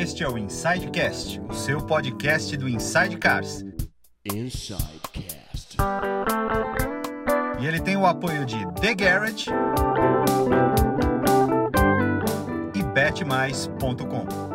Este é o Insidecast, o seu podcast do Inside Cars. Insidecast. E ele tem o apoio de The Garage e betmais.com.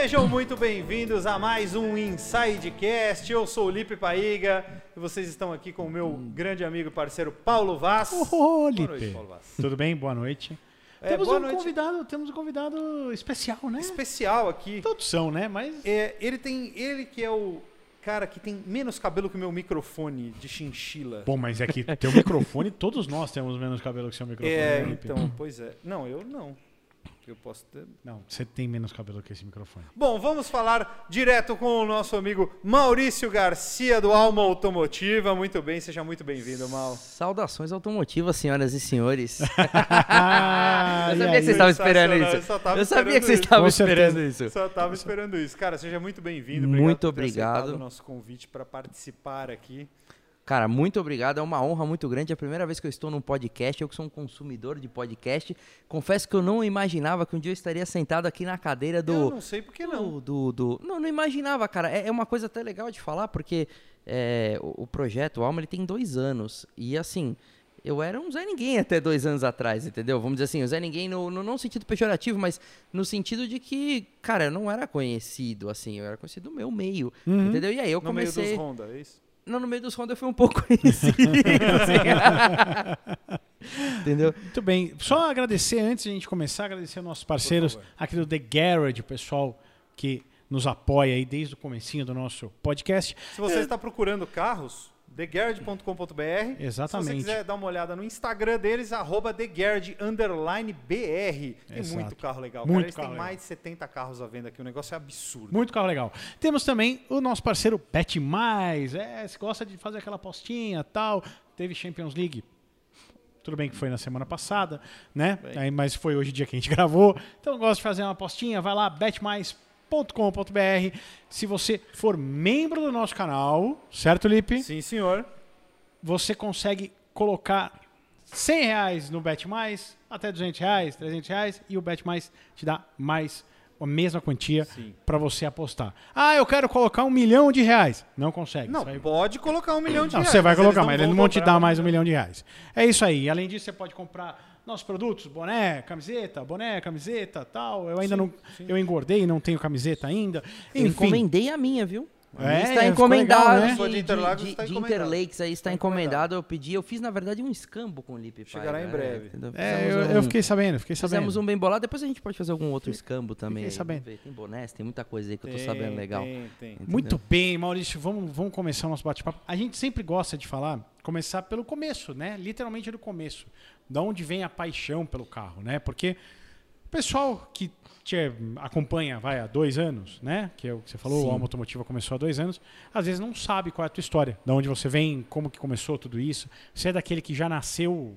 Sejam muito bem-vindos a mais um Insidecast. Eu sou o Lipe Paiga e vocês estão aqui com o meu grande amigo e parceiro Paulo Vaz. Ô, Boa Lipe. noite, Paulo Vaz. Tudo bem? Boa noite. É, temos boa um noite. convidado, temos um convidado especial, né? Especial aqui. Todos são, né? Mas É, ele tem, ele que é o cara que tem menos cabelo que o meu microfone de chinchila. bom, mas é que teu microfone, todos nós temos menos cabelo que seu microfone. é, né, Lipe? então, pois é. Não, eu não. Eu posso ter. Não, você tem menos cabelo que esse microfone. Bom, vamos falar direto com o nosso amigo Maurício Garcia do Alma Automotiva. Muito bem, seja muito bem-vindo, Mal. Saudações automotivas, senhoras e senhores. Ah, eu e sabia que vocês estavam esperando isso. eu tava eu sabia que vocês estavam esperando isso. Só tava esperando isso. Cara, seja muito bem-vindo. Muito por ter obrigado. aceitado o nosso convite para participar aqui. Cara, muito obrigado. É uma honra muito grande. É a primeira vez que eu estou num podcast. Eu que sou um consumidor de podcast. Confesso que eu não imaginava que um dia eu estaria sentado aqui na cadeira Eu do. não sei por que não. do, do, do- Não, não imaginava, cara. É, é uma coisa até legal de falar, porque é, o, o projeto o Alma ele tem dois anos. E assim. Eu era um Zé Ninguém até dois anos atrás, entendeu? Vamos dizer assim, o Zé Ninguém no, no, não no sentido pejorativo, mas no sentido de que, cara, eu não era conhecido, assim, eu era conhecido no meu meio, entendeu? E aí eu No meio comecei... dos Honda, é isso? Não, no meio dos Honda eu fui um pouco conhecido, assim. entendeu? Muito bem. Só agradecer antes de a gente começar, agradecer aos nossos parceiros aqui do The Garage, o pessoal que nos apoia aí desde o comecinho do nosso podcast. Se você está procurando carros, thegarage.com.br. Se Exatamente. você quiser dar uma olhada no Instagram deles, arroba thegarage underline BR. Tem muito carro legal. Muito cara. Eles carro têm legal. mais de 70 carros à venda aqui. O negócio é absurdo. Muito carro legal. Temos também o nosso parceiro Bet Mais. É, se gosta de fazer aquela apostinha tal. Teve Champions League. Tudo bem que foi na semana passada, né? Aí, mas foi hoje o dia que a gente gravou. Então gosta de fazer uma apostinha, vai lá, betmais.com.br. Se você for membro do nosso canal, certo, Lipe? Sim, senhor. Você consegue colocar 100 reais no Bet Mais, até 200 reais, 300 reais, e o Bet Mais te dá mais a mesma quantia para você apostar. Ah, eu quero colocar um milhão de reais. Não consegue. Não, Você vai- pode colocar um milhão de não, reais. você vai colocar, mas eles não vão te dar mais um milhão de reais. É isso aí. Além disso, você pode comprar nossos produtos, boné, camiseta, boné, camiseta, tal. Eu ainda Sim, não, sim. eu engordei, não tenho camiseta ainda. Eu Enfim, encomendei a minha, viu? A minha É, está encomendado. legal, né? For de de, Interlagos, de- está de encomendado. Interlakes aí está Está encomendado. Eu pedi, eu fiz na verdade um escambo com o Lipe Chegará Paiva, em breve. entendeu? é, eu, um- eu fiquei sabendo, fiquei sabendo. Fizemos um bem bolado, depois a gente pode fazer algum outro escambo também. Fiquei sabendo. Tem bonés, tem muita coisa aí que eu tô Tem, sabendo legal. Tem, tem. Muito bem, Maurício, vamos, vamos começar o nosso bate-papo. A gente sempre gosta de falar, começar pelo começo, né? Literalmente do começo. Da onde vem a paixão pelo carro, né? Porque o pessoal que te acompanha, vai, há dois anos, né? Que é o que você falou, Sim. o Alma Automotiva começou há dois anos. Às vezes não sabe qual é a tua história, da onde você vem, como que começou tudo isso. Você é daquele que já nasceu...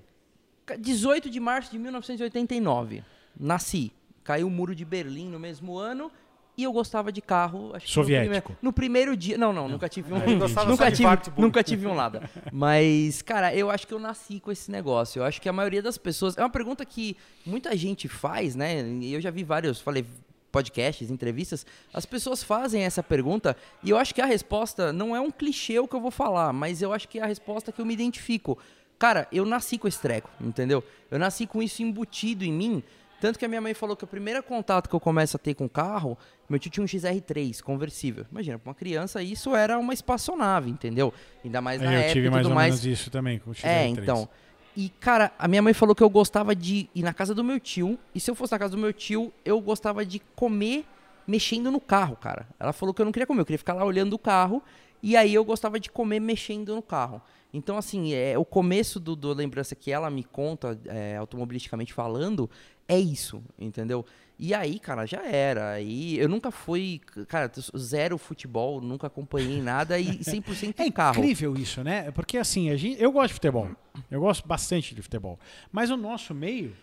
18 de março de 1989. Nasci. Caiu o muro de Berlim no mesmo ano. E eu gostava de carro. Acho que Soviético. No primeiro, no primeiro dia. Não, não, nunca tive um. Ele gostava nunca, tive, nunca tive um nada. Mas, cara, eu acho que eu nasci com esse negócio. Eu acho que a maioria das pessoas. É uma pergunta que muita gente faz, né? E eu já vi vários, falei, podcasts, entrevistas. As pessoas fazem essa pergunta. E eu acho que a resposta não é um clichê o que eu vou falar, mas eu acho que é a resposta que eu me identifico. Cara, eu nasci com esse treco, entendeu? Eu nasci com isso embutido em mim. Tanto que a minha mãe falou que o primeiro contato que eu começo a ter com o carro, meu tio tinha um XR3 conversível. Imagina, pra uma criança isso era uma espaçonave, entendeu? Ainda mais na eu época tive e mais ou mais. menos isso também, com o XR3. É, então. E, cara, a minha mãe falou que eu gostava de ir na casa do meu tio. E se eu fosse na casa do meu tio, eu gostava de comer mexendo no carro, cara. Ela falou que eu não queria comer, eu queria ficar lá olhando o carro. E aí eu gostava de comer mexendo no carro. Então, assim, é, o começo do, do lembrança que ela me conta, é, automobilisticamente falando, é isso, entendeu? E aí, cara, já era. Aí eu nunca fui, cara, zero futebol, nunca acompanhei nada e 100% É carro. incrível isso, né? Porque assim, a gente, eu gosto de futebol. Eu gosto bastante de futebol. Mas o nosso meio,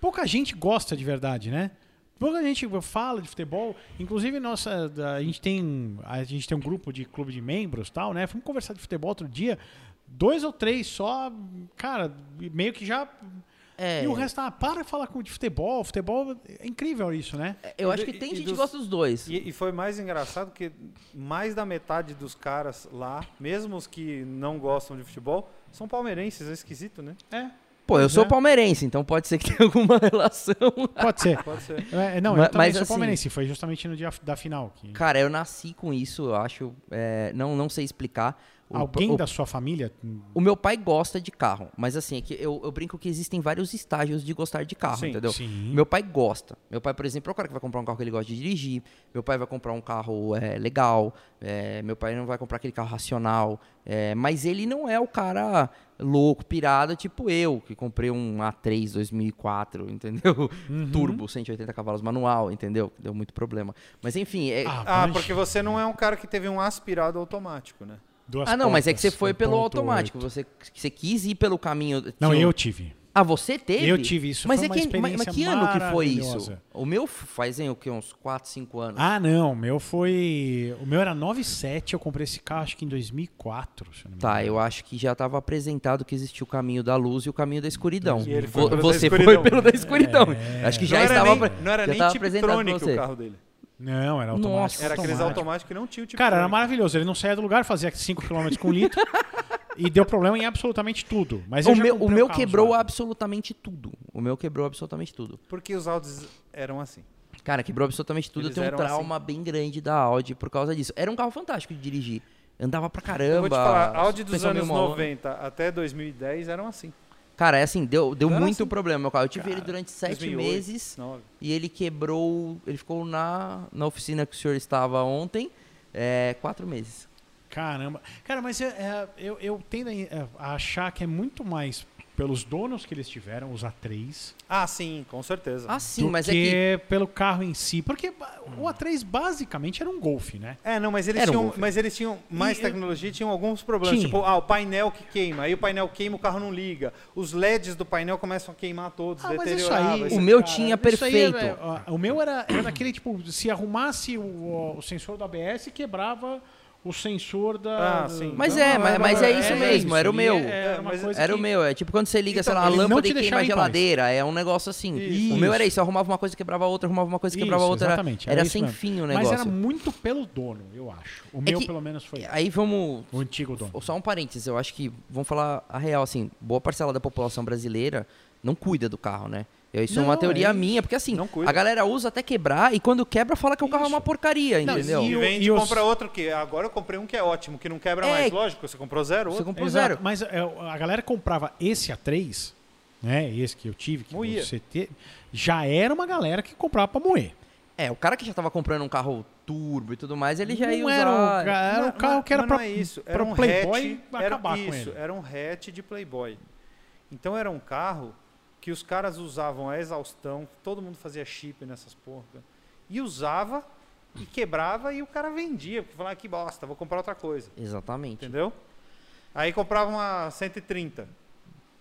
pouca gente gosta de verdade, né? Pouca gente fala de futebol, inclusive nossa, a gente tem a gente tem um grupo de clube de membros, tal, né? Fomos conversar de futebol outro dia, dois ou três só, cara, meio que já É, e o resto, ah, para de falar com de futebol, futebol é incrível isso, né? eu acho que tem e gente que dos- gosta dos dois. E, e foi mais engraçado que mais da metade dos caras lá, mesmo os que não gostam de futebol, são palmeirenses. É esquisito, né? É, Pô, eu sou é. palmeirense, então pode ser que tenha alguma relação. pode ser. Pode ser. É, não, Ma- eu também mas sou assim- palmeirense, foi justamente no dia da final. Que Cara, eu nasci com isso, eu acho. é, não, não sei explicar. Alguém o, da sua família o meu pai gosta de carro, mas assim, é que eu, eu brinco que existem vários estágios de gostar de carro, Sim. entendeu? Sim. Meu pai gosta. Meu pai, por exemplo, é o cara que vai comprar um carro que ele gosta de dirigir. Meu pai vai comprar um carro é, legal. é, meu pai não vai comprar aquele carro racional. é, mas ele não é o cara louco, pirado, tipo eu, que comprei um A3 2004, entendeu? Uhum. Turbo, 180 cavalos manual, entendeu? Deu muito problema. Mas enfim, é- Ah, Ah, mas porque você não é um cara que teve um aspirado automático, né? Duas Ah, não, mas é que portas, você foi pelo 1.8. automático. Você, você quis ir pelo caminho. Não, um- eu tive. Ah, você teve? Eu tive isso, Mas foi é uma que, mas, mas que ano que foi isso? O meu fazem o quê? Uns 4, 5 anos. Ah, não, o meu foi. O meu era 97, eu comprei esse carro acho que em 2004. Se eu não me Tá, eu acho que já estava apresentado que existia o caminho da luz e o caminho da escuridão. E ele foi da você escuridão. foi pelo da escuridão. É. Acho que já não era estava, nem, não era já nem estava tipo apresentado pra Tronic você. o carro dele. Não, era automático. Nossa. Era aqueles automático. automáticos que não tinha o tipo Cara, era maravilhoso. Ele não saía do lugar, fazia 5 km com litro e deu problema em absolutamente tudo. Mas O meu, o meu quebrou usado. absolutamente tudo. O meu quebrou absolutamente tudo. Porque os Audis eram assim. Cara, quebrou absolutamente tudo. Eles eu tenho um eram assim. trauma bem grande da Audi por causa disso. Era um carro fantástico de dirigir. Andava pra caramba. Eu vou te falar, Audi dos anos meio molona. 90 até 2010 eram assim. Cara, é assim, deu, deu muito assim. problema meu carro. Eu tive ele durante sete 2008, meses nove. e ele quebrou. Ele ficou na, na oficina que o senhor estava ontem. É, quatro meses. Caramba. Cara, mas é- é, eu, eu tendo a achar que é muito mais pelos donos que eles tiveram, os A3, Ah, sim, com certeza. Ah, sim, do mas que, é que. pelo carro em si. Porque o A3 basicamente era um Golf, né? É, não, mas eles, Era um tinham, Golf. mas eles tinham mais E- tecnologia e tinham alguns problemas. Tinha. Tipo, ah, o painel que queima. Aí o painel queima, o carro não liga. Os LEDs do painel começam a queimar todos, Ah, mas isso aí. O meu tinha isso aí perfeito. é- ó, o meu era, era daquele tipo, se arrumasse o, o sensor do ABS, quebrava o sensor da. Ah, sim. Mas Não, é, não, mas, era- mas é isso isso, mesmo, era o meu. é- Era uma mas coisa Era o que- meu, é tipo quando você liga, sei Então, lá, a lâmpada e queima a em paz. geladeira. É um negócio assim. Isso. O meu era isso, eu arrumava uma coisa, quebrava outra, arrumava uma coisa, quebrava Isso, outra. exatamente, Era, era isso sem mesmo. fim o Mas negócio. era muito pelo dono, eu acho. O É meu, que- pelo menos, foi Aí vamos. o antigo dono. Só um parênteses, eu acho que, vamos falar a real, assim, boa parcela da população brasileira não cuida do carro, né? Isso é uma Não, teoria é minha, porque assim, Não a galera usa até quebrar e quando quebra fala que o carro é uma porcaria, Não, entendeu? E E o- vende e os- compra outro que agora eu comprei um que é ótimo, que não quebra É. mais. Lógico, você comprou zero, Você outro. comprou Exato, zero. Mas é, a galera comprava esse A3, né? Esse que eu tive, que Moía. você te, já era uma galera que comprava pra moer. É, o cara que já tava comprando um carro turbo e tudo mais, ele já ia não usar... era era Não, o carro que era não é isso. pra Era um Playboy hatch, acabar era, com isso, ele. era um hatch de Playboy. Então era um carro que os caras usavam a exaustão, todo mundo fazia chip nessas porra. E usava e quebrava e o cara vendia, porque falava "Ah, que bosta, vou comprar outra coisa, Exatamente. entendeu? Aí comprava uma 130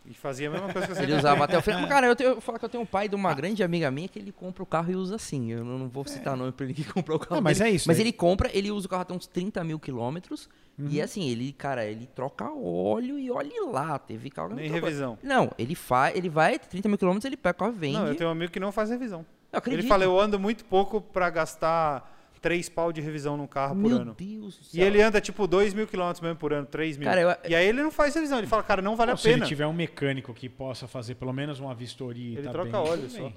e fazia a mesma coisa que a Ele 130. usava até o final. Mas, cara, eu, tenho, eu falar que eu tenho um pai de uma grande amiga minha que ele compra o carro e usa assim. Eu não, vou citar nome pra ele que comprou o carro. Não, mas dele. é isso, Mas é- ele compra, ele usa o carro até uns 30 mil quilômetros. Uhum. E assim, ele, cara, ele troca óleo e olhe lá. Teve carro que Nem revisão. Não, ele faz, ele vai 30 mil quilômetros, ele pega o carro e vende. Não, eu tenho um amigo que não faz revisão. Ele fala, eu ando muito pouco pra gastar três pau de revisão num carro por Meu ano. Deus do E céu. ele anda tipo 2 mil quilômetros mesmo por ano, 3 mil. Cara, eu- E aí ele não faz revisão, ele fala, cara, não vale Não, a se ele pena. tiver um mecânico que possa fazer pelo menos uma vistoria e Ele tá troca bem, óleo só.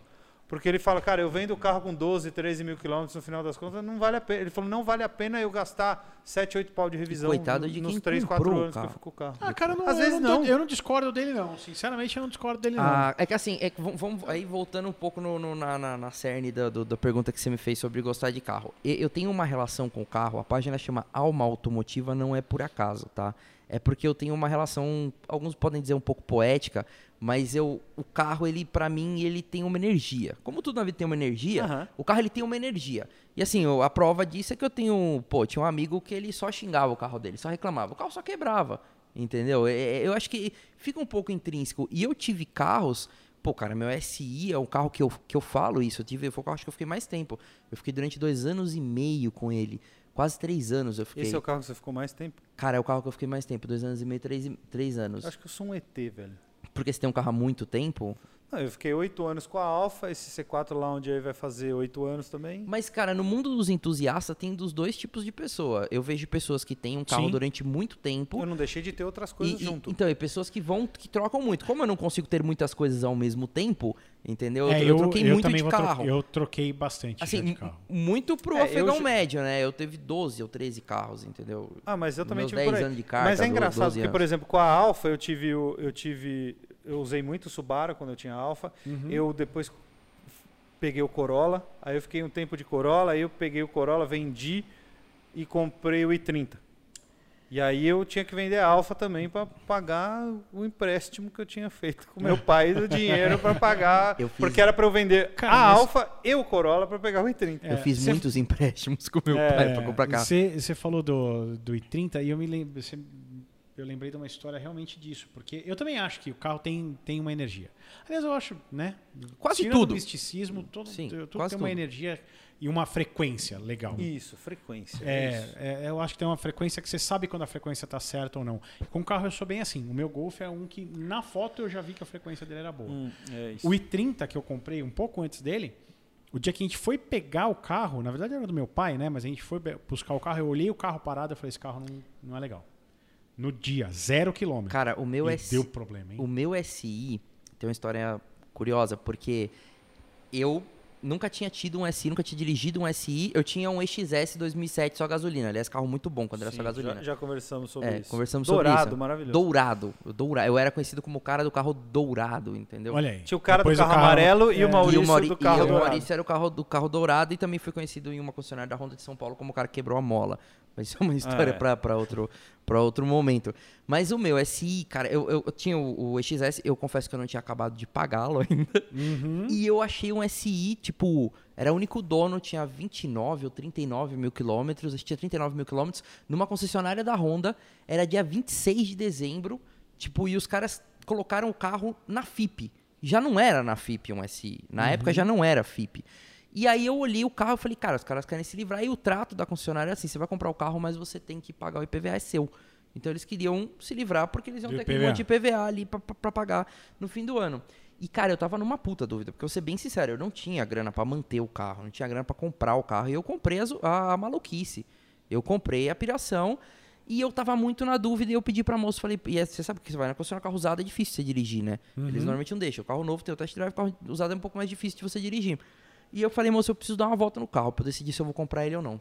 Porque ele fala, cara, eu vendo o carro com 12, 13 mil quilômetros no final das contas, não vale a pena. Ele falou, não vale a pena eu gastar 7, 8 pau de revisão coitado de nos quem 3, 4 comprou o anos que eu fico com o carro. Ah, cara, não, Às eu vezes não, tô- não. eu não discordo dele, não. Sinceramente, eu não discordo dele, não. Ah, é que assim, é que vamos, vamos aí voltando um pouco no- no- na, na, na cerne da, do- da pergunta que você me fez sobre gostar de carro. Eu tenho uma relação com o carro, a página chama Alma Automotiva, não é por acaso, tá? É porque eu tenho uma relação, alguns podem dizer um pouco poética, mas eu, o carro, ele para mim, ele tem uma energia. Como tudo na vida tem uma energia, Aham. o carro ele tem uma energia. E assim, eu- a prova disso é que eu tenho, pô, tinha um amigo que ele só xingava o carro dele, só reclamava. O carro só quebrava, entendeu? É- é- Eu acho que fica um pouco intrínseco. E eu tive carros Pô, cara, meu SI é um carro que eu, que eu falo isso. Eu tive, foi o carro acho que eu fiquei mais tempo. Eu fiquei durante dois anos e meio com ele. Quase três anos eu fiquei. Esse é o carro que você ficou mais tempo? Cara, é o carro que eu fiquei mais tempo. Dois anos e meio, três, três anos. Eu acho que eu sou um ET, velho. Porque você tem um carro há muito tempo. Não, eu fiquei oito anos com a Alfa, esse C4 Lounge aí vai fazer oito anos também. Mas, cara, no mundo dos entusiastas tem dos dois tipos de pessoa. Eu vejo pessoas que têm um carro Sim. durante muito tempo. Eu não deixei de ter outras E, coisas e- junto. então, e pessoas que vão, que trocam muito. Como eu não consigo ter muitas coisas ao mesmo tempo, entendeu? Eu, É, eu troquei muito também de carro. eu troquei bastante Assim, de carro. muito pro É, eu afegão já- médio, né? Eu teve 12 ou 13 carros, entendeu? Ah, mas eu também meus tive 10 por aí. anos de carta, mas é do- engraçado 12 porque, por exemplo, com a Alfa eu tive, eu tive, eu usei muito o Subaru quando eu tinha Alfa. Uhum. Eu depois peguei o Corolla, aí eu fiquei um tempo de Corolla, aí eu peguei o Corolla, vendi e comprei o i30. E aí eu tinha que vender a Alfa também para pagar o empréstimo que eu tinha feito com meu pai do dinheiro para pagar, Eu fiz- porque era para eu vender Cara, a mas- Alfa e o Corolla para pegar o i30. eu fiz cê- muitos empréstimos com meu É, pai pra comprar carro. Você falou do, do i30 e eu me lembro. cê- eu lembrei de uma história realmente disso, porque eu também acho que o carro tem, tem uma energia. Aliás, eu acho, né? Quase tudo. O misticismo, todo, Sim, tudo quase tem uma tudo. energia e uma frequência legal. Isso, frequência. isso. É, é, eu acho que tem uma frequência que você sabe quando a frequência tá certa ou não. Com o carro eu sou bem assim. O meu Golf é um que na foto eu já vi que a frequência dele era boa. Hum, é isso. O i30 que eu comprei um pouco antes dele, o dia que a gente foi pegar o carro, na verdade era do meu pai, né? Mas a gente foi buscar o carro, eu olhei o carro parado e falei, esse carro não, não é legal. No dia, zero quilômetro. Cara, o meu e SI, deu problema, hein? o meu SI tem uma história curiosa, porque eu nunca tinha tido um SI, nunca tinha dirigido um SI. Eu tinha um EXS 2007 só gasolina. Aliás, carro muito bom quando era Sim, só gasolina. Já, já conversamos sobre É, isso. conversamos Dourado, sobre isso. maravilhoso. Dourado, dourado. Eu era conhecido como o cara do carro dourado, entendeu? Olha aí. Tinha o cara Depois do carro amarelo e o é, Maurício e o, Mauri- do carro e o dourado. Maurício era o carro do carro dourado e também foi conhecido em uma concessionária da Honda de São Paulo como o cara que quebrou a mola. Mas isso é uma história é. pra para outro, pra outro momento. Mas o meu SI, cara, eu, eu, eu tinha o, o XS, eu confesso que eu não tinha acabado de pagá-lo ainda. Uhum. E eu achei um SI, tipo, era o único dono, tinha 29 ou 39 mil quilômetros, acho que tinha 39 mil quilômetros, numa concessionária da Honda, era dia 26 de dezembro, tipo, e os caras colocaram o carro na FIP. Já não era na FIP um SI, na época já não era FIP. E aí eu olhei o carro e falei, cara, os caras querem se livrar, e o trato da concessionária é assim, você vai comprar o carro, mas você tem que pagar o IPVA, é seu. Então eles queriam se livrar porque eles iam ter aquele IPVA. monte de IPVA ali pra pagar no fim do ano. E, cara, eu tava numa puta dúvida, porque eu vou ser bem sincero, eu não tinha grana pra manter o carro, não tinha grana pra comprar o carro, e eu comprei a, a, maluquice. Eu comprei a piração e eu tava muito na dúvida e eu pedi pra moça, falei, e é- você sabe que você vai na concessionária carro usado é difícil você dirigir, né? Eles normalmente não deixam. O carro novo tem o test drive, o carro usado é um pouco mais difícil de você dirigir. E eu falei, moça, eu preciso dar uma volta no carro pra eu decidir se eu vou comprar ele ou não.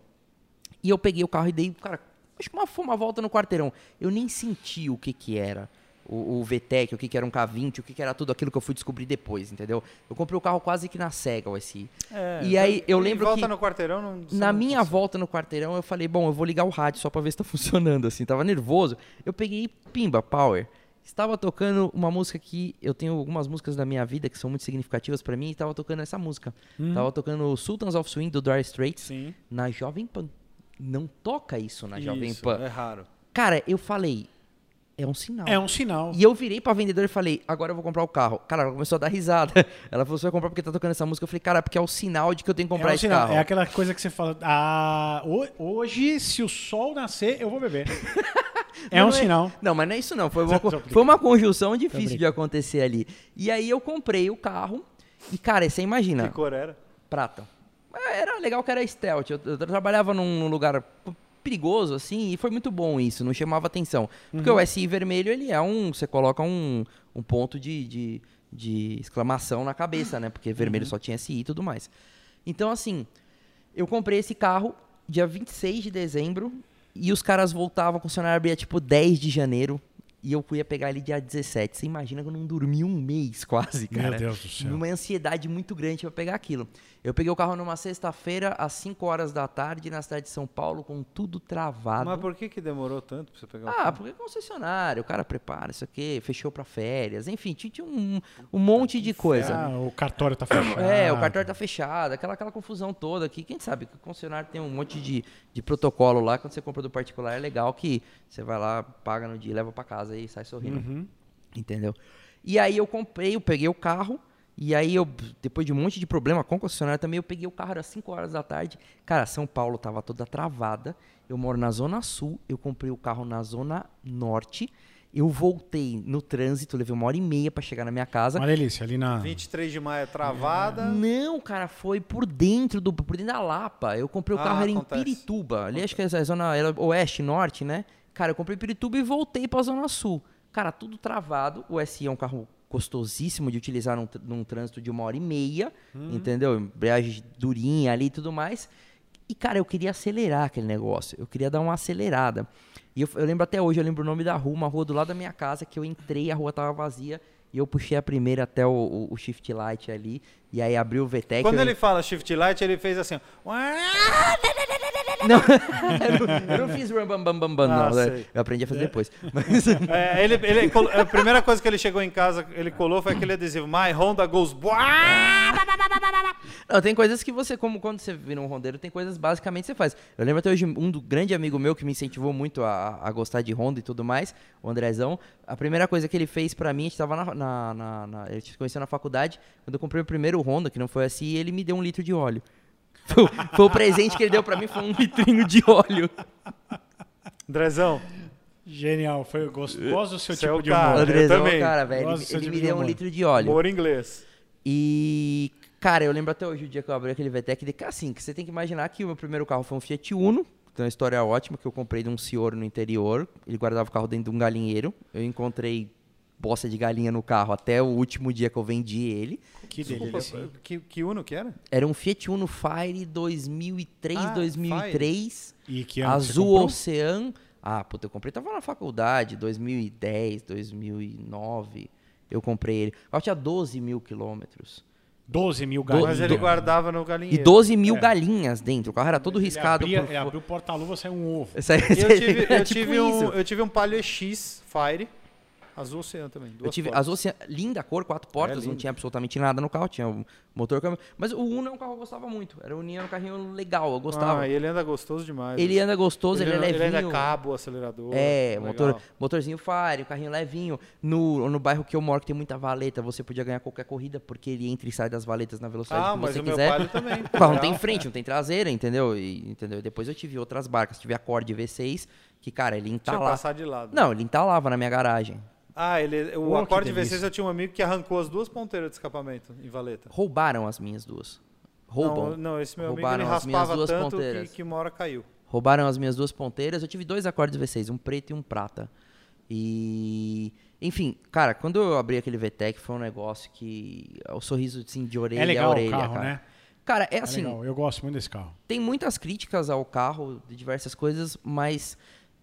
E eu peguei o carro e dei, cara, acho que uma, foi uma volta no quarteirão. Eu nem senti o que que era o, o VTEC, o que que era um K20, o que que era tudo aquilo que eu fui descobrir depois, entendeu? Eu comprei o carro quase que na cega, o SI. É, E aí, eu lembro volta que no quarteirão, não, Na minha consegue. volta no quarteirão, eu falei, bom, eu vou ligar o rádio só pra ver se tá funcionando, assim. Tava nervoso. Eu peguei Pimba, Power. Estava tocando uma música que eu tenho algumas músicas da minha vida que são muito significativas pra mim e tava tocando essa música. Tava tocando Sultans of Swing do Dire Straits Sim. na Jovem Pan. Não toca isso na Jovem Isso, Pan. É raro. Cara, eu falei, é um sinal. É um sinal. E eu virei pra vendedora e falei, agora eu vou comprar o carro. Cara, ela começou a dar risada. Ela falou, você vai comprar porque tá tocando essa música? Eu falei, cara, porque é o sinal de que eu tenho que comprar é, um esse sinal. carro. é aquela coisa que você fala, ah, ho- hoje, se o sol nascer, eu vou beber. é Não um sinal. Não, mas não é isso não. Foi uma, foi uma conjunção difícil de acontecer ali. E aí eu comprei o carro. E, cara, você imagina, Que cor era? prata. Mas Era legal que era stealth. Eu, eu trabalhava num lugar perigoso, assim, e foi muito bom isso, não chamava atenção. Porque Uhum. o SI vermelho, ele é um. Você coloca um, um ponto de, de, de exclamação na cabeça, né? Porque vermelho Uhum. só tinha SI e tudo mais. Então, assim, eu comprei esse carro dia 26 de dezembro e os caras voltavam, a concessionária abria tipo 10 de janeiro e eu ia pegar ele dia 17. Você imagina que eu não dormi um mês quase, cara. Meu Deus do céu. Numa ansiedade muito grande pra pegar aquilo. Eu peguei o carro numa sexta-feira, às 5 horas da tarde, na cidade de São Paulo, com tudo travado. Mas por que, que demorou tanto pra você pegar o Ah, carro? porque é concessionário, o cara prepara isso aqui, fechou pra férias, enfim, tinha, um, um monte de coisa. Ah, o cartório tá fechado. É, o cartório tá fechado, aquela, aquela confusão toda aqui. Quem sabe que o concessionário tem um monte de, de protocolo lá, quando você compra do particular é legal que você vai lá, paga no dia, leva pra casa e sai sorrindo. Uhum. Entendeu? E aí eu comprei, eu peguei o carro E aí eu, depois de um monte de problema com a concessionária também, eu peguei o carro às 5 horas da tarde. Cara, São Paulo tava toda travada. Eu moro na Zona Sul, eu comprei o carro na Zona Norte. Eu voltei no trânsito, levei uma hora e meia pra chegar na minha casa. Uma delícia, ali na. 23 de maio é travada. Não, cara, foi por dentro do por dentro da Lapa. Eu comprei o Ah, carro era em acontece. Pirituba. Ali acho que é a zona era oeste, norte, né? Cara, eu comprei Pirituba e voltei pra zona sul. Cara, tudo travado. O SI é um carro custosíssimo de utilizar num, num trânsito de uma hora e meia, entendeu? Embreagem durinha ali e tudo mais. E, cara, eu queria acelerar aquele negócio. Eu queria dar uma acelerada. E eu, eu lembro até hoje, eu lembro o nome da rua, uma rua do lado da minha casa, que eu entrei, a rua tava vazia. E eu puxei a primeira até o, o- o shift light ali. E aí abriu o VTEC. Quando eu ele fala shift light, ele fez assim. ó. Não, eu não, eu não fiz rum, bam, bam, bam, bam, Ah, não. né? sei. Eu aprendi a fazer depois. Mas, É, ele, ele a primeira coisa que ele chegou em casa, ele colou foi aquele adesivo. My Honda goes. boa". não, tem coisas que você, como quando você vira um rondeiro, tem coisas basicamente que você faz. Eu lembro até hoje, um do grande amigo meu que me incentivou muito a, a gostar de Honda e tudo mais, o Andrezão. A primeira coisa que ele fez pra mim, a gente tava na, na, na, na ele se conheceu na faculdade, quando eu comprei o primeiro Honda, que não foi assim, ele me deu um litro de óleo. Foi, o- foi o presente que ele deu pra mim, foi um litrinho de óleo. Andrezão, Genial, foi eu gosto, gosto do seu Seu tipo de cara. humor. eu Andrezão, também. cara, velho, ele, seu ele tipo me de deu um humor. litro de óleo. humor inglês. E, cara, eu lembro até hoje o dia que eu abri aquele VTEC, de que assim, que você tem que imaginar que o meu primeiro carro foi um Fiat Uno, tem uma história ótima, que eu comprei de um senhor no interior, ele guardava o carro dentro de um galinheiro, eu encontrei bosta de galinha no carro até o último dia que eu vendi ele. Que Desculpa, delícia. que, que Uno que era? Era um Fiat Uno Fire 2003, Ah, 2003, E que ano azul? Ocean. Ah, puta, eu comprei, tava na faculdade, 2010, 2009, eu comprei ele. O carro tinha 12 mil quilômetros. 12 mil galinhas. Mas ele guardava no galinheiro. E 12 mil É. galinhas dentro. O carro era todo Ele riscado abria, por ele abriu o porta-luva, saiu um ovo. Eu tive, eu, é tipo um, eu tive um Palio X Fire, azul oceano também. Eu tive portas. azul, assim, linda cor, quatro portas, não lindo. tinha absolutamente nada no carro, tinha o motor. Mas o Uno é um carro que eu gostava muito. Era o Uno, um carrinho legal, eu gostava. Ah, ele anda gostoso demais. ele anda gostoso, ele, é Ele levinho. ainda cabo, acelerador. É, motor, motorzinho Fire, um carrinho levinho. No, no bairro que eu moro, que tem muita valeta, você podia ganhar qualquer corrida, porque ele entra e sai das valetas na velocidade Ah, que mas você o quiser. Também. O carro não tem frente, não tem traseira, entendeu? E, entendeu? Depois eu tive outras barcas, tive a Accord V6, que, cara, ele Deixa eu entalava. passar de lado. Não, ele entalava na minha garagem. Ah, ele, o Oh, que delícia. V6 eu tinha um amigo que arrancou as duas ponteiras de escapamento em valeta. Roubaram as minhas duas. Roubam. Não, não esse meu amigo Roubaram ele as minhas raspava duas tanto que, ponteiras. que uma hora caiu. Roubaram as minhas duas ponteiras. Eu tive dois acordes V6, um preto e um prata. E. Enfim, cara, quando eu abri aquele VTEC foi um negócio que. O sorriso assim, de orelha É legal a orelha, o carro, cara. né? Cara, é É assim, legal, eu gosto muito desse carro. tem muitas críticas ao carro, de diversas coisas, mas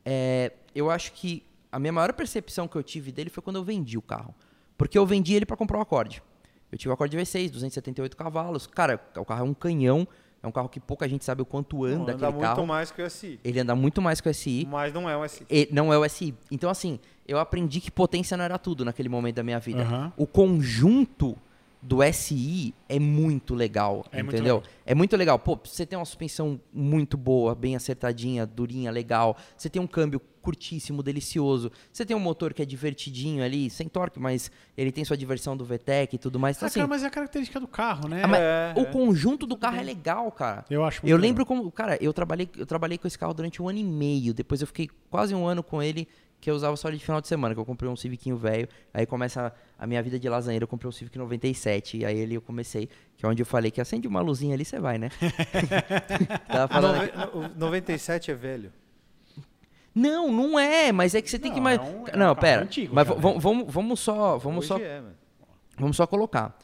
é, eu acho que a minha maior percepção que eu tive dele foi quando eu vendi o carro. Porque eu vendi ele para comprar o Accord. Eu tive o Accord V6, 278 cavalos. Cara, o carro é um canhão, é um carro que pouca gente sabe o quanto anda anda aquele muito carro. mais que o SI. Ele anda muito mais que o SI. Mas não é um SI. E não é o SI. Então, assim, eu aprendi que potência não era tudo naquele momento da minha vida. Aham. O conjunto do SI é muito legal, É muito entendeu? legal. É muito legal. Pô, você tem uma suspensão muito boa, bem acertadinha, durinha, legal. Você tem um câmbio curtíssimo, delicioso. Você tem um motor que é divertidinho ali, sem torque, mas ele tem sua diversão do VTEC e tudo mais. Então, Ah, assim, cara, mas é a característica do carro, né? ah, É, o é. conjunto do carro é legal, cara. Eu acho muito Eu legal. lembro como, cara, eu trabalhei, eu trabalhei com esse carro durante um ano e meio. Depois eu fiquei quase um ano com ele, que eu usava só de final de semana, que eu comprei um Civicinho velho. Aí começa a, a minha vida de lasanheiro, eu comprei um Civic 97. E aí ele eu comecei, que é onde eu falei que acende uma luzinha ali, você vai, né? Tava falando aqui- Nove- o 97 é velho. Não, não é, mas é que você tem que Não, mais. é um- é um não, pera. antigo mas né? vamos, vamos só, vamos Hoje só é. Vamos só colocar.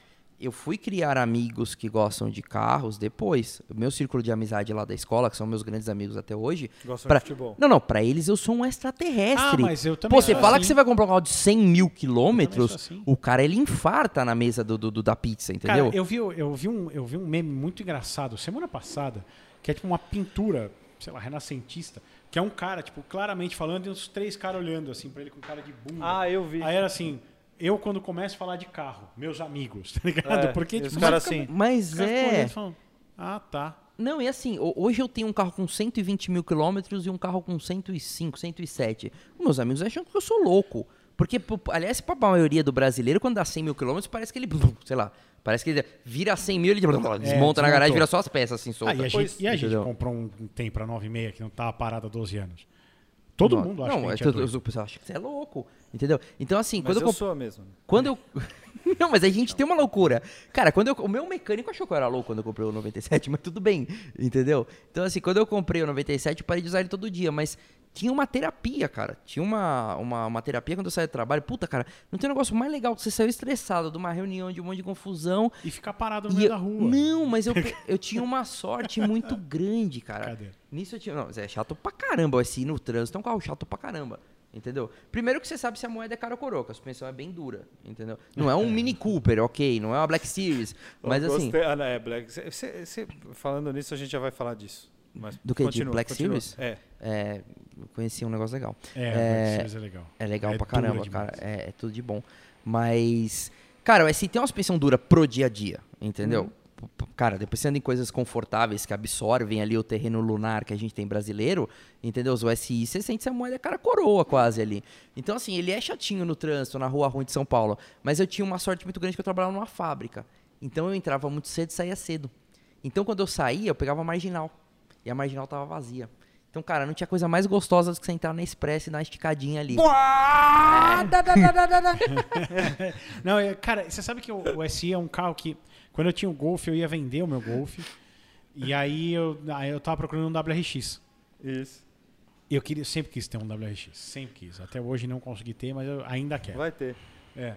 Eu fui criar amigos que gostam de carros depois. O meu círculo de amizade lá da escola, que são meus grandes amigos até hoje. Gostam pra- de futebol. Não, não, pra eles eu sou um extraterrestre. Ah, mas eu também Pô, você fala assim. que você vai comprar um carro de 100 mil Eu quilômetros, assim. o cara ele infarta na mesa do, do- do- da pizza, entendeu? Cara, eu vi, eu, vi um, eu vi um meme muito engraçado semana passada, que é tipo uma pintura, sei lá, renascentista, que é um cara, tipo, claramente falando e uns três caras olhando assim pra ele com cara de bunda. Ah, eu vi. Aí era assim, eu quando começo a falar de carro, meus amigos, tá ligado? É, Porque e tipo, os caras assim. Mas é. falam, ah, tá. Não, e assim, ho- hoje eu tenho um carro com 120 mil quilômetros e um carro com 105, 107. Meus amigos acham que eu sou louco. Porque, aliás, pra maioria do brasileiro, quando dá 100 mil quilômetros, parece que ele, sei lá, parece que ele vira 100 mil, ele blum, desmonta na garagem, vira só as peças assim, Ah, soltas. e a Pois, gente, e a gente comprou um tem pra 9,6 que não tava parado há 12 anos. Todo não, mundo acha não, que a é gente é doido. o pessoal acha que você é louco, entendeu? Então, assim, Mas quando eu, eu comp- sou mesmo. Quando eu. Não, mas a gente tem uma loucura. Cara, quando eu. O meu mecânico achou que eu era louco quando eu comprei o 97, mas tudo bem, entendeu? Então, assim, quando eu comprei o 97, eu parei de usar ele todo dia, mas tinha uma terapia, cara. Tinha uma, uma, uma terapia quando eu saía do trabalho. Puta, cara, não tem um negócio mais legal que você saiu estressado de uma reunião de um monte de confusão. E ficar parado no meio eu- da rua. Não, mas eu, eu tinha uma sorte muito grande, cara. Cadê? Nisso eu tinha. Não, mas é chato pra caramba. Assim, no trânsito é um carro chato pra caramba. Entendeu? Primeiro que você sabe se a moeda é cara ou coroa, que a suspensão é bem dura, entendeu? Não é um Mini Cooper, ok, não é uma Black Series, mas assim, gostei- Ah, não, é Black. cê- cê- cê- falando nisso, a gente já vai falar disso. Mas Do que, de continua, Black continua. Series? É. é, conheci um negócio legal. É, É, o Black Series é legal. É legal É pra caramba, cara. É, é tudo de bom. Mas, cara, o SI tem uma suspensão dura pro dia a dia, entendeu? P- Cara, depois você anda em coisas confortáveis que absorvem ali o terreno lunar que a gente tem brasileiro, entendeu? O SI, você sente essa moeda cara coroa quase ali. Então, assim, ele é chatinho no trânsito, na rua ruim de São Paulo. Mas eu tinha uma sorte muito grande que eu trabalhava numa fábrica. Então eu entrava muito cedo e saía cedo. Então quando eu saía, eu pegava marginal. E a marginal tava vazia. Então, cara, não tinha coisa mais gostosa do que você entrar na Express e dar uma esticadinha ali. Não, é, cara, você sabe que o, o SI é um carro que, quando eu tinha o Golf, eu ia vender o meu Golf. E aí eu, aí eu tava procurando um WRX. Isso. E eu queria, sempre quis ter um WRX. Sempre quis. Até hoje não consegui ter, mas eu ainda quero. Vai ter. É.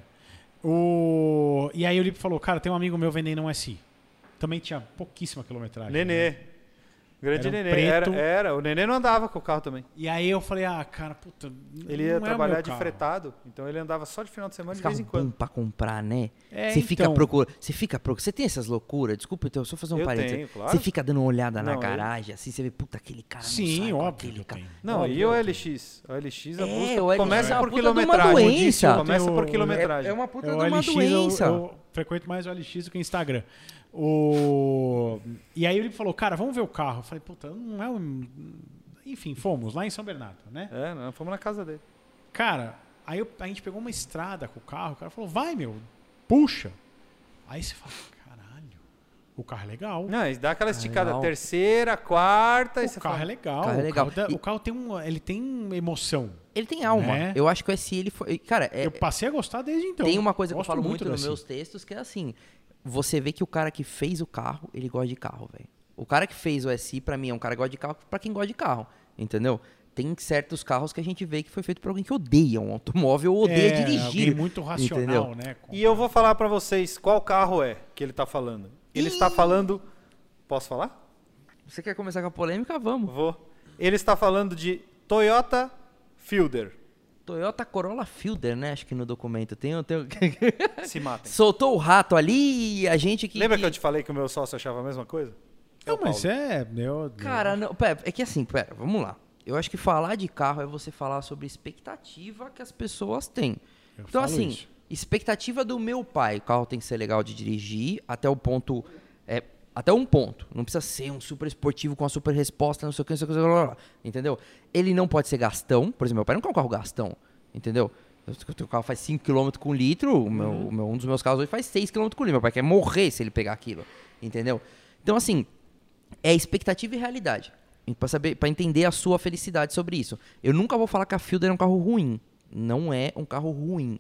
O... E aí o Lipe falou, cara, tem um amigo meu vendendo um SI. Também tinha pouquíssima quilometragem. Nenê. né? Grande Era um Nenê. preto. Era, era. O Nenê não andava com o carro também. E aí eu falei, ah, cara, puta. Ele não ia é trabalhar de carro. fretado. Então ele andava só de final de semana Esse de vez em quando. pra comprar, né? É, você fica então. procurando. Você fica procurando. Você tem essas loucuras? Desculpa, então, só fazer um Eu parênteses. tenho, claro. Você fica dando uma olhada na Não, eu- garagem, assim, você vê, puta, aquele cara não Sim, com óbvio aquele cara. Não, Óbvio, e o LX? O LX, a É, busca o LX começa é por puta de uma quilometragem. doença. Começa por quilometragem. É, é uma puta É de uma doença. Eu, frequento mais o LX do que o Instagram. O... E aí ele falou, cara, vamos ver o carro. Eu falei, puta, não é um... Enfim, fomos lá em São Bernardo, né? É, nós fomos na casa dele. Cara, aí eu- a gente pegou uma estrada com o carro, o cara falou, vai, meu, puxa. Aí você fala, caralho, o carro é legal. Não, dá aquela esticada. legal. Terceira, quarta. e O você carro fala, é legal. O carro é legal. O carro, E- o carro tem, um, ele tem emoção. Ele tem alma. Né? Eu acho que o SI, ele foi. Cara, é, eu passei a gostar desde então. tem uma coisa que eu falo muito, do nos meus textos, que é assim: você vê que o cara que fez o carro, ele gosta de carro, velho. O cara que fez o SI, pra mim, é um cara que gosta de carro pra quem gosta de carro. Entendeu? Tem certos carros que a gente vê que foi feito por alguém que odeia um automóvel ou odeia É, dirigir. muito racional, entendeu? né? com- E eu vou falar pra vocês qual carro é que ele tá falando. Ele está falando. Posso falar? Você quer começar com a polêmica? Vamos. Vou. Ele está falando de Toyota Fielder. Toyota Corolla Fielder, né? Acho que no documento tem. tem... Se matem. Soltou o rato ali e a gente que. Lembra que... que eu te falei que o meu sócio achava a mesma coisa? Não, o mas Paulo. é. Meu, Cara, não, pera, é que assim, pera, vamos lá. Eu acho que falar de carro é você falar sobre expectativa que as pessoas têm. Eu então, falo assim, isso. expectativa do meu pai, o carro tem que ser legal de dirigir até o ponto. É, até um ponto. Não precisa ser um super esportivo com uma super resposta, não sei o que, não sei o que, blá, blá, blá, entendeu? Ele não pode ser gastão. Por exemplo, meu pai não quer um carro gastão, entendeu? O carro faz 5 km com litro, o meu, o meu- um dos meus carros hoje faz 6 km com litro. Meu pai quer morrer se ele pegar aquilo, entendeu? Então, assim, é expectativa e realidade. Para saber, para entender a sua felicidade sobre isso. Eu nunca vou falar que a Fielder é um carro ruim. Não é um carro ruim.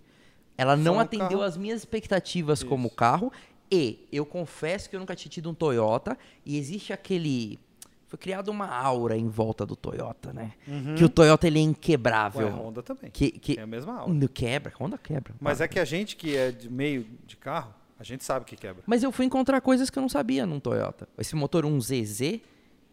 Ela não um atendeu às minhas expectativas como carro. E eu confesso que eu nunca tinha tido um Toyota. E existe aquele. Foi criada uma aura em volta do Toyota, né? Que o Toyota ele é Ué, inquebrável. a Honda também. que, que Tem a mesma aula. não quebra, Honda quebra. Mas é que a gente que é de meio de carro, a gente sabe que quebra. Mas eu fui encontrar coisas que eu não sabia num Toyota. Esse motor 1ZZ,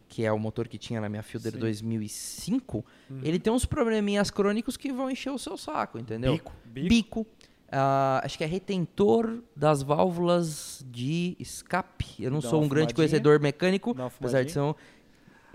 que é o motor que tinha na minha Fielder Sim. 2005, ele tem uns probleminhas crônicos que vão encher o seu saco, entendeu? Bico. Bico. Ah, acho que é retentor das válvulas de escape. Eu não Dá sou um grande conhecedor mecânico, apesar de ser um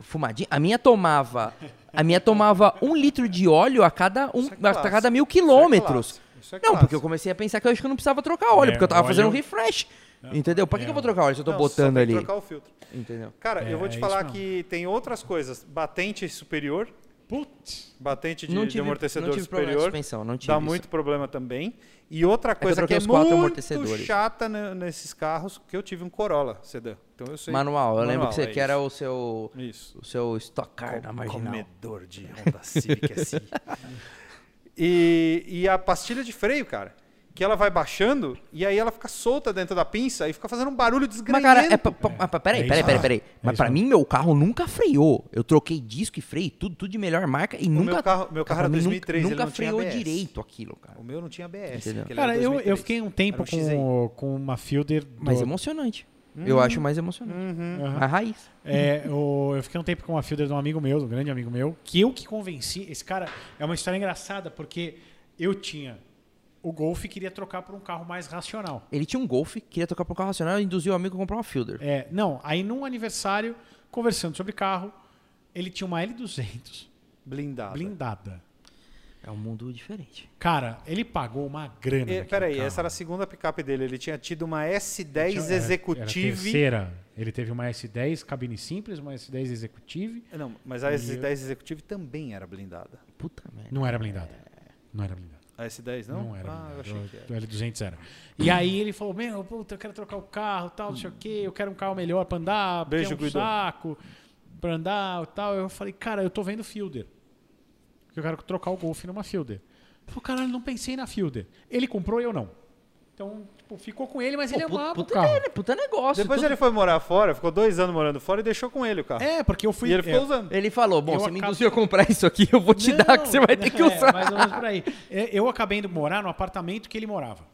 fumadinha. A minha tomava, a minha tomava um litro de óleo a cada um, Isso é a cada mil é quilômetros. Isso é Não, porque eu comecei a pensar que eu acho que eu não precisava trocar óleo, É, porque eu tava óleo- fazendo um refresh. Entendeu? Pra que, É. que eu vou trocar óleo se eu tô Não, só botando tem que ali? trocar o filtro. Entendeu? Cara, É, eu vou te é falar que tem outras coisas. Batente superior, Putz. Batente de, não de tive, amortecedor não tive problema de superior. suspensão, não tive Dá isso. muito problema também. E outra coisa que, troquei é os quatro muito chata ne- nesses carros, que eu tive um Corolla sedã. Então eu sei. Manual, eu lembro Manual, que você é que era o seu, Isso. o seu Stock Car da Marginal. Comedor de Honda Civic SI. E, e a pastilha de freio, cara, que ela vai baixando e aí ela fica solta dentro da pinça e fica fazendo um barulho Mas, desgranhento. cara, é, pa- pa- pa- peraí, É peraí, peraí, peraí. É Mas isso pra mim, meu carro nunca freou. Eu troquei disco e freio, tudo, tudo de melhor marca e O nunca. meu carro, meu carro era mim, 2003, nunca, nunca freou direito aquilo, cara. O meu não tinha ABS. Cara, eu, eu 2003. fiquei um tempo um com, com uma Fielder. do- Mais emocionante. Hum. Eu acho mais emocionante. Uhum. Aham. A raiz. É, o- eu fiquei um tempo com uma Fielder de um amigo meu, de um grande amigo meu, que eu que convenci. Esse cara é uma história engraçada, porque eu tinha o Golf queria trocar por um carro mais racional. Ele tinha um Golf, queria tocar pro carro racional e induziu o amigo a comprar uma Fielder. É, não, aí num aniversário, conversando sobre carro, ele tinha uma L200 Blindado. blindada. É um mundo diferente. Cara, ele pagou uma grana. E, peraí, carro. essa era a segunda picape dele. Ele tinha tido uma S10 Tinha- era- Era a Executive. terceira. Ele teve uma S10 cabine simples, uma S10 Executive. Não, mas a S10 Executive também era blindada. Puta merda. Não era blindada. Não era blindada. A S10 não? Não, era. Ah, eu achei que era. O L200 era. E aí ele falou: Meu, puta, eu quero trocar o carro, tal, não sei o quê. Eu quero um carro melhor pra andar, Beijo, é um Guido. saco pra andar e tal. Eu falei: Cara, eu tô vendo Fielder. Eu quero trocar o Golf numa Fielder. Ele falou: Caralho, não pensei na Fielder. Ele comprou e eu não. Então, tipo, ficou com ele, mas ele Pô, amava o puta, carro. puta, puta negócio. Depois tudo- ele foi morar fora, ficou dois anos morando fora e deixou com ele o carro. É, porque eu fui. e ele ficou é, usando. Ele falou, bom, Eu você me induziu a comprar isso aqui, eu vou te Não, dar que você vai ter que é, usar. mais ou menos por aí. É, Eu acabei indo morar no apartamento que ele morava.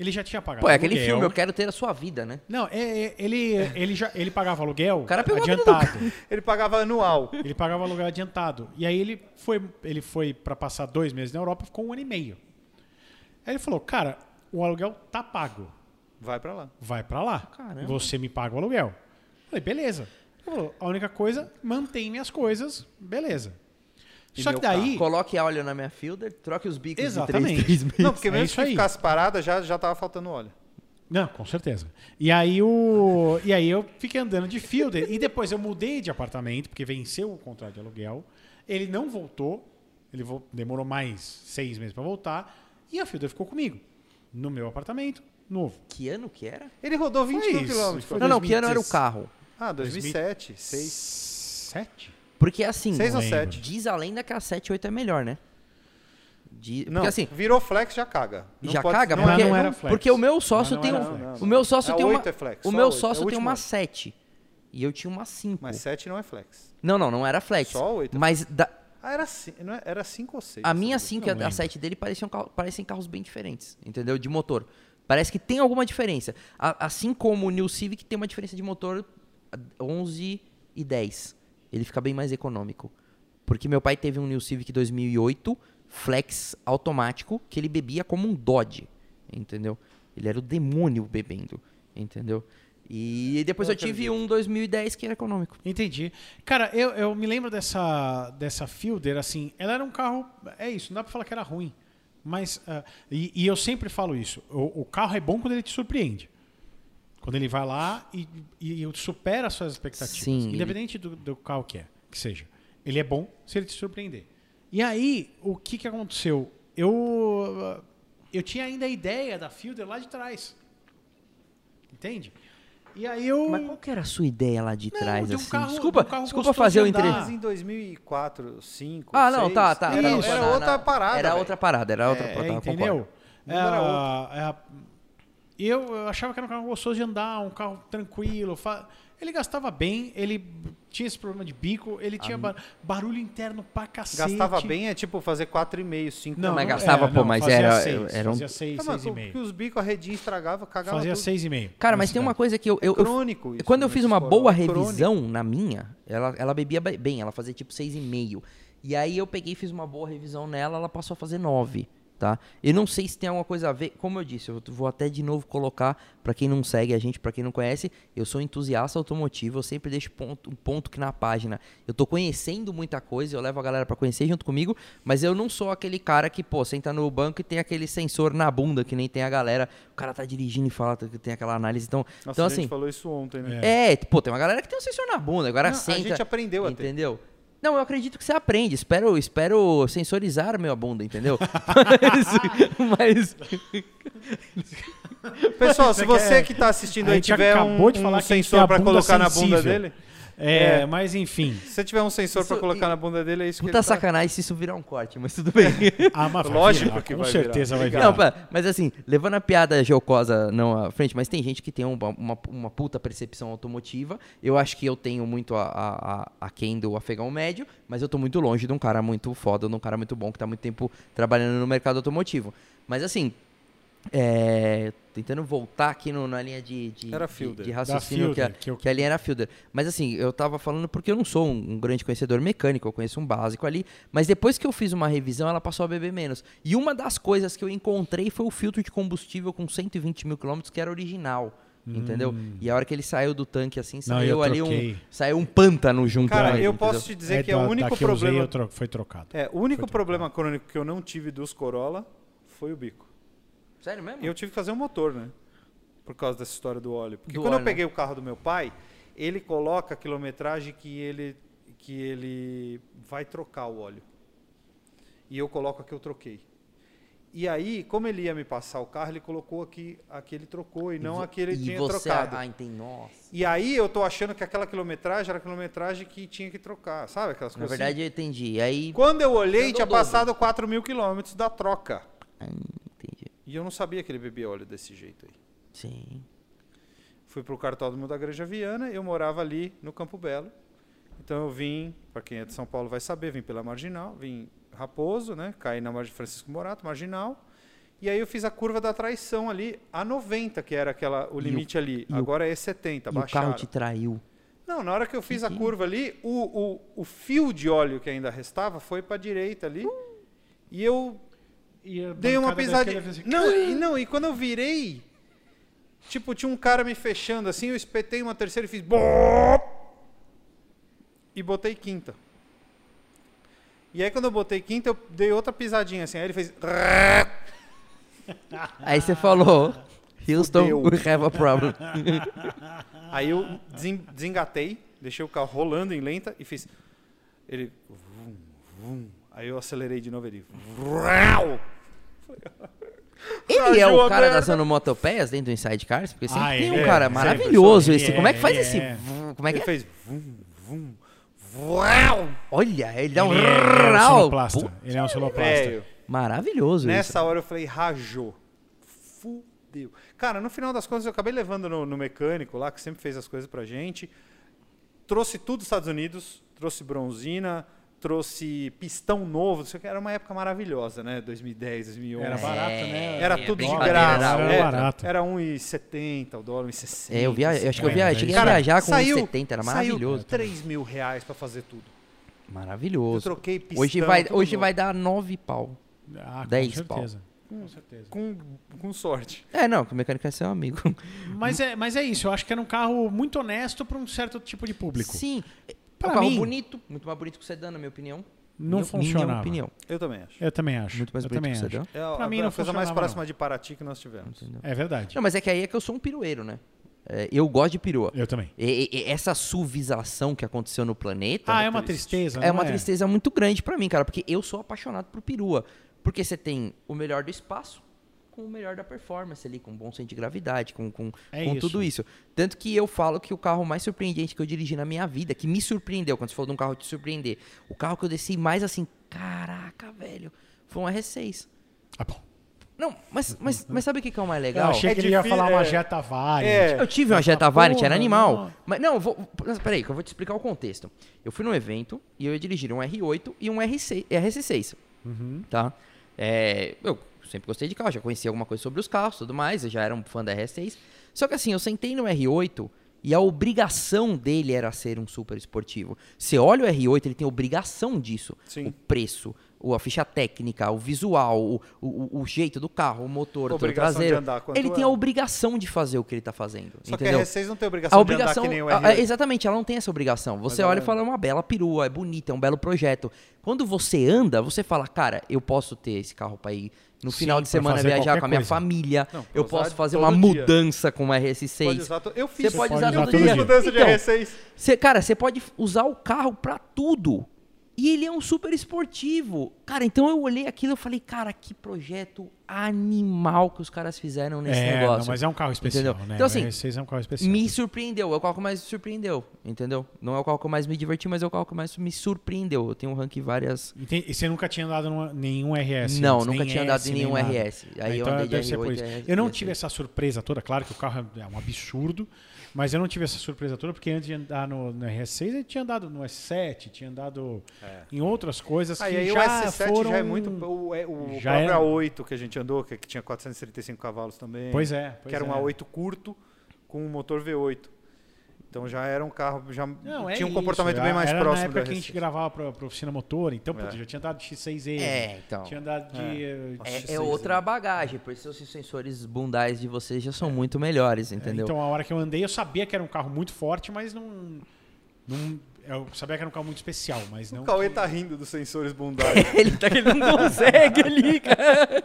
Ele já tinha pagado Pô, é aquele aluguel. filme, eu quero ter a sua vida, né? Não, é, é, ele, ele, já, ele pagava aluguel cara pegou adiantado. Ele pagava anual. Ele pagava aluguel adiantado. E aí ele foi, ele foi para passar dois meses na Europa, ficou um ano e meio. Aí ele falou, cara, o aluguel tá pago. Vai pra lá. Vai para lá. Caramba. Você me paga o aluguel. Eu falei, beleza. Ele falou, a única coisa, mantém minhas coisas, beleza. E Só que daí... Coloque óleo na minha Fielder, troque os bicos Exatamente. de 3, 3 meses. Não, porque É mesmo isso que aí. ficasse parada, já, já tava faltando óleo. Não, com certeza. E aí, o... e aí eu fiquei andando de Fielder. e depois eu mudei de apartamento, porque venceu o contrato de aluguel. Ele não voltou. Ele demorou mais seis meses para voltar. E a Fielder ficou comigo. No meu apartamento, novo. Que ano que era? Ele rodou 20 Foi mil isso, quilômetros. foi não, não, que ano era o 2016. carro? Ah, 2007, 6. Sete? Porque assim, Seis ou lembro. sete? diz a lenda que a 7 8 é melhor, né? De- Não, porque assim, virou flex, já caga. Não já pode- caga? não porque, não era flex. porque o meu sócio Mas tem não um. O meu sócio É tem uma. é flex, o meu é sócio o tem uma ano. 7. E eu tinha uma 5. Mas 7 não é flex. Não, não, não era flex. Só oito é Mas da- Ah, era 5 não é- era cinco ou 6. a minha 5 e a- a lembro. 7 dele pareciam, parecem carros bem diferentes, entendeu? De motor. Parece que tem alguma diferença. A- assim como o New Civic tem uma diferença de motor a 11 e 10. Ele fica bem mais econômico. Porque meu pai teve um New Civic 2008, flex automático, que ele bebia como um Dodge, entendeu? Ele era o demônio bebendo, entendeu? E depois Eu eu, tive um 2010 que era econômico. Entendi. Cara, eu, eu me lembro dessa, dessa Fielder, assim, ela era um carro. É isso, não dá pra falar que era ruim. Mas. ah, e, e eu sempre falo isso: o, o carro é bom quando ele te surpreende. Quando ele vai lá e, e, e supera as suas expectativas. Sim, ele- Independente do, do carro que é, que seja. Ele é bom se ele te surpreender. E aí, o que, que aconteceu? Eu, ah, eu tinha ainda a ideia da Fielder lá de trás. Entende? E aí eu. Mas qual que era a sua ideia lá de Não, trás, de um assim? carro- desculpa, de um desculpa fazer o de andar. entre... Mas em 2004, 2005, Ah, não, 6, tá, tá. Era, Isso. era outra na- parada. Era velho. outra parada, era outra É, parada, entendeu? concordo. Não era É, é, eu, eu achava que era um carro gostoso de andar, um carro tranquilo. fa- Ele gastava bem, ele tinha esse problema de bico, ele tinha ba- barulho interno pra cacete. Gastava bem, é tipo fazer 4,5, 5 Não, mas não- gastava, é, pô, não, mas fazia era- Seis, era um- Fazia seis, Ah, mas seis e porque meio. os bicos a redinha estragava, cagava Fazia tudo. seis e meio. Cara, na mas tem uma coisa que eu... eu, É eu- crônico isso, quando eu né, fiz uma boa é crônico. revisão na minha, ela, ela bebia be- bem, ela fazia tipo 6,5. E aí eu peguei e fiz uma boa revisão nela, ela passou a fazer 9, tá? Eu não sei se tem alguma coisa a ver, como eu disse, eu vou até de novo colocar, pra quem não segue a gente, pra quem não conhece, eu sou entusiasta automotivo, eu sempre deixo ponto, um ponto que na página eu tô conhecendo muita coisa, eu levo a galera pra conhecer junto comigo, mas eu não sou aquele cara que, pô, senta no banco e tem aquele sensor na bunda, que nem tem a galera, o cara tá dirigindo e fala que tem aquela análise, então, Nossa, então a gente assim... falou isso ontem, né? É, pô, tem uma galera que tem um sensor na bunda, agora Não, senta. a gente aprendeu até. Entendeu? Não, eu acredito que você aprende. Espero, espero sensorizar a minha bunda, entendeu? mas, mas- Pessoal, se Você você quer- que tá assistindo A aí tiver acabou um, de falar um sensor a pra bunda colocar na sensível. bunda dele, É, É. mas enfim. se você tiver um sensor pra Isso- colocar e- na bunda dele, é isso que puta ele tá... sacanagem se isso virar um corte, mas tudo bem. Ah, mas Lógico virar, que com vai certeza virar. vai virar. Não, pá, mas assim, levando a piada jocosa não à frente, mas tem gente que tem uma, uma, uma puta percepção automotiva. Eu acho que eu tenho muito a, a, a, a quem do afegão médio, mas eu tô muito longe de um cara muito foda, de um cara muito bom que tá muito tempo trabalhando no mercado automotivo. Mas assim, é, tentando voltar aqui no- na linha de, de, Era de- Fielder. de Da raciocínio que, a, Fielder, que eu- que a linha era Fielder. Mas assim, eu tava falando porque eu não sou um, um grande conhecedor mecânico, eu conheço um básico ali. Mas depois que eu fiz uma revisão, ela passou a beber menos. E uma das coisas que eu encontrei foi o filtro de combustível com 120 mil quilômetros, que era original. Entendeu? E a hora que ele saiu do tanque, assim, Hum. Não, saiu eu ali um. Saiu um pântano junto Cara, com ele, eu entendeu? posso te dizer É que é o único usei, problema... eu tro- foi trocado. É, o único Foi problema crônico que eu não tive dos Corolla foi o bico. Sério mesmo? E eu tive que fazer um motor, né? Por causa dessa história do óleo. Porque Do quando óleo, eu né? peguei o carro do meu pai, ele coloca a quilometragem que ele, que ele vai trocar o óleo. E eu coloco a que eu troquei. E aí, como ele ia me passar o carro, ele colocou aqui a que ele trocou e não a que ele e tinha você, trocado. Ah, entendi. Nossa. E aí eu tô achando que aquela quilometragem era a quilometragem que tinha que trocar, sabe? Aquelas Na coisas verdade, eu entendi. E aí. assim. Quando eu olhei, tinha dobro. passado 4 mil quilômetros da troca. E eu não sabia que ele bebia óleo desse jeito aí. Sim. Fui pro cartódromo da Granja Viana, eu morava ali no Campo Belo. Então eu vim, para quem é de São Paulo vai saber, vim pela Marginal, vim Raposo, né? Caí na margem Francisco Morato, Marginal. E aí eu fiz a curva da traição ali a 90, que era aquela o limite ali. e o- Agora é 70, e o baixaram. carro te traiu. Não, na hora que eu fiz a curva ali, o, o, o fio de óleo que ainda restava foi para direita ali. E eu E a Dei uma pisadinha. assim, Não, e, não, e quando eu virei, tipo, tinha um cara me fechando assim, eu espetei uma terceira e fiz. E botei quinta. E aí quando eu botei quinta, eu dei outra pisadinha assim. Aí ele fez. Aí você falou, Houston, Fudeu. we have a problem. Aí eu desen- desengatei, deixei o carro rolando em lenta e fiz. Ele. vum, vum. Aí eu acelerei de novo ele. vrau. Ele é o cara das onomotopeias dentro do Inside Cars? Porque sempre Ah, tem um é, cara sempre, maravilhoso sempre. esse. Como é que faz Ele esse... é. vum? Como é que Ele é? fez. Vum, vum, vrau. Olha, ele dá um... Ele é, ele é um rau. sonoplasta. Ele é um sonoplasta. Velho. Maravilhoso Nessa hora eu falei, rajou. Fudeu. Cara, no final das contas eu acabei levando no, no mecânico lá, que sempre fez as coisas pra gente. Trouxe tudo dos Estados Unidos, trouxe bronzina, trouxe pistão novo, não sei o que. Era uma época maravilhosa, né? 2010, 2011. Era barato, né? Era é, tudo de graça. era é, barato. Era 1,70 o dólar, 1,60. É, eu, via... eu acho que eu É, viajei, cheguei a Cara, viajar com saiu- 70, era maravilhoso. Saiu 3 mil reais pra fazer tudo. Eu Maravilhoso. troquei pistão. Hoje vai, hoje novo. vai dar 9 pau. Ah, com 10 certeza. Com certeza. Com, com sorte. É, não, que o mecânico é seu amigo. Mas é, mas é isso, eu acho que era um carro muito honesto para um certo tipo de público. Sim. É Pra um carro mim- bonito, muito mais bonito que o sedã, na minha opinião. Não minha, funcionava. Minha opinião. Eu também acho. Eu também acho. Muito mais eu bonito também que o acho. sedã. É a, Pra mim a não coisa mais próxima não. de Paraty que nós tivemos. Entendeu? É verdade. Não, mas é que aí é que eu sou um pirueiro, né? É, eu gosto de perua. Eu também. E, e- essa suvização que aconteceu no planeta Ah, é uma tristeza, é uma tristeza muito grande pra mim, cara, porque eu sou apaixonado por perua. Porque você tem o melhor do espaço com o melhor da performance ali, com bom centro de gravidade, com, com, É com isso. tudo isso. Tanto que eu falo que o carro mais surpreendente que eu dirigi na minha vida, que me surpreendeu, quando você falou de um carro te surpreender, o carro que eu desci mais assim, caraca, velho, foi um R6. Ah, bom. Não, mas, mas, mas sabe o que que é o mais Eu legal? achei É que ele ia falar uma é. Jetta Variant. É. Eu tive uma Jetta Variant, era animal. não. Mas não, eu vou, mas peraí, que eu vou te explicar o contexto. Eu fui num evento e eu ia dirigir um R8 e um R6, RS6, Uhum. tá? É, eu sempre gostei de carro, já conhecia alguma coisa sobre os carros e tudo mais, eu já era um fã da RS6. Só que assim, eu sentei no R8 e a obrigação dele era ser um super esportivo. Você olha o R8, ele tem obrigação disso. Sim. O preço, a ficha técnica, o visual, o, o- o jeito do carro, o motor, o de traseiro. andar ele tem é. a obrigação de fazer o que ele tá fazendo. Só entendeu? que a R6 não tem obrigação, A obrigação, de andar que nem o a- R8. a- exatamente, ela não tem essa obrigação. Você Mas olha e fala, é uma bela perua, é bonita, é um belo projeto. Quando você anda, você fala, cara, eu posso ter esse carro para ir no Sim, final de semana viajar com a minha coisa. família, Não, eu posso fazer uma dia. mudança com uma Pode RS6. usar to- Eu fiz Você isso. pode pode usar usar todo todo dia. dia. mudança de Então, R6. Você, cara, você pode usar o carro pra tudo. E ele é um super esportivo. Cara, então eu olhei aquilo e falei, cara, que projeto animal que os caras fizeram nesse é, negócio. não, mas é um carro especial, Entendeu? né? Então, assim, o R6 é um carro especial. Me surpreendeu, é o carro que mais me surpreendeu, entendeu? Não é o carro que mais me diverti, mas é o carro que mais me surpreendeu. Eu tenho um rank várias. E, tem- e você nunca tinha andado em nenhum RS? não, antes, nunca tinha andado em nenhum nada. RS. Aí Ah, eu então andei de deve ser R8 por isso. Eu não tive essa surpresa toda, claro que o carro é um absurdo, mas eu não tive essa surpresa toda porque antes de andar no, no RS6 eu tinha andado no S7, tinha andado em outras coisas Aí, que aí já o S7 foram... já é muito. O, é- o Já próprio é- A8 que a gente andou, que, que tinha 435 cavalos também. Pois é, pois que era um é. A8 curto com um motor V8. Então já era um carro, já Não, é tinha um isso, comportamento bem mais era próximo na época que a gente RS6. gravava pra, pra oficina motor, então putz, É. já tinha andado de X6E, É, então. tinha andado de... eh, Nossa, É, X6, é outra bagagem, por isso os sensores bundais de vocês já são muito melhores, entendeu? Então a hora que eu andei eu sabia que era um carro muito forte, mas não... não eu sabia que era um carro muito especial, mas não... O Cauê que- tá rindo dos sensores bundais. ele, tá, ele não consegue ali, cara.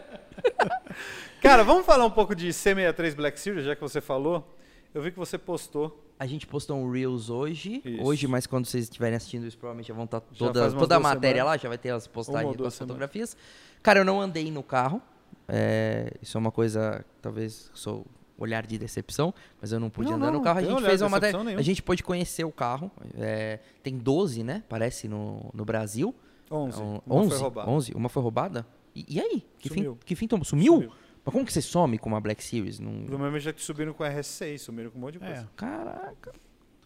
Cara, vamos falar um pouco de C63 Black Series, já que você falou. Eu vi que você postou. A gente postou um Reels hoje. Isso. Hoje, mas quando vocês estiverem assistindo isso, provavelmente já vão estar Já toda, toda a matéria semanas. lá, já vai ter as Uma postagens ou com duas as fotografias. Cara, eu não andei no carro. É, isso é uma coisa, talvez, sou olhar de decepção, mas eu não pude Não, andar não, no carro. A gente fez uma matéria. nenhuma. A gente pôde conhecer o carro. É, tem 12, né? Parece no, no Brasil. 11. Um, Uma 11, foi roubada. 11, uma foi roubada. E, e aí? Que fim, Sumiu. que fim tomou? Sumiu? Sumiu. Mas como que você some com uma Black Series? Não... Do mesmo jeito que subiram com a RS6, sumiram com um monte de coisa. É. Caraca,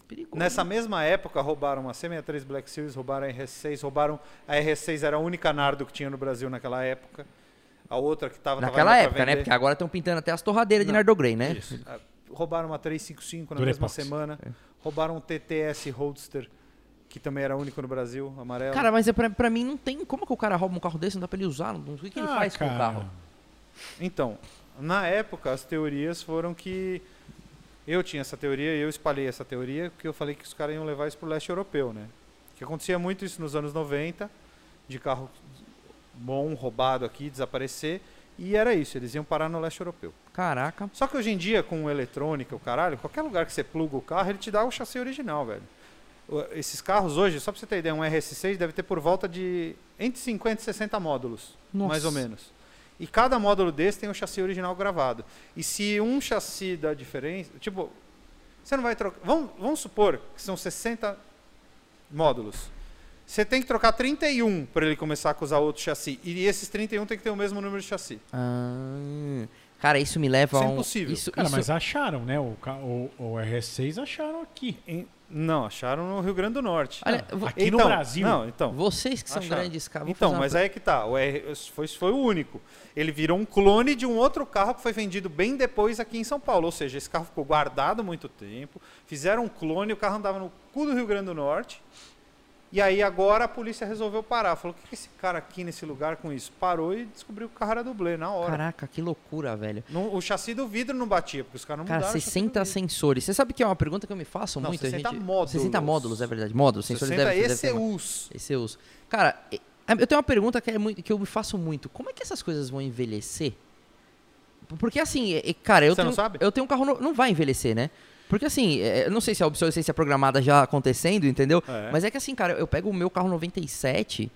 perigoso. Nessa mesma época, roubaram uma C63 Black Series, roubaram a RS6, roubaram. A RS6 era a única Nardo que tinha no Brasil naquela época. A outra que tava. tava Naquela época, né? Porque agora estão pintando até as torradeiras de Não. Nardo Grey, né? Isso. Ah, Roubaram uma 355 na Durepox. mesma semana. Roubaram um TTS Roadster, que também era único no Brasil, amarelo. Cara, mas é pra, pra mim não tem. Como que o cara rouba um carro desse? Não dá pra ele usar? Não, o que, que ele Ah, faz com o cara. carro? Então, na época, as teorias foram que. Eu tinha essa teoria e eu espalhei essa teoria, porque eu falei que os caras iam levar isso pro leste europeu, né? Que acontecia muito isso nos anos 90, de carro bom, roubado aqui, desaparecer. E era isso, eles iam parar no leste europeu. Caraca. Só que hoje em dia, com eletrônica, o caralho, qualquer lugar que você pluga o carro, ele te dá o chassi original, velho. O- Esses carros hoje, só pra você ter ideia, um RS6 deve ter por volta de entre 50 e 60 módulos, Nossa. mais ou menos. E cada módulo desse tem o chassi original gravado. E se um chassi dá diferença, tipo, você não vai trocar. Vamos, vamos supor que são 60 módulos. Você tem que trocar 31 para ele começar a usar outro chassi. E esses 31 tem que ter o mesmo número de chassi. Ah, cara, isso me leva Isso a é um. impossível. Isso, Cara, isso- mas acharam, né? O, o, o RS6 acharam aqui. Em- não, acharam no Rio Grande do Norte. Olha, vo- Aqui no Então, Brasil. Não, então. vocês que são Acharam. grandes caras. vou Então, mas aí é que tá. O R, foi, foi o único. Ele virou um clone de um outro carro que foi vendido bem depois aqui em São Paulo. Ou seja, esse carro ficou guardado muito tempo. Fizeram um clone, o carro andava no cu do Rio Grande do Norte. E aí agora a polícia resolveu parar. Falou, o que, que esse cara aqui nesse lugar com isso? Parou e descobriu que o carro era dublê na hora. Caraca, que loucura, velho. Não- o chassi do vidro não batia, porque os caras não Cara, mudaram do 60 vidro. sensores. Você sabe que é uma pergunta que eu me faço Não, muito? 60 a gente... módulos. 60 módulos, é verdade. Módulos, sensores 60 devem, devem ter mais. ECUs. ECUs. Cara, eu tenho uma pergunta que, é muito, que eu me faço muito. Como é que essas coisas vão envelhecer? Porque assim, cara, eu Você não tenho, sabe? eu tenho um carro, no- não vai envelhecer, né? Porque assim, é, eu não sei se a obsolescência programada já acontecendo, entendeu? É. Mas é que assim, cara, eu pego o meu carro 97,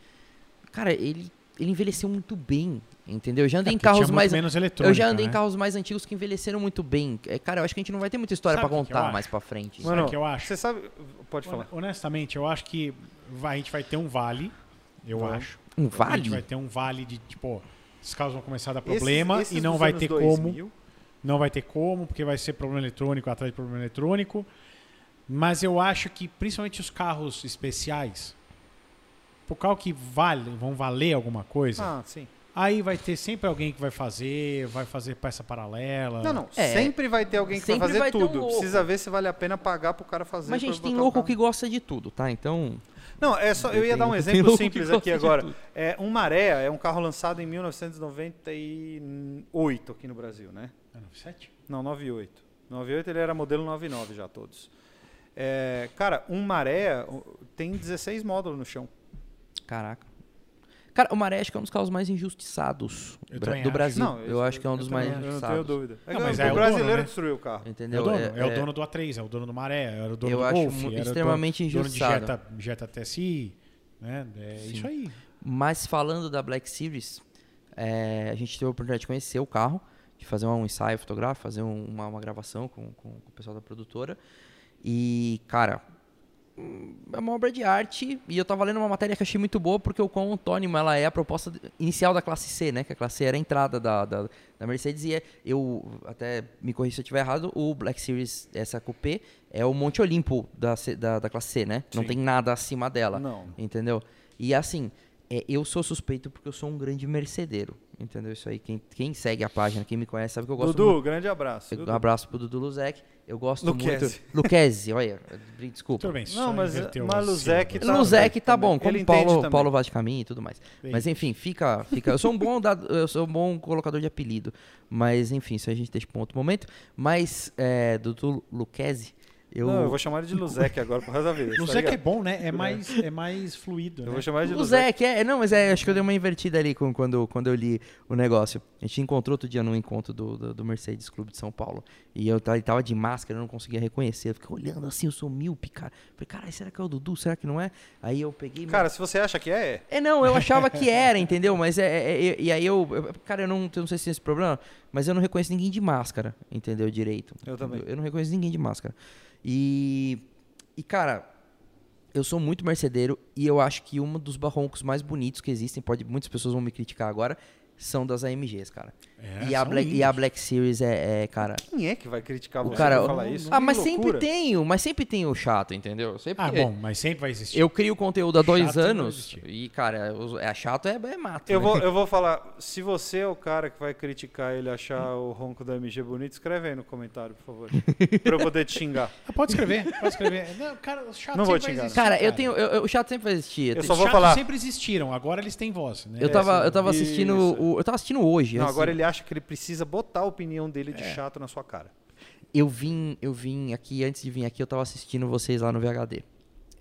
cara, ele, ele envelheceu muito bem, entendeu? Eu já andei É, em carros mais menos eu já andei em né? carros mais antigos que envelheceram muito bem. É, Cara, eu acho que a gente não vai ter muita história Sabe eu contar mais pra frente. Sabe o que eu acho? Você sabe... Pode falar. Honestamente, eu acho que vai- a gente vai ter um vale, eu acho. Um A gente vale? vai ter um vale de, tipo, esses carros vão começar a dar Esses- problema esses e não vai ter 2000, como. Não vai ter como, porque vai ser problema eletrônico atrás de problema eletrônico. Mas eu acho que, principalmente os carros especiais, o carro que vale, vão valer alguma coisa, Ah, sim. aí vai ter sempre alguém que vai fazer, vai fazer peça paralela. Não, não. É. Sempre vai ter alguém que vai Sempre fazer vai ter um tudo. louco. Precisa ver se vale a pena pagar pro cara fazer. Mas, gente, tem louco que gosta de tudo, tá? Então. Não, é só, eu ia dar um exemplo simples aqui agora. É, um Maré é um carro lançado em 1998 aqui no Brasil, né? É 97? Não, 98. 98 ele era modelo 99 já todos. É, cara, um Maré tem 16 módulos no chão. Caraca. Cara, o Maré acho que é um dos carros mais injustiçados Eu do acho. Brasil. Não, eu, acho que é um dos mais também- Eu não tenho injustiçados. dúvida. É Não, mas o é o brasileiro dono, né? destruiu o carro. É o Entendeu? dono, é, o dono do A3, é o dono do Maré, era o dono Eu do acho Golf, extremamente dono, dono de injustiçado. Jetta, Jetta TSI, Né? É Sim. isso aí. Mas falando da Black Series, é, a gente teve a oportunidade de conhecer o carro, de fazer um ensaio fotográfico, fazer um- uma, uma gravação com, com- com o pessoal da produtora. E, cara, é uma obra de arte. E eu tava lendo uma matéria que achei muito boa, porque o quão autônimo ela é a proposta inicial da classe C, né? Que a classe C era a entrada da, da, da Mercedes. E é, eu, até me corrija se eu estiver errado, o Black Series, essa Coupé, é o Monte Olimpo da, da, da classe C, né? Não Sim. tem nada acima dela. Não. Entendeu? E assim, é, eu sou suspeito porque eu sou um grande mercedeiro. Entendeu? Isso aí, quem, quem segue a página, quem me conhece, sabe que eu gosto Dudu, muito. grande abraço. Um Dudu. abraço pro Dudu Luzek. Eu gosto Luquezzi. muito. Luquezzi, olha. Desculpa. Tudo bem. Não, mas- mas Luzek tá- Luzek tá também. bom, como Ele Paulo, também. Paulo Vaz de Caminho e tudo mais. Bem. Mas enfim, fica, fica. Eu sou um bom dado, eu sou um bom colocador de apelido. Mas enfim, isso a gente deixa para um outro momento. Mas é, Dudu Luquezzi, eu. Não, eu vou chamar ele de Luzek agora pro resto da vida. O tá é bom, né? É mais, é mais fluido. Eu né? vou chamar ele de Luzek. Luzek, é, não, mas é, acho que eu dei uma invertida ali com- quando, quando eu li o negócio. A gente encontrou outro dia num encontro do, do, do Mercedes Clube de São Paulo. E eu tava de máscara, eu não conseguia reconhecer. Eu fiquei olhando assim, eu sou míope, cara. Falei, caralho, será que é o Dudu? Será que não é? Aí eu peguei. Cara, se você acha que é, é. É, não, eu achava que era, entendeu? Mas é. é- é- e aí eu. eu- Cara, eu não, eu não sei se tem esse problema, mas eu não reconheço ninguém de máscara, entendeu? Direito. Eu também. Eu não reconheço ninguém de máscara. E. E, cara. Eu sou muito mercedeiro e eu acho que um dos barroncos mais bonitos que existem, pode muitas pessoas vão me criticar agora, são das AMGs, cara. É, e, a Black, e a Black Series é, é, cara. Quem é que vai criticar O você cara- falar isso? Ah, mas sempre tem, o- mas sempre tem o chato, entendeu? Sempre Ah, bom, mas sempre vai existir. Eu crio conteúdo há dois Chato anos e, cara, é chato, é, é mato. Eu né? vou, eu vou falar, se você é o cara que vai criticar ele achar o ronco da MG bonito, escreve aí no comentário, por favor. pra eu poder te xingar. Ah, pode escrever, pode escrever. Não, cara, os chatos Não vou sempre vai xingar. existir, Cara, eu tenho. eu- eu- o chato sempre vai existir. Eu Eu, só Os vou chatos falar- sempre existiram, agora eles têm voz, né? eu tava, É, eu tava assistindo. o- eu tava assistindo hoje. Não, assim. agora ele acha que ele precisa botar a opinião dele É. de chato na sua cara. Eu vim, eu vim aqui, antes de vir aqui, eu tava assistindo vocês lá no VHD.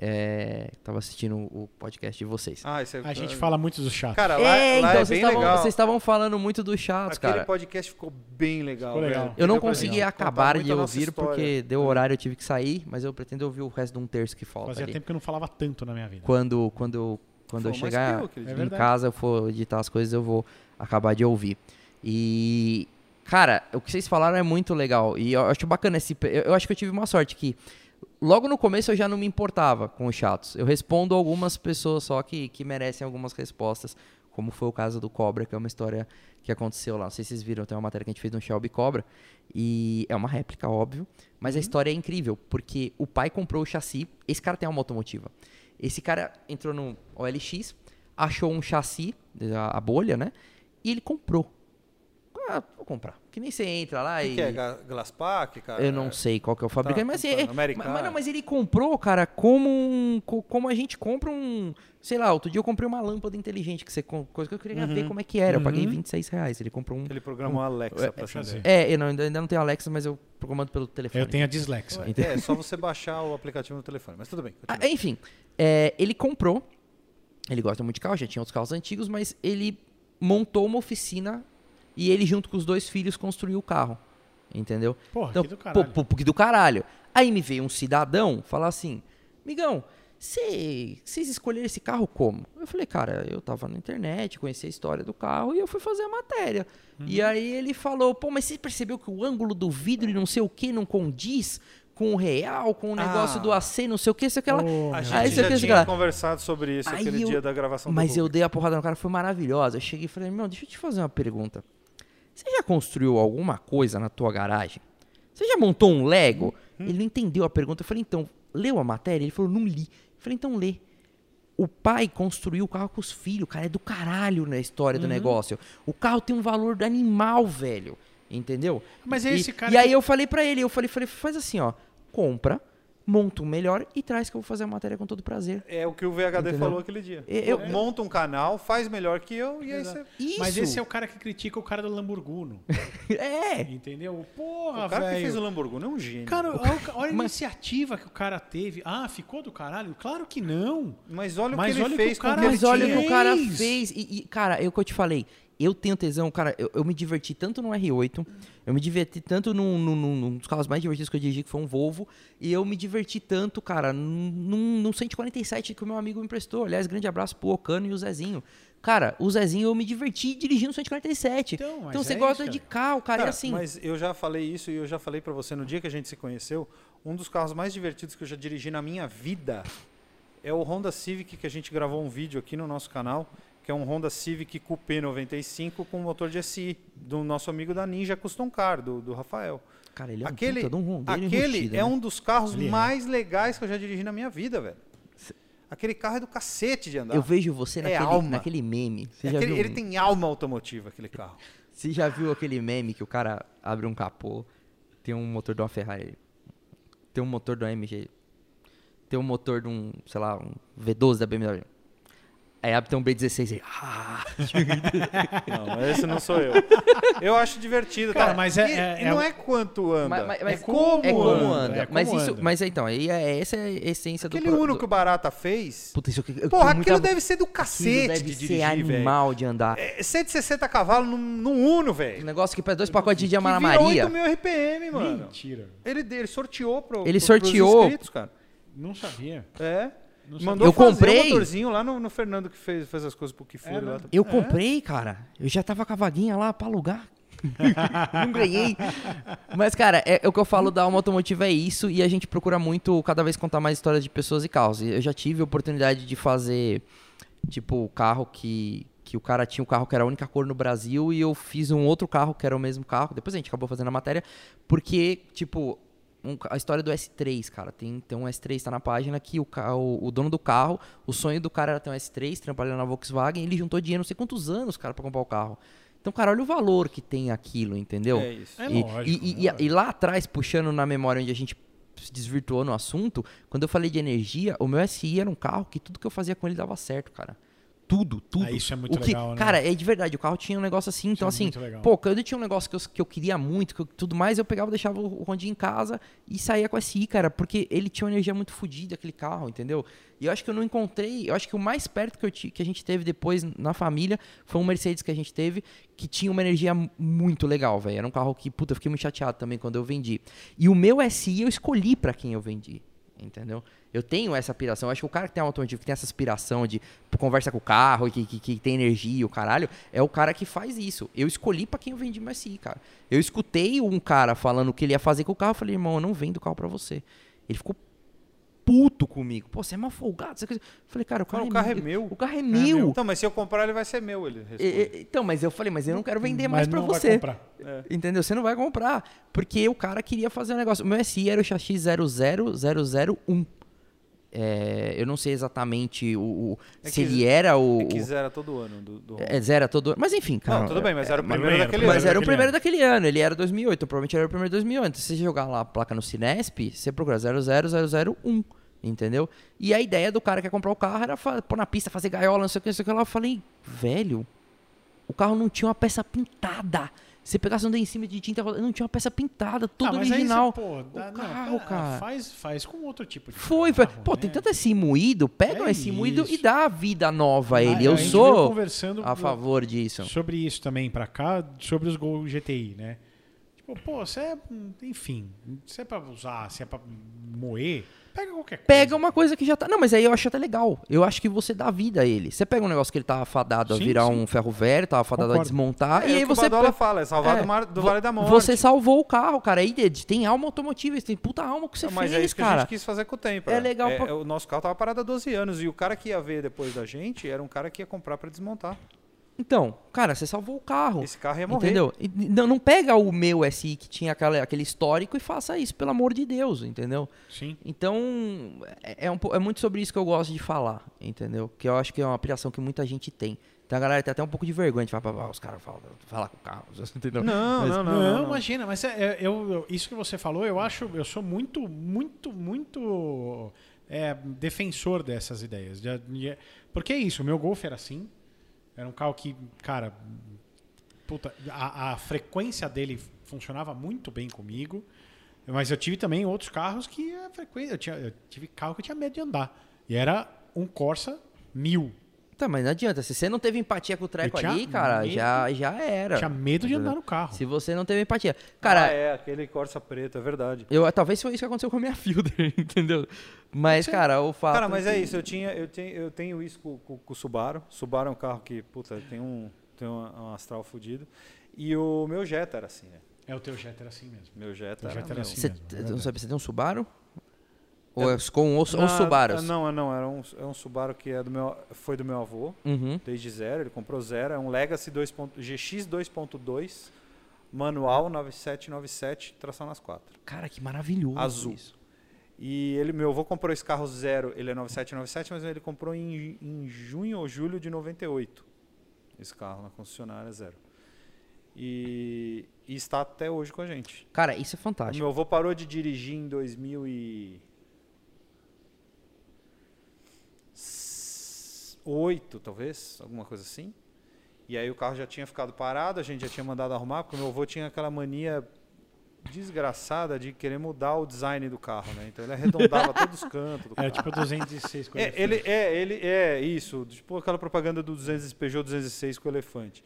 É, tava assistindo o podcast de vocês. Ah, isso é... A gente fala muito dos chatos. Cara, lá é, lá então é vocês legal. vocês estavam falando muito dos chatos, Aquele cara. podcast ficou bem legal. Ficou legal. Eu não consegui gente acabar de ouvir história. porque deu horário, eu tive que sair, mas eu pretendo ouvir o resto de um terço que falta Fazia ali. tempo que eu não falava tanto na minha vida. Quando, quando, eu- quando eu Foi chegar eu. É em verdade. casa, eu for editar as coisas, eu vou acabar de ouvir. E, cara, o que vocês falaram é muito legal. E eu acho bacana esse. Eu, eu acho que eu tive uma sorte que. Logo no começo eu já não me importava com os chatos. Eu respondo algumas pessoas só que, que merecem algumas respostas. Como foi o caso do Cobra, que é uma história que aconteceu lá. Não sei se vocês viram, tem uma matéria que a gente fez no Shelby Cobra. E é uma réplica, óbvio. Mas a história é incrível, porque o pai comprou o chassi. Esse cara tem uma automotiva. Esse cara entrou no OLX, achou um chassi, a bolha, né? E ele comprou. Ah, vou comprar. Que nem você entra lá O e. que, que é? Glasspack, cara? Eu não sei qual que é o fabricante, mas, tá, é, Americana. mas, mas não, mas ele comprou, cara, como um, co- como a gente compra um, sei lá, outro dia eu comprei uma lâmpada inteligente, que você, coisa que eu queria ver como é que era, eu paguei Uhum. 26 reais, ele comprou um, Ele programou a Alexa É, pra fazer. acender. é, eu não, ainda, ainda não tenho Alexa, mas eu comando pelo telefone. Eu tenho a dislexia. É, é só você baixar o aplicativo no telefone. Mas tudo bem. Ah, enfim, é, ele comprou, ele gosta muito de carro, já tinha outros carros antigos, mas ele montou uma oficina e ele, junto com os dois filhos, construiu o carro. Entendeu? Porra, Então, que do pô, caralho. pô, que do caralho. Aí me veio um cidadão falar assim: Migão, cê- vocês escolheram esse carro como? Eu falei, cara, eu tava na internet, conheci a história do carro e eu fui fazer a matéria. Uhum. E aí ele falou: pô, mas você percebeu que o ângulo do vidro e não sei o que não condiz com o real, com o negócio Ah. do AC, não sei o que, sei o que lá. Ô, A gente Aí já quer tinha conversado sobre isso Aí aquele eu- dia da gravação Mas do eu dei a porrada no cara, foi maravilhosa. Eu cheguei e falei, meu, deixa eu te fazer uma pergunta. Você já construiu alguma coisa na tua garagem? Você já montou um Lego? Hum. Ele não entendeu a pergunta. Eu falei, então, leu a matéria? Ele falou, não li. Eu falei, então lê. O pai construiu o carro com os filhos, cara, é do caralho na história Uhum. do negócio. O carro tem um valor do animal, velho. Entendeu? Mas é E- esse cara E aí eu falei pra ele, eu falei, falei, faz assim, ó, compra, monta um melhor e traz que eu vou fazer a matéria com todo prazer. É o que o VHD Entendeu? falou aquele dia. Eu- Falou, Monta um canal, faz melhor que eu e aí você... Isso. Mas esse é o cara que critica o cara do Lamborghini. É. Entendeu? Porra, O cara que fez velho. o Lamborghini é um gênio. Cara, olha, o ca- olha a Mas- iniciativa que o cara teve. Ah, ficou do caralho? Claro que não. Mas olha Mas o que ele olha o que fez o com cara- o ele Mas olha o que o cara fez. fez. E, e, cara, é o que eu te falei. Eu tenho tesão, cara, eu, eu me diverti tanto no R8, eu me diverti tanto num, num, num- num dos carros mais divertidos que eu dirigi, que foi um Volvo, e eu me diverti tanto, cara, num, num, num 147 que o meu amigo me emprestou. Aliás, grande abraço pro Ocano e o Zezinho. Cara, o Zezinho eu me diverti dirigindo o 147. Então, mas Então você é gosta isso, de carro, cara, e Cara, assim. Mas eu já falei isso e eu já falei pra você no dia que a gente se conheceu. Um dos carros mais divertidos que eu já dirigi na minha vida é o Honda Civic que a gente gravou um vídeo aqui no nosso canal, que é um Honda Civic Coupé 95 com motor de SI, do nosso amigo da Ninja Custom Car, do, do Rafael. Cara, ele é um aquele de um rondeiro aquele enrustido, é né? um dos carros Ele é. mais legais que eu já dirigi na minha vida, velho. Aquele carro é do cacete de andar. Eu vejo você É naquele, alma. naquele meme. É aquele- ele tem alma automotiva, aquele carro. você já viu aquele meme que o cara abre um capô, tem um motor de uma Ferrari, tem um motor do AMG, tem um motor de um, sei lá, um V12 da BMW. Aí abre um B16 aí. Ah, Não, esse não sou eu. Eu acho divertido, Cara, tá? mas é- E- é- é não um- é quanto anda. mas, mas- é como, é como anda. anda. é como mas isso, anda. mas então, aí é, essa é a essência do Aquele Uno do- que o Barata fez. Puta, isso eu Porra, tenho muita- aquilo deve ser do aquilo cacete deve de ser dirigir, animal de andar. É 160 cavalos num, num Uno, Um velho. negócio que pesa dois pacotes de Que Ana vira Maria. 8 mil RPM, mano. Mentira. Ele, ele sorteou pro, Ele pro, sorteou. pros inscritos, cara. Não sabia. É. Mandou Eu comprei. um motorzinho lá no, no Fernando que fez, fez as coisas pro Kifuri É, lá. né? Eu É. comprei, cara. Eu já tava com a vaguinha lá pra alugar. não ganhei. Mas, cara, é, é o que eu falo da alma automotiva é isso. E a gente procura muito, cada vez, contar mais histórias de pessoas e carros. Eu já tive a oportunidade de fazer, tipo, carro que, que o cara tinha um carro que era a única cor no Brasil. E eu fiz um outro carro que era o mesmo carro. Depois a gente acabou fazendo a matéria. Porque, tipo, um a história do S3, cara. Tem, tem um S3, tá na página, que o, o, o dono do carro, o sonho do cara era ter um S3, trabalhando na Volkswagen, ele juntou dinheiro não sei quantos anos, cara, pra comprar o carro. Então, cara, olha o valor que tem aquilo, entendeu? É isso. É e, lógico, e- e- é e- e lá atrás, puxando na memória onde a gente se desvirtuou no assunto, quando eu falei de energia, o meu SI era um carro que tudo que eu fazia com ele dava certo, cara. Tudo, tudo. Ah, isso é muito o que, legal, né? Cara, é de verdade, o carro tinha um negócio assim, então é assim, muito legal. pô, quando eu tinha um negócio que eu, que eu queria muito, que eu- tudo mais, eu pegava, deixava o Rondinho em casa e saía com esse I, cara, porque ele tinha uma energia muito fodida, aquele carro, entendeu? E eu acho que eu não encontrei, eu acho que o mais perto que, eu que a gente teve depois na família foi um Mercedes que a gente teve, que tinha uma energia mu- muito legal, velho. Era um carro que, puta, eu fiquei muito chateado também quando eu vendi. E o meu SI eu escolhi pra quem eu vendi. Entendeu? Eu tenho essa aspiração. Eu acho que o cara que tem um automotivo, que tem essa aspiração de conversa com o carro e que, que, que tem energia, o caralho, é o cara que faz isso. Eu escolhi pra quem eu vendi meu SI, cara. Eu escutei um cara falando o que ele ia fazer com o carro. Eu falei, irmão, eu não vendo o carro pra você. Ele ficou puto comigo. Pô, você é mal folgado. Você... Eu falei, cara, o carro, Não, o carro é meu. O carro é meu. Então, mas se eu comprar, ele vai ser meu. Ele. E- Então, mas eu falei, mas eu não quero vender Mas mais pra não vai você. comprar. Entendeu? Você não vai comprar. Porque o cara queria fazer um negócio. O meu SI era o chassi 00001. É, eu não sei exatamente o, o- É se ele era o. É que zera todo ano. Do, do... é, zero todo. Mas enfim, cara. Não, tudo bem, mas era o mas primeiro daquele Mas ano. era o primeiro ano. daquele ano, ele era 2008, provavelmente era o primeiro de 2008. Se você jogar lá a placa no Cinesp, você procura 00001, entendeu? E a ideia do cara que ia comprar o carro era pôr na pista, fazer gaiola, não sei o que, não sei o que lá. Eu falei, velho, o carro não tinha uma peça pintada. Se pegasse um em cima de tinta, não tinha uma peça pintada, tudo Ah, mas aí original. você, pô, dá- o não, carro, pera, cara. Faz, faz com outro tipo de Foi, carro. Pô, tem né? tanto esse moído, pega É esse moído e dá vida nova a Ah, ele. Eu a sou conversando a favor disso. sobre isso também pra cá, sobre os Gol GTI, né? Tipo, pô, você é, enfim, se é pra usar, se é pra moer, pega qualquer coisa. Pega uma coisa que já tá. Não, mas aí eu acho até legal. Eu acho que você dá vida a ele. Você pega um negócio que ele tava fadado a Sim, virar sim. um ferro velho, tava fadado Concordo. a desmontar. É, e é aí o que você. o Badola fala, é salvar É, do, mar- do Vale da Morte. Você salvou o carro, cara. Aí de- tem alma automotiva, tem puta alma que você Não, mas fez, é isso que a cara. gente quis fazer com o tempo. É legal É, pra- é, o nosso carro tava parado há 12 anos e o cara que ia ver depois da gente era um cara que ia comprar pra desmontar. Então, cara, você salvou o carro. Esse carro ia morrer. Entendeu? E não, não pega o meu SI que tinha aquela, aquele histórico e faça isso, pelo amor de Deus, entendeu? Sim. Então, é, é um é muito sobre isso que eu gosto de falar, entendeu? Que eu acho que é uma aspiração que muita gente tem. Então a galera tem até um pouco de vergonha de falar, "Ah, os caras falam, falar com o carro, entendeu? Não, Mas- não, Não, não, não, não. imagina, mas é- é- eu, eu- isso que você falou, eu acho, eu sou muito, muito, muito é, defensor dessas ideias. De- de- porque é isso, o meu Golf era assim, era um carro que, cara, puta, a, a frequência dele funcionava muito bem comigo, mas eu tive também outros carros que a frequência, eu, tinha, eu tive carro que eu tinha medo de andar, e era um Corsa mil, Tá, mas não adianta. Se você não teve empatia com o treco tinha ali, cara, medo- já, já era. Tinha medo de andar no carro. Se você não teve empatia. Cara, ah, é, aquele Corsa preto, é verdade. eu, talvez foi isso que aconteceu com a minha Fielder, entendeu? Mas, cara, o fato. Cara, mas é que- isso, eu, tinha, eu, tenho, eu tenho isso com, com- com o Subaru. Subaru é um carro que, puta, tem um, tem um, um astral fudido. E o meu Jetta era assim, né? É, o teu Jetta era assim mesmo. Meu Jetta O era, Jetta era meu. assim. Você mesmo, é não sabe, você tem um Subaru? Ou é com ou, ou Não, Subarus? Não, não, era um, é um Subaru que é do meu, foi do meu avô, Uhum. desde zero, ele comprou zero. É um Legacy 2. ponto- GX 2.2, manual 9797, tração nas quatro. Cara, que maravilhoso. Azul. Isso. E ele, meu avô comprou esse carro zero, ele é 9797, mas ele comprou em, em junho ou julho de 98. Esse carro na concessionária zero. E, e está até hoje com a gente. Cara, isso é O fantástico. meu avô parou de dirigir em 2008, talvez, alguma coisa assim. E aí o carro já tinha ficado parado, a gente já tinha mandado arrumar, porque o meu avô tinha aquela mania desgraçada de querer mudar o design do carro, né? Então ele arredondava todos os cantos do carro. Era tipo 206 com É, ele é, ele é isso, tipo aquela propaganda do 200, Peugeot 206 com o elefante.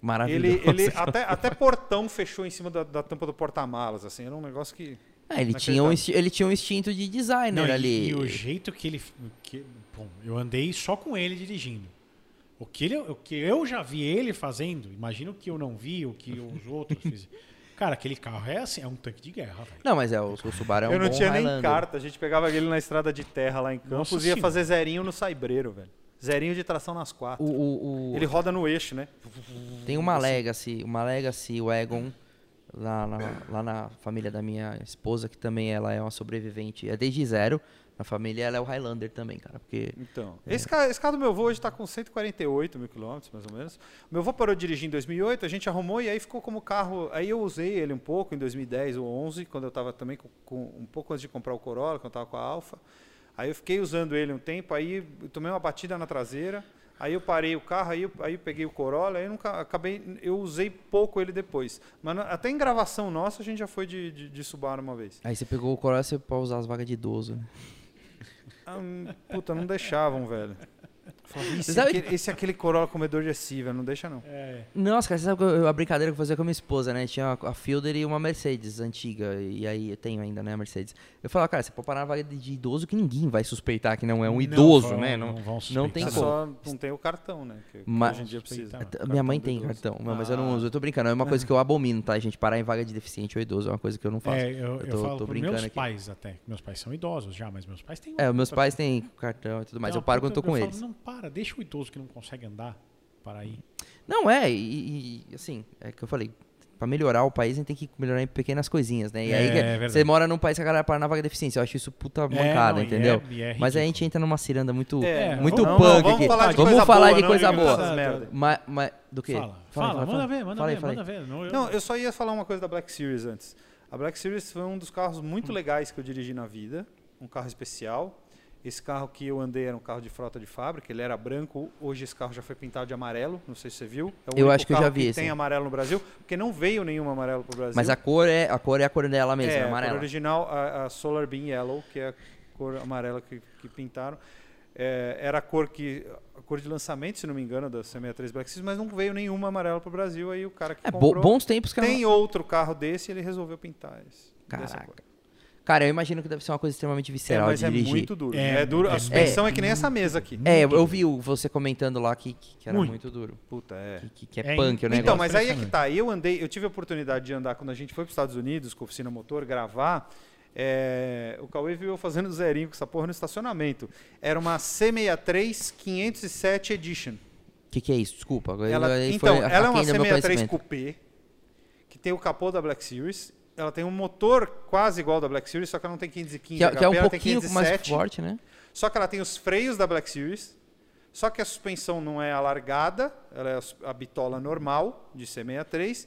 Maravilhoso. Ele, ele até, até portão fechou em cima da, da tampa do porta-malas, assim, era um negócio que Ah, ele, tinha um, ele tinha um instinto de designer Não, e- ali. E, o jeito que ele. Que, bom, eu andei só com ele dirigindo. O que, ele, o que eu já vi ele fazendo, imagina o que eu não vi, o que os outros fizeram. Cara, aquele carro é assim, é um tanque de guerra, velho. Não, mas é, o, o Subaru é um eu não bom tinha nem Highlander. carta, a gente pegava ele na estrada de terra lá em Campos Nossa e ia Senhora. fazer zerinho no saibreiro, velho. Zerinho de tração nas quatro. O, o, o- Ele roda no eixo, né? Tem uma Legacy, uma Legacy Wagon lá, na- lá na família da minha esposa, que também ela é uma sobrevivente. É desde zero. Na família ela é o Highlander também, cara. Porque. Então, É. esse, carro, esse carro do meu avô hoje está com 148 mil quilômetros, mais ou menos. Meu avô parou de dirigir em 2008, a gente arrumou e aí ficou como carro. Aí eu usei ele um pouco em 2010 ou 11, quando eu estava também com, com- um pouco antes de comprar o Corolla, quando eu estava com a Alfa. Aí eu fiquei usando ele um tempo, aí tomei uma batida na traseira. Aí eu parei o carro, aí eu, aí eu peguei o Corolla, aí eu nunca acabei, eu usei pouco ele depois. Mas até em gravação nossa a gente já foi de, de, de Subaru uma vez. Aí você pegou o Corolla você pode usar as vagas de idoso, né? Ah, puta, não deixavam, velho. Esse, sabe é aquele, esse é aquele Corolla comedor de velho, não deixa não. É, Nossa, cara, você sabe que eu- a brincadeira que eu fazia com a minha esposa, né? Tinha a Fielder e uma Mercedes antiga. E aí eu tenho ainda, né, a Mercedes. Eu falava, cara, você pode parar na vaga de, de idoso que ninguém vai suspeitar que não é um não idoso, vão- né? Não, Não, vão não tem como. só não tem o cartão, né? Que, que Mas- hoje em dia precisa. Suspeitar. Minha mãe tem cartão, não, mas eu não Ah. uso. Eu tô brincando, é uma coisa que eu abomino, tá, gente? Parar em vaga de deficiente ou idoso é uma coisa que eu não faço. é, eu, eu tô- falo tô brincando meus aqui. pais até. Meus pais são idosos já, mas meus pais têm. É, meus pais têm cartão e tudo mais. Eu paro quando tô com eu eles. Não, para, deixa o idoso que não consegue andar para aí. Não, é, e, e, assim, é que eu falei. Pra melhorar o país, a gente tem que melhorar em pequenas coisinhas, né? E É, aí, que- é verdade. você mora num país que a galera para na vaga de deficiência. Eu acho isso puta É, mancada, não, e entendeu? é- e é Mas a ridículo. gente entra numa ciranda muito. É, muito não, punk não, vamos falar de Vamos coisa falar boa, de não coisa de boa. Mas, mas, do quê? Fala, fala, manda ver, manda Fala aí, ver, fala aí. manda ver. Não, eu- Não, eu só ia falar uma coisa da Black Series antes. A Black Series foi um dos carros muito legais que eu dirigi na vida. Um carro especial. Esse carro que eu andei era um carro de frota de fábrica. Ele era branco. Hoje esse carro já foi pintado de amarelo. Não sei se você viu. É o Eu acho que eu já vi que esse. tem amarelo no Brasil. Porque não veio nenhum amarelo pro Brasil. Mas a cor é a cor é a cor dela mesmo, é, é, a cor amarela. original, a, a Solar Beam Yellow, que é a cor amarela que, que pintaram. É, era a cor que a cor de lançamento, se não me engano, da C63 Black Series, mas não veio nenhuma amarela pro Brasil. Aí o cara que É, comprou bons tempos que ela- tem outro carro desse, ele resolveu pintar esse. Caraca. Cara, eu imagino que deve ser uma coisa extremamente É, visceral mas de é dirigir. muito duro. É, É, duro. é A suspensão é, que nem essa mesa aqui. É, eu, eu vi o- você comentando lá que, que, era Muito. muito, duro. Puta, é. Que, que- que é, É, punk o negócio. Então, mas aí é que tá. Eu andei, eu tive a oportunidade de andar quando a gente foi para os Estados Unidos com a oficina motor, gravar. é, o Cauê viu eu fazendo zerinho com essa porra no estacionamento. Era uma C63 507 Edition. O que, que é isso? Desculpa. Ela, então, foi ela é uma aquém do meu C63 conhecimento. Coupé, que tem o capô da Black Series. Ela tem um motor quase igual ao da Black Series, só que ela não tem 515 Que, é- que é um HP, ela tem pouquinho mais 507. forte, né? Só que ela tem os freios da Black Series. Só que a suspensão não é alargada, ela é a bitola normal de C63,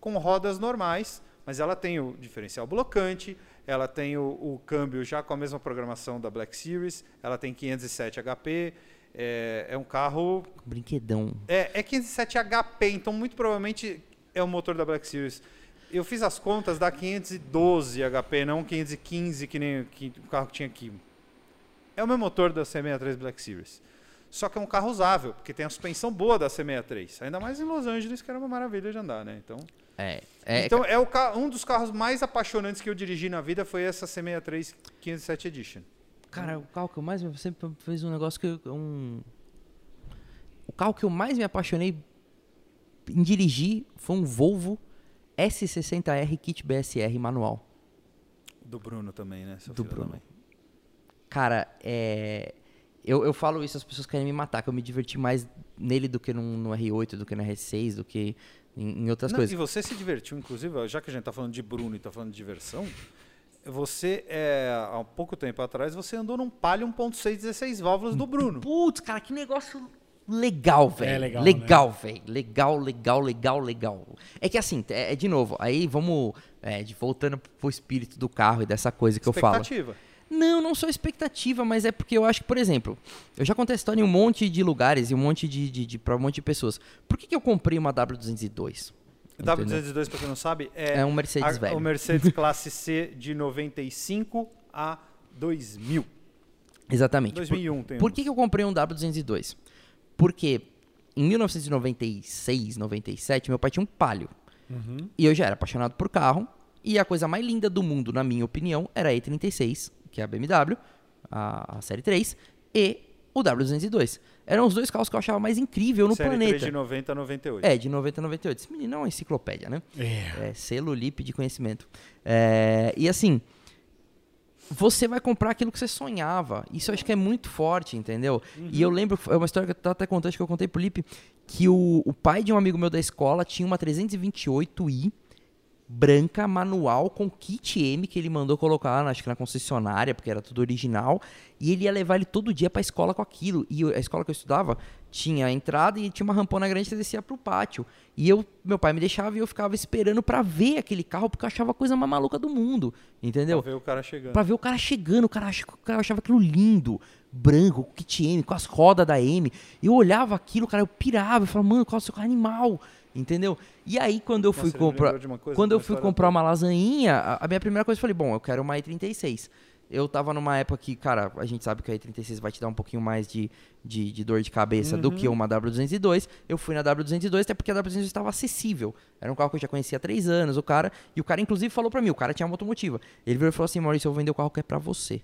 com rodas normais, mas ela tem o diferencial blocante, ela tem o, o câmbio já com a mesma programação da Black Series, ela tem 507 HP, é, é um carro Brinquedão. é, é 507 HP, então muito provavelmente é o motor da Black Series. Eu fiz as contas, dá 512 HP, não 515 que nem que o carro que tinha aqui. É o meu motor da C63 Black Series. Só que é um carro usável, porque tem a suspensão boa da C63. Ainda mais em Los Angeles, que era uma maravilha de andar, né? Então, É, é, então é o um dos carros mais apaixonantes que eu dirigi na vida foi essa C63 507 Edition. Cara, o carro que eu mais me sempre fez um negócio que eu- um o carro que eu mais me apaixonei em dirigir foi um Volvo S60R Kit BSR manual Do Bruno também, né? seu do Bruno. mãe. Cara, é eu, eu falo isso, as pessoas querem me matar, que eu me diverti mais nele do que no, no R8, do que no R6, do que em, em outras Não, coisas. E você se divertiu, inclusive, já que a gente tá falando de Bruno e tá falando de diversão, você, é, há pouco tempo atrás, você andou num Palio 1.6 16 válvulas do Bruno. Putz, cara, que negócio legal, velho. legal, Legal, velho. Legal, legal, legal, legal. É que assim, é, é de novo, aí vamos é, de, voltando pro espírito do carro e dessa coisa que eu falo. Expectativa. Não, não sou expectativa, mas é porque eu acho que, por exemplo, eu já contei a história em um monte de lugares e um monte de, de, de para um monte de pessoas. Por que, que eu comprei uma W202? Entendeu? W202, pra quem não sabe, é, É um Mercedes a- velho. o Mercedes classe C de 95 a 2000. Exatamente. 2001 tem Por um. que, que eu comprei um W202? Porque em 1996, 97, meu pai tinha um Palio. E eu já era apaixonado por carro. E a coisa mais linda do mundo, na minha opinião, era a E36, que é a BMW, a, a Série 3, e o W202. Eram os dois carros que eu achava mais incrível no Série planeta. 3 de 90 a 98. É, de 90 a 98. Esse menino é uma enciclopédia, né? É. É, selo LIP de conhecimento. É, e assim, você vai comprar aquilo que você sonhava. Isso eu acho que é muito forte, entendeu? E eu lembro, é uma história que eu tava até contando, acho que eu contei pro Lipe, que o, o pai de um amigo meu da escola tinha uma 328i branca, manual, com kit M que ele mandou colocar, na- acho que na concessionária, porque era tudo original, e ele ia levar ele todo dia pra escola com aquilo. E a escola que eu estudava tinha a entrada e tinha uma rampona grande que você descia pro pátio. E eu, meu pai me deixava e eu ficava esperando pra ver aquele carro, porque eu achava a coisa mais maluca do mundo, entendeu? Pra ver o cara chegando. Pra ver o cara chegando, o cara, ach- o cara achava aquilo lindo, branco, com kit M, com as rodas da M. Eu olhava aquilo, cara, eu pirava, eu falava, mano, qual é o seu carro animal? Entendeu? E aí, quando eu fui Nossa, me comprar. Quando eu fui comprar uma lasanhinha, a, a minha primeira coisa eu falei, bom, eu quero uma i36. Eu tava numa época que, cara, a gente sabe que a i36 vai te dar um pouquinho mais de, de, de dor de cabeça do Uhum. que uma W202. Eu fui na W202 até porque a W202 estava acessível. Era um carro que eu já conhecia há três anos, o cara. E o cara, inclusive, falou pra mim, o cara tinha motomotiva. Ele virou e falou assim, Maurício, eu vou vender o carro que é pra você.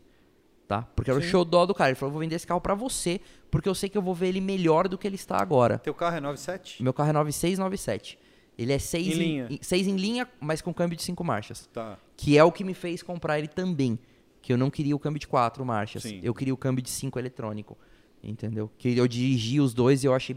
Tá? Porque era o Sim. xodó do cara. Ele falou, eu vou vender esse carro pra você, porque eu sei que eu vou ver ele melhor do que ele está agora. Teu carro é 97? Meu carro é 9697. Ele é 6 Em em, linha. em- seis em linha, mas com câmbio de 5 marchas. Tá. Que é o que me fez comprar ele também. Que eu não queria o câmbio de 4 marchas. Sim. Eu queria o câmbio de 5 eletrônico. Entendeu? Que eu dirigi os dois e eu achei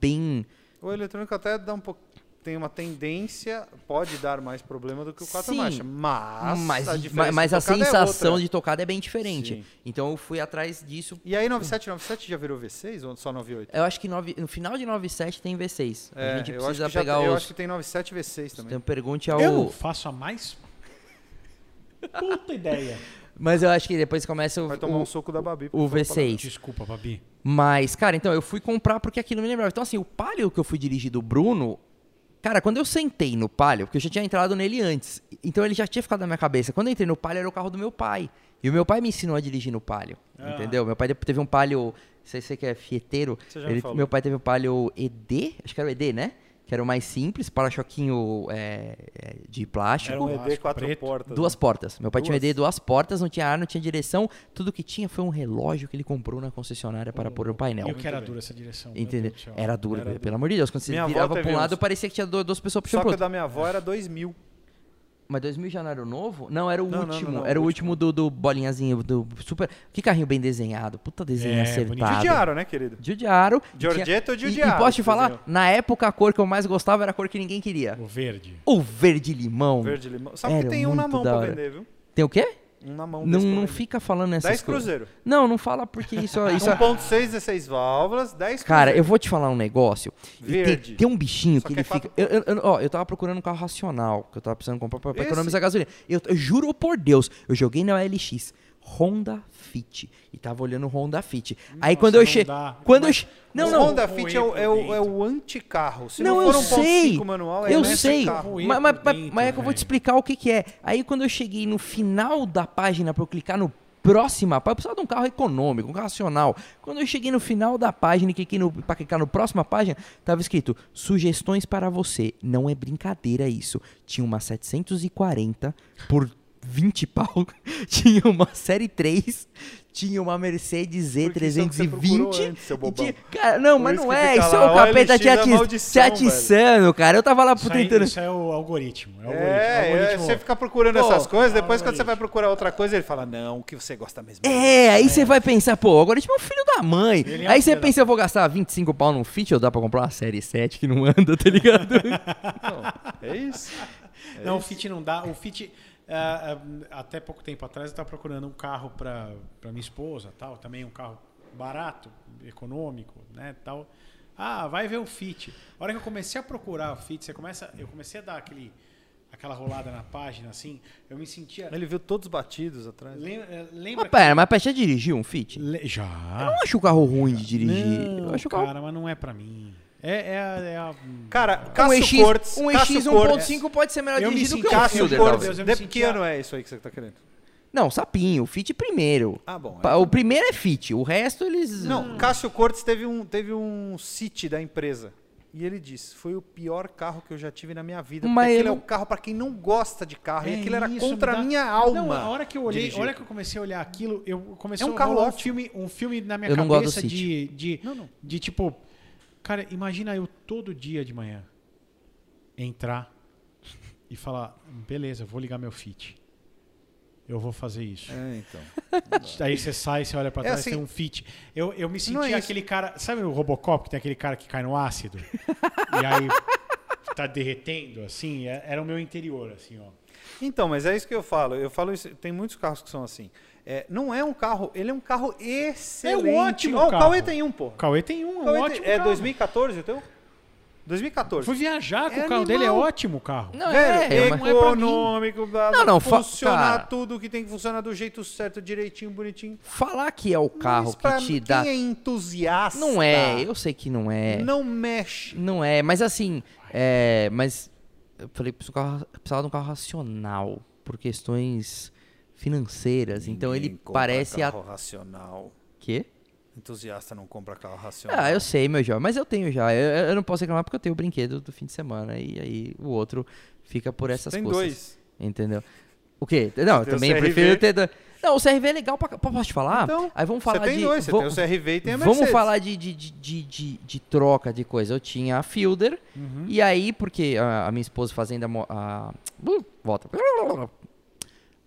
bem. O eletrônico até dá um pouco. Tem uma tendência, pode dar mais problema do que o 4 Sim, marchas. Mas, mas a, mas de a é sensação outra. de tocada é bem diferente. Sim. Então eu fui atrás disso. E aí 9797 já virou V6 ou só 98? Eu acho que nove- no final de 97 tem V6. É, a gente eu acho precisa que já pegar tem- Eu os. acho que tem 97 V6 também. Então pergunte ao. Eu faço a mais puta ideia. Mas eu acho que depois começa o, Vai tomar o- um soco da Babi. por o favor, V6. Desculpa, Babi. Mas, cara, então eu fui comprar porque aquilo me lembrava. Então, assim, o Palio que eu fui dirigir do Bruno. Cara, quando eu sentei no Palio, porque eu já tinha entrado nele antes, então ele já tinha ficado na minha cabeça. Quando eu entrei no Palio, era o carro do meu pai. E o meu pai me ensinou a dirigir no Palio. Ah. Entendeu? Meu pai teve um Palio. Você sei que é fieteiro. Você já me ele- falou. meu pai teve um Palio ED, acho que era o ED, né? Que era o mais simples, para-choquinho é, é, de plástico. Era um ED 4 preto. portas. Duas né? portas. Meu pai tinha um Duas? ED duas portas, não tinha ar, não tinha direção. Tudo que tinha foi um relógio que ele comprou na concessionária para pôr no painel. Eu que era dura essa direção. Entendeu? Era duro, Era pelo amor de Deus. Quando você Minha virava pra teve um lado, uns. parecia que tinha du- duas pessoas puxando Só que o da minha avó era 2000. Mas 2000 já não era o novo? Não, era o Não, último. não, não, era o último do, do bolinhazinho, do super... Que carrinho bem desenhado. Puta desenho É, acertado. bonito. Judiaram, né, querido? Giudiaro. Giorgetto E- E, Giudiaro, posso te falar, desenhou. na época a cor que eu mais gostava era a cor que ninguém queria. O verde. O verde limão. Verde limão. Sabe Era que tem um na mão pra vender, viu? Tem o quê? Um na mão Não, não fica falando essas 10 coisas. cruzeiro. Não, não fala porque isso, isso é 1.6, 16 válvulas, 10 Cara, cruzeiro. eu vou te falar um negócio. E tem- Verde. Tem, um bichinho Só que que ele é quatro fica. Eu, eu- eu- ó, eu tava procurando um carro racional, que eu tava precisando comprar pra, pra economizar gasolina. Eu, eu juro por Deus, eu joguei na OLX. Honda Fit. E tava olhando o Honda Fit. Aí Nossa, quando eu não cheguei. Quando eu che... Não, o não. Honda Fit é o, é o, é o anticarro. Se não, Não, eu for um sei. 1.5 manual, é eu sei. carro. Ruim Mas, mas, dentro, mas é que eu vou te explicar o que, que é. Aí quando eu cheguei no final da página pra eu clicar no próxima página, eu precisava de um carro econômico, um carro racional. Quando eu cheguei no final da página e cliquei no, pra clicar no próxima página, tava escrito, sugestões para você. Não é brincadeira isso. Tinha uma 740 por 20 pau, tinha uma série 3, tinha uma Mercedes Porque isso é o que você procurou Z320. antes, seu e bobão. tinha- Cara, não, Por mas isso não é, isso é lá, o o capeta LX te, da ati- maldição, te atiçando, cara. Eu tava lá Isso, por aí, tentando. isso é o algoritmo. É o algoritmo. É, é, algoritmo. você fica procurando Pô, essas coisas, depois quando algoritmo. você vai procurar outra coisa, ele fala, não, o que você gosta mesmo. É, aí você vai pensar, pô, o algoritmo é um filho da mãe. Ele é aí você pensa, eu vou gastar 25 pau num Fit, ou dá pra comprar uma série 7 que não anda, tá ligado? Não, é isso. Não, o Fit não dá. O Fit, ah, ah, até pouco tempo atrás, eu estava procurando um carro para minha esposa, tal, também um carro barato, econômico, né, tal. Ah, vai ver o Fit. A hora que eu comecei a procurar o Fit, você começa, eu comecei a dar aquele, aquela rolada na página, assim, eu me sentia... Ele viu todos batidos atrás. Lem- eh, Lembra mas pera, mas já dirigiu um Fit? que- Le- Já. Eu não acho o carro ruim de dirigir. Não, eu acho o carro... cara, mas não é pra mim. É, é, a- é a... Cara, Um Cássio EX, Cortes, um EX Cortes, 1.5 pode ser melhor Eu dirigido que um Cássio Fielder, Cortes, de que ano é isso aí que você tá querendo? Não, sapinho, Fit primeiro. Ah, bom. Pa- O primeiro é Fit, o resto eles... Não, Cássio Cortes teve um, teve um City da empresa. E ele disse, foi o pior carro que eu já tive na minha vida. Mas porque aquele eu é o carro para quem não gosta de carro. e É aquilo era isso, contra a dá- minha alma. Não, a hora que eu olhei, a hora que eu comecei a olhar aquilo, eu comecei É um a carro um filme, um filme na minha Eu não gosto do cabeça de, de, Não, não. de tipo, cara, imagina eu todo dia de manhã entrar e falar, beleza, vou ligar meu fit. Eu vou fazer isso. É, então. Aí você sai, você olha pra É trás, assim- tem um fit. Eu, eu me é senti isso. aquele cara, sabe o Robocop que tem aquele cara que cai no ácido? e aí tá derretendo assim, É- era o meu interior assim, ó. Então, mas é isso que eu falo. Eu falo isso, tem muitos carros que são assim. É, não é um carro, ele é um carro excelente. É um ótimo Ó, O carro. Cauê tem um, pô. O Cauê tem um, O um Cauê ótimo tem- é carro. 2014 o teu? 2014. Fui viajar com É o carro animal. dele, é ótimo o carro. Não, Velho, é, mas- não é econômico, blá, Não, não, funciona cara. tudo que tem que funcionar do jeito certo, direitinho, bonitinho. Falar que é o carro Mas pra que te quem dá... é entusiasta, Não é, eu sei que não é. não mexe. Não é, mas assim, é, mas eu falei que o carro- precisava de um carro racional por questões financeiras. então ele Ninguém parece a carro racional. quê? Entusiasta não compra carro racional. Ah, eu sei, meu jovem, mas eu tenho já. Eu, eu não posso reclamar porque eu tenho o brinquedo do fim de semana e aí o outro fica por essas Tem coisas. dois. Entendeu? O quê? Não, tem também prefiro ter. do- Não, o CRV é legal pra. Posso te falar? Então, aí vamos Você falar tem de. dois, você vamos- tem o CRV e tem a Vamos Mercedes. falar de, de, de, de, de- troca de coisa. Eu tinha a Fielder, Uhum. e aí, porque a, a minha esposa fazendo a. a uh, volta.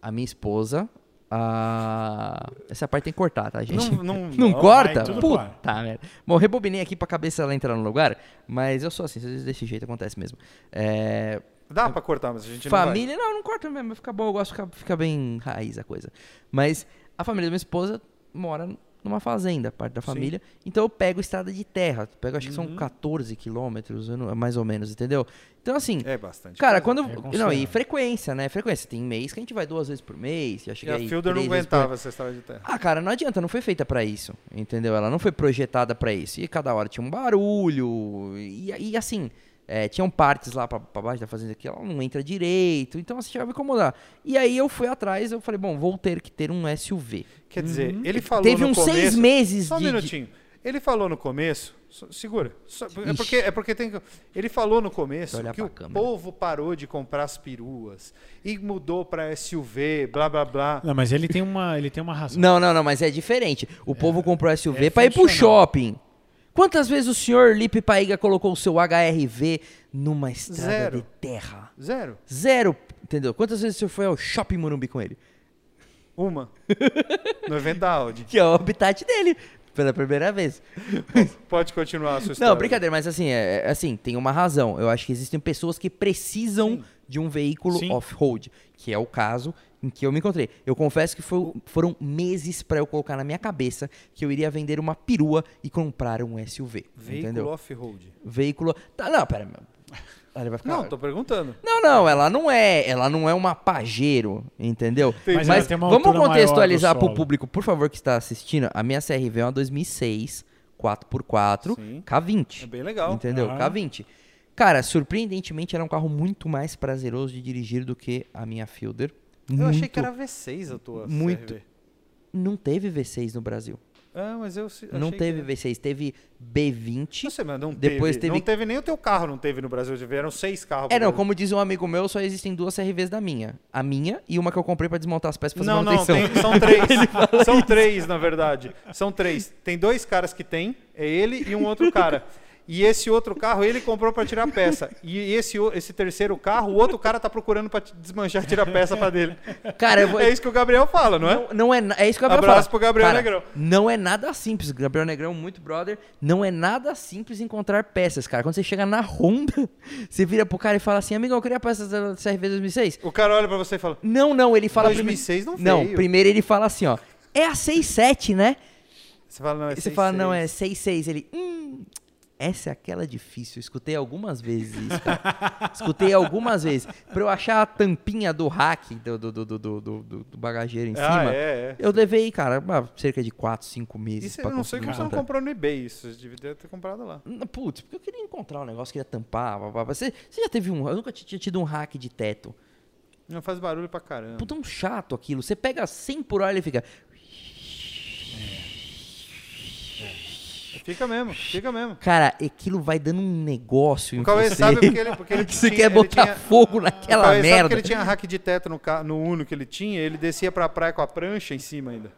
A minha esposa. A... Essa parte tem que cortar, tá, gente? Não, não, Não, não, corta? vai Puta fora. merda. Bom, rebobinei aqui pra cabeça ela entrar no lugar, mas eu sou assim, às vezes desse jeito acontece mesmo. É, Dá pra cortar, mas a gente não vai. família, não, não, corta mesmo, fica bom, eu gosto, fica, fica bem raiz a coisa. Mas a família da minha esposa mora numa fazenda, parte da Sim. família, então eu pego estrada de terra, pego, acho que Uhum. são 14 quilômetros, não- mais ou menos, entendeu? Então assim, É bastante. cara, coisa. quando... É não, e frequência, né, frequência, tem mês que a gente vai duas vezes por mês, já E cheguei a aí Fielder não aguentava essa estrada de terra. ah, cara, não adianta, não foi feita pra isso, entendeu? Ela não foi projetada pra isso. E cada hora tinha um barulho, e, e assim, é, tinham partes lá pra, pra baixo da fazenda que ela não entra direito, então assim, chegava a incomodar. E aí eu fui atrás, eu falei, bom, vou ter que ter um SUV. Quer dizer, ele falou Teve no uns começo... seis meses Só um de, minutinho. Ele falou no começo... só- Segura. Só- é, porque, é porque tem que... Ele falou no começo que o câmera. povo parou de comprar as peruas e mudou pra SUV, blá, blá, blá. Não, mas ele tem uma, ele tem uma razão. Não, não, não, mas é diferente. O povo comprou SUV é pra ir pro shopping. Quantas vezes o senhor Lipe Paiga colocou o seu HRV numa estrada Zero. de terra? Zero. Zero, entendeu? Quantas vezes o senhor foi ao shopping Morumbi com ele? Uma. no evento da Audi. Que é o habitat dele, pela primeira vez. Pode continuar a sua história. Não, brincadeira, mas assim, é, é- assim, tem uma razão. Eu acho que existem pessoas que precisam Sim. de um veículo off-road, que é o caso em que eu me encontrei. Eu confesso que foi- foram meses pra eu colocar na minha cabeça que eu iria vender uma perua e comprar um SUV. Veículo off-road. Veículo. Tá, não, pera. Ela vai ficar... Não, tô perguntando. Não, não, ela não é, ela não é uma Pajero, entendeu? Mas Mas tem uma vamos contextualizar pro público, por favor, que está assistindo. A minha CRV é uma 2006, 4x4, Sim. K20. É bem legal. Entendeu? Aham. K20. Cara, surpreendentemente, era um carro muito mais prazeroso de dirigir do que a minha Fielder. Eu achei que era V6 a tua muito. CRV. Não teve V6 no Brasil. Ah, mas eu não teve que... V6, teve B20. Não sei, mas não Depois teve, teve- Não teve nem o teu carro, não teve no Brasil. Vieram seis carros. É, não, Brasil. como diz um amigo meu, só existem duas CRVs da minha. A minha e uma que eu comprei pra desmontar as peças e fazer Não, não, manutenção. tem- são três. são três, na verdade. São três. Tem dois caras que tem, é ele e um outro cara. E esse outro carro ele comprou para tirar peça. E esse, o- esse terceiro carro, o outro cara tá procurando para desmanchar tirar peça para dele. Cara, vou... É isso que o Gabriel fala, não é? Não, não é, é isso que eu ia Abraço falar. pro Gabriel Cara, Negrão. Não é nada simples. Gabriel Negrão, muito brother. Não é nada simples encontrar peças, cara. Quando você chega na Honda, você vira pro cara e fala assim: Amigo, eu queria peças da CRV 2006. O cara olha para você e fala: Não, não, ele fala. 2006 não Não, veio. primeiro ele fala assim: Ó, é a 67, né? Você fala, não, é E você fala: Não, é 66. Ele, hum. Essa é aquela difícil. Eu escutei algumas vezes isso, cara. escutei algumas vezes. Pra eu achar a tampinha do hack do, do, do, do, do, do- bagageiro em Ah, cima. é, é. Eu levei, cara, cerca de 4, 5 meses Isso pra eu não sei como você não comprou no eBay isso. Você devia ter comprado lá. Putz, porque eu queria encontrar um negócio, queria tampar. blá, blá. Você, você já teve um. Eu nunca tinha tido um hack de teto. Não faz barulho pra caramba. Puta, é um chato aquilo. Você pega 100 por hora e ele fica. Fica mesmo, fica mesmo. Cara, aquilo vai dando um negócio em O Cauê você. sabe porque ele, porque ele que você tinha- quer botar tinha- fogo O naquela sabe merda. que ele tinha hack de teto no, no Uno que ele tinha, ele descia pra praia com a prancha em cima ainda.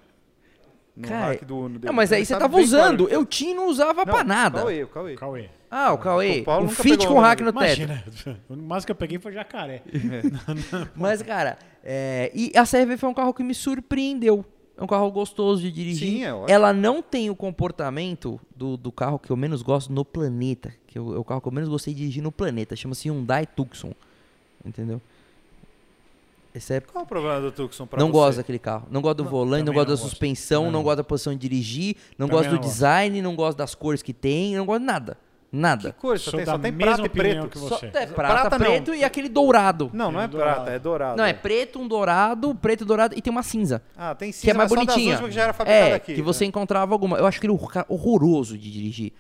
No Cara, hack do Uno dele. Não, mas aí Ele você sabe tava usando. claro. Eu tinha e não usava Não, pra nada. O Cauê, o Cauê. Cauê. Ah, o Cauê. O Paulo O nunca fit pegou com um hack no Imagina, teto. o máximo que eu peguei foi jacaré. Mas, cara, é, e a CRV foi um carro que me surpreendeu. É um carro gostoso de dirigir. Sim, é ótimo. Ela não tem o comportamento do, do carro que eu menos gosto no planeta. Que eu- é o carro que eu menos gostei de dirigir no planeta. Chama-se Hyundai Tucson. Entendeu? Esse é Qual o problema do Tucson pra não você? gosto daquele carro. Não gosto do Não, volante, não gosto não da gosto. suspensão, não não gosto da posição de dirigir, não Também gosto do design, não gosto das cores que tem, não gosto de nada. Nada. Que cor? Só Sou tem, da só tem mesma prata e opinião preto. que Só você. é prata, Prata não. preto e aquele dourado. Não, não é Dourado. prata, é dourado. Não, é preto, um dourado, preto, dourado e tem uma cinza. Ah, tem cinza, que é mais mas só das bonitinha. últimas que já era fabricada É, aqui. que você né? encontrava alguma. Eu acho aquele horror- horroroso de dirigir.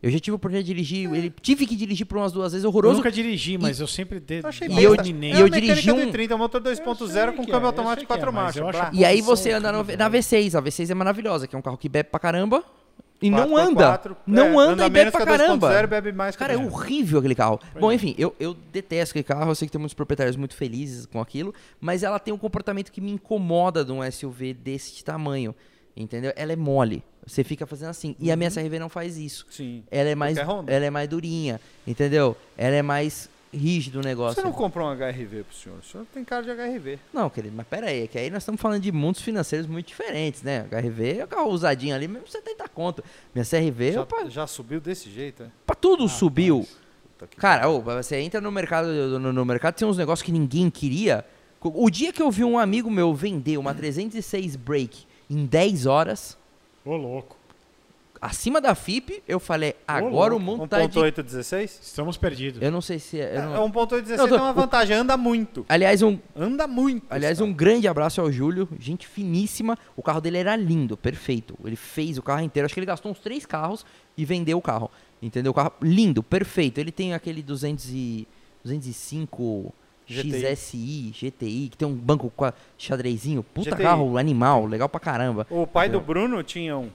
Eu já tive a oportunidade de dirigir, ele tive que dirigir por umas duas vezes, Eu horroroso. nunca dirigi, mas eu sempre de, Eu achei E besta. eu- dominei. e é eu mecânica dirigi um- do 30, motor 2.0 Eu sei com que câmbio é, eu automático sei 4 que é, mas marchas. eu acho Blá. a E aí você anda no- na né? V6. A V6 é maravilhosa, que é um carro que bebe pra caramba e não anda. não é, anda, anda e bebe menos pra que a 2.0 caramba. bebe mais Cara, é 2.0. horrível aquele carro. Bom, é. enfim, eu, eu detesto aquele carro. Eu sei que tem muitos proprietários muito felizes com aquilo, mas ela tem um comportamento que me incomoda de um SUV desse tamanho. Entendeu? Ela é mole. Você fica fazendo assim. E a minha CRV não faz isso. Sim. Ela é mais, ela é mais durinha, entendeu? Ela é mais rígido o negócio. Você não comprou um HRV pro senhor? O senhor tem cara de HRV. Não, querido, mas pera aí, é que aí nós estamos falando de mundos financeiros muito diferentes, né? HRV é o carro usadinho ali, mesmo 70 conto. Minha CRV, Já, opa, já subiu desse jeito, é? pra tudo subiu. Puta que Cara, ô, você entra no mercado, no, no mercado tem uns negócios que ninguém queria. O dia que eu vi um amigo meu vender uma 306 Break em 10 horas, Ô, louco. Acima da FIP, eu falei, agora o mundo tá de... 1.816? Estamos perdidos. Eu não sei se é... eu É, não- 1.816 Não, tô- tem uma vantagem, anda muito. Aliás, um, Anda muito. Aliás, cara. um grande abraço ao Júlio, gente finíssima. O carro dele era lindo, perfeito. Ele fez o carro inteiro. Acho que ele gastou uns três carros e vendeu o carro. Entendeu? O carro lindo, perfeito. Ele tem aquele 200 e, 205 GTI. XSI, GTI, que tem um banco com xadrezinho. Puta GTI. carro animal, legal pra caramba. O pai do Bruno tinha um.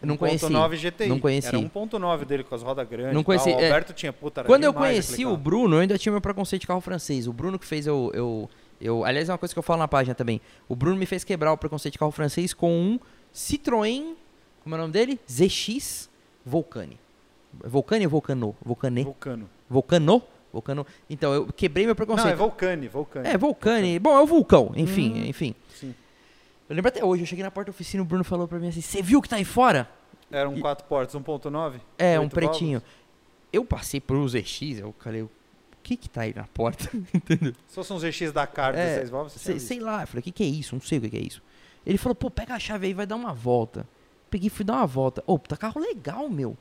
Não conheci. 1.9 GTI. Não conheci. Era 1.9 dele com as rodas grandes. Não conheci, O é. Alberto tinha puta. Quando eu conheci o. Bruno, eu ainda tinha meu preconceito de carro francês. O Bruno que fez eu, eu, eu. Aliás, é uma coisa que eu falo na página também. O Bruno me fez quebrar o preconceito de carro francês com um Citroën. Como é o nome dele? ZX Volcane. Volcane ou Volcano? Volcane? Vulcano. Volcano? Volcano. Então, eu quebrei meu Não, preconceito. é Vulcane, Vulcane. É, Volcane. Bom, é o vulcão. Enfim, Hum, enfim. sim. Eu lembro até hoje, eu cheguei na porta da oficina e o Bruno falou pra mim assim: Você viu que tá aí fora? Era um 4 portas, 1.9? É, um pretinho. Eu passei por um ZX, eu falei: O que que tá aí na porta? Entendeu? Se fosse um ZX da Car É, 16 válvulas, Sei, sei lá, eu falei, o que, que é isso? Não sei o que, que é isso. Ele falou, pô, pega a chave aí, vai dar uma volta. Peguei e fui dar uma volta. Ô, tá carro legal, meu.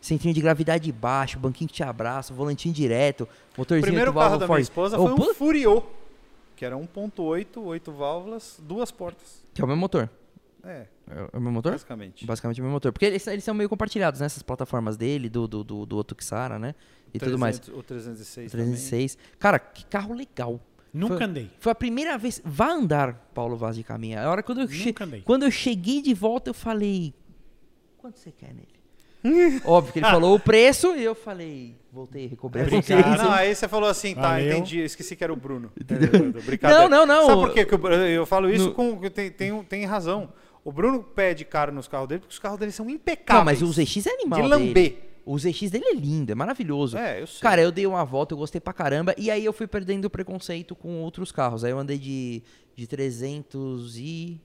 Centrinho de gravidade baixo, banquinho que te abraça, volantinho direto, O motorzinho primeiro oito carro válvulas da minha Ford. esposa Ô, foi um Furiô, que era 1.8, 8 válvulas, duas portas. Que é o mesmo motor. É, É o mesmo motor? basicamente. Basicamente é o mesmo motor. Porque eles, eles são meio compartilhados nessas plataformas dele, do, do, do, do outro Xara, né? E tudo mais. 300 O 306 306. Cara, que carro legal. Nunca Foi- andei. Foi a primeira vez. Vá andar, Paulo Vaz de Caminha. A hora quando eu, che... Nunca andei. quando eu cheguei de volta, eu falei. Quanto você quer nele? Óbvio que ele falou o preço e eu falei. Voltei, recobrei a Obrigado. consciência. Não, aí você falou assim, tá, Valeu. entendi, eu esqueci que era o Bruno. É, brincadeira. Não, não, não. Sabe por quê que eu, eu falo isso No- com. Tem, tem, tem razão. O Bruno pede caro nos carros dele porque os carros dele são impecáveis. Não, mas o ZX é animal. De dele. lamber. O ZX dele é lindo, é maravilhoso. É, eu sei. Cara, eu dei uma volta, eu gostei pra caramba. E aí eu fui perdendo o preconceito com outros carros. Aí eu andei de, de 306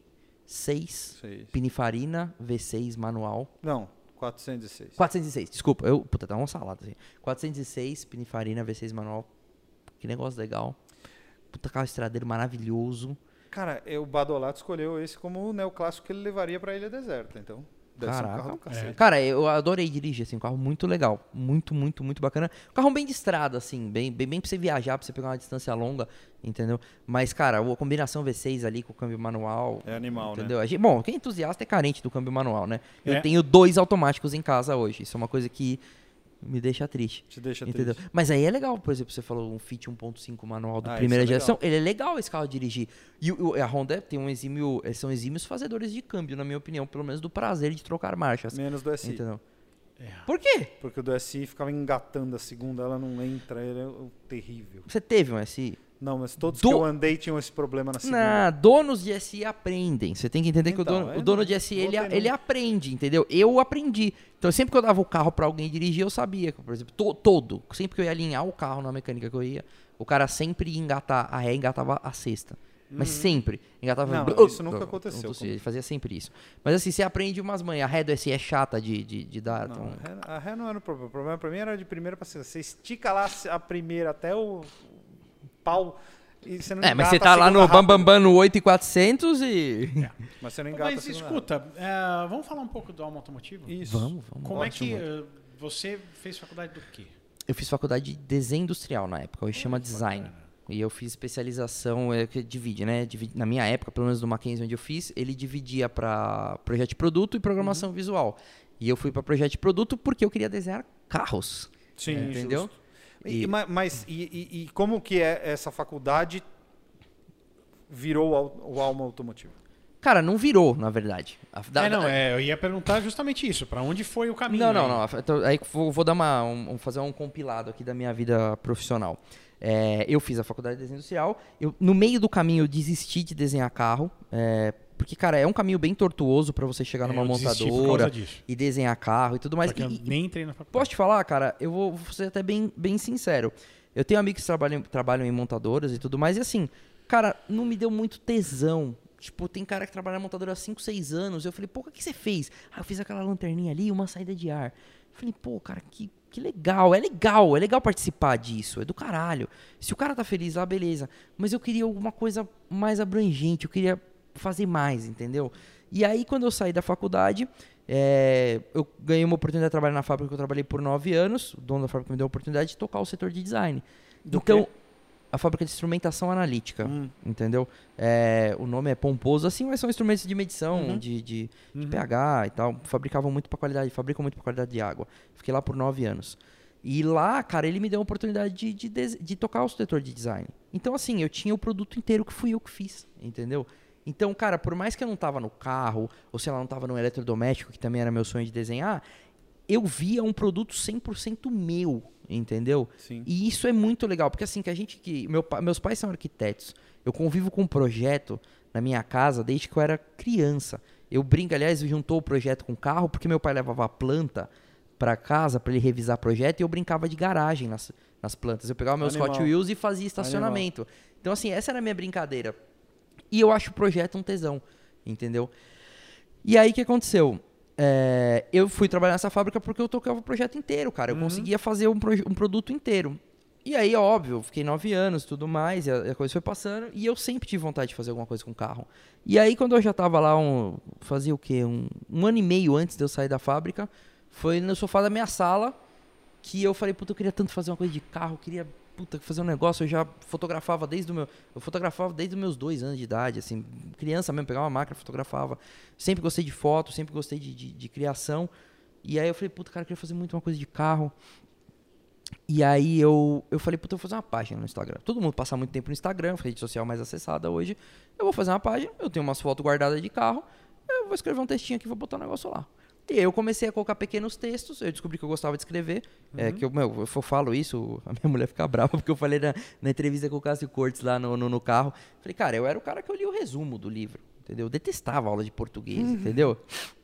Sei. Pininfarina V6 manual. Não, 406. 406, desculpa. Eu, puta, tá uma salada assim. 406 Pininfarina V6 manual. Que negócio legal. Puta carro estradeiro maravilhoso. Cara, é, o Badolato escolheu esse como o neoclássico que ele levaria pra Ilha Deserta, então. Deve ser um Caraca. carro do cacete. Cara, eu adorei dirigir, assim, um carro muito legal. Muito, muito, muito bacana. Um carro bem de estrada, assim, bem, bem, bem pra você viajar, pra você pegar uma distância longa, entendeu? Mas, cara, a combinação V6 ali com o câmbio manual. É animal, Entendeu? A gente- bom, quem é entusiasta é carente do câmbio manual, né? É. Eu tenho dois automáticos em casa hoje. Isso é uma coisa que me deixa triste. Te deixa Entendeu? triste. Mas aí é legal, por exemplo, você falou um Fit 1.5 manual do Ah, primeira é geração. Ele é legal esse carro dirigir. E o- a Honda tem um exímio. eles São exímios fazedores de câmbio, na minha opinião, pelo menos do prazer de trocar marchas. Menos do SI. Entendeu? É. Por quê? Porque o do SI ficava engatando a segunda, ela não entra, ele é terrível. Você teve um SI? Não, mas todos Do- que eu andei tinham esse problema na segunda. Não, donos de SI aprendem. Você tem que entender que o Então, dono, eu o dono de SI, ele, ele aprende, entendeu? Eu aprendi. Então, sempre que eu dava o carro pra alguém dirigir, eu sabia. Por exemplo, to- todo. Sempre que eu ia alinhar o carro na mecânica que eu ia, o cara sempre ia engatar a ré, engatava a sexta. Mas sempre. Engatava... Uhum. Não, isso nunca aconteceu Então, Ele fazia sempre isso. Mas assim, você aprende umas manhas. A ré do SI é chata de, de, de dar. Não, então- a, ré, a ré não era o problema. O problema pra mim era de primeira pra segunda. Você estica lá a primeira até o pau e você não É, mas você tá lá segunda no. Bambambam no 8400 e... Mas você não engata Mas segunda escuta, é, vamos falar um pouco do Alma Automotivo? rápido. Isso. Vamos, vamos. Como é que Ótimo. eh, você fez faculdade do quê? Eu fiz faculdade de desenho industrial na época, hoje chama design. bacana. E eu fiz especialização, é que divide, né? Divide- na minha época, pelo menos do Mackenzie onde eu fiz, ele dividia para projeto de produto e programação Uhum. visual. E eu fui para projeto de produto porque eu queria desenhar carros. Sim, entendeu? justo. E, E- ma- mas e, e- e como que é essa faculdade virou o alma automotivo? Cara, não virou, na verdade. A- da- é, não, é, eu ia perguntar justamente isso. Pra onde foi o caminho? Não, não, aí? não. Então, Aí vou, vou dar uma, um, um- fazer um compilado aqui da minha vida profissional. É, eu fiz a faculdade de desenho industrial. Eu, no meio do caminho, eu desisti de desenhar carro. é, porque, cara, é um caminho bem tortuoso para você chegar É, numa eu montadora e desenhar carro e tudo mais. Só que eu E- e- nem entrei na faculdade. Posso te falar, cara? Eu vou, vou ser até bem, bem sincero. Eu tenho amigos que trabalham, trabalham em montadoras e tudo mais, e assim, cara, não me deu muito tesão. Tipo, tem cara que trabalha na montadora há 5, 6 anos. Eu falei, pô, o que que você fez? Ah, eu fiz aquela lanterninha ali, uma saída de ar. Eu falei, pô, cara, que, que legal. É legal, é legal participar disso. É do caralho. Se o cara tá feliz lá, beleza. Mas eu queria alguma coisa mais abrangente. Eu queria fazer mais, entendeu? E aí, quando eu saí da faculdade, é, eu ganhei uma oportunidade de trabalhar na fábrica que eu trabalhei por nove anos. O dono da fábrica me deu a oportunidade de tocar o setor de design. Do então, quê? a fábrica de instrumentação analítica, Hum. entendeu? É, o nome é pomposo assim, mas são instrumentos de medição, Uhum. de, de- de Uhum. pH e tal. Fabricavam muito para qualidade, fabricam muito para qualidade de água. Fiquei lá por nove anos. E lá, cara, ele me deu a oportunidade de, de, de tocar o setor de design. Então, assim, eu tinha o produto inteiro que fui eu que fiz, entendeu? Então, cara, por mais que eu não tava no carro, ou sei lá, não tava no eletrodoméstico, que também era meu sonho de desenhar, eu via um produto 100% meu, entendeu? Sim. E isso é muito legal, porque assim, que a gente que. Meu, meus pais são arquitetos. Eu convivo com um projeto na minha casa desde que eu era criança. Eu brinco, aliás, juntou o projeto com o carro, porque meu pai levava a planta para casa para ele revisar projeto e eu brincava de garagem nas, nas plantas. Eu pegava meus Animal. Hot Wheels e fazia estacionamento. Então, assim, essa era a minha brincadeira. E eu acho o projeto um tesão, entendeu? E aí o que aconteceu? É, eu fui trabalhar nessa fábrica porque eu tocava o projeto inteiro, cara. Eu conseguia fazer um, um produto inteiro. E aí, óbvio, eu fiquei nove anos e tudo mais, e a, a coisa foi passando, e eu sempre tive vontade de fazer alguma coisa com carro. E aí, quando eu já tava lá, um, fazia o quê? Um, um ano e meio antes de eu sair da fábrica, foi no sofá da minha sala que eu falei, puta, eu queria tanto fazer uma coisa de carro, eu queria, puta, fazer um negócio. Eu já fotografava desde o meu. Eu fotografava desde os meus dois anos de idade, assim, criança mesmo, pegava uma máquina, fotografava. Sempre gostei de foto, sempre gostei de, de, de criação. E aí eu falei, puta, cara, eu queria fazer muito uma coisa de carro. E aí eu, eu falei, puta, eu vou fazer uma página no Instagram. Todo mundo passa muito tempo no Instagram, rede social mais acessada hoje. Eu vou fazer uma página, eu tenho umas fotos guardadas de carro, eu vou escrever um textinho aqui vou botar um negócio lá. E aí eu comecei a colocar pequenos textos, eu descobri que eu gostava de escrever. É, que eu, meu, eu falo isso, a minha mulher fica brava, porque eu falei na, na entrevista com o Cássio Cortes lá no, no, no carro. Falei, cara, eu era o cara que eu li o resumo do livro entendeu? Eu detestava aula de português, entendeu?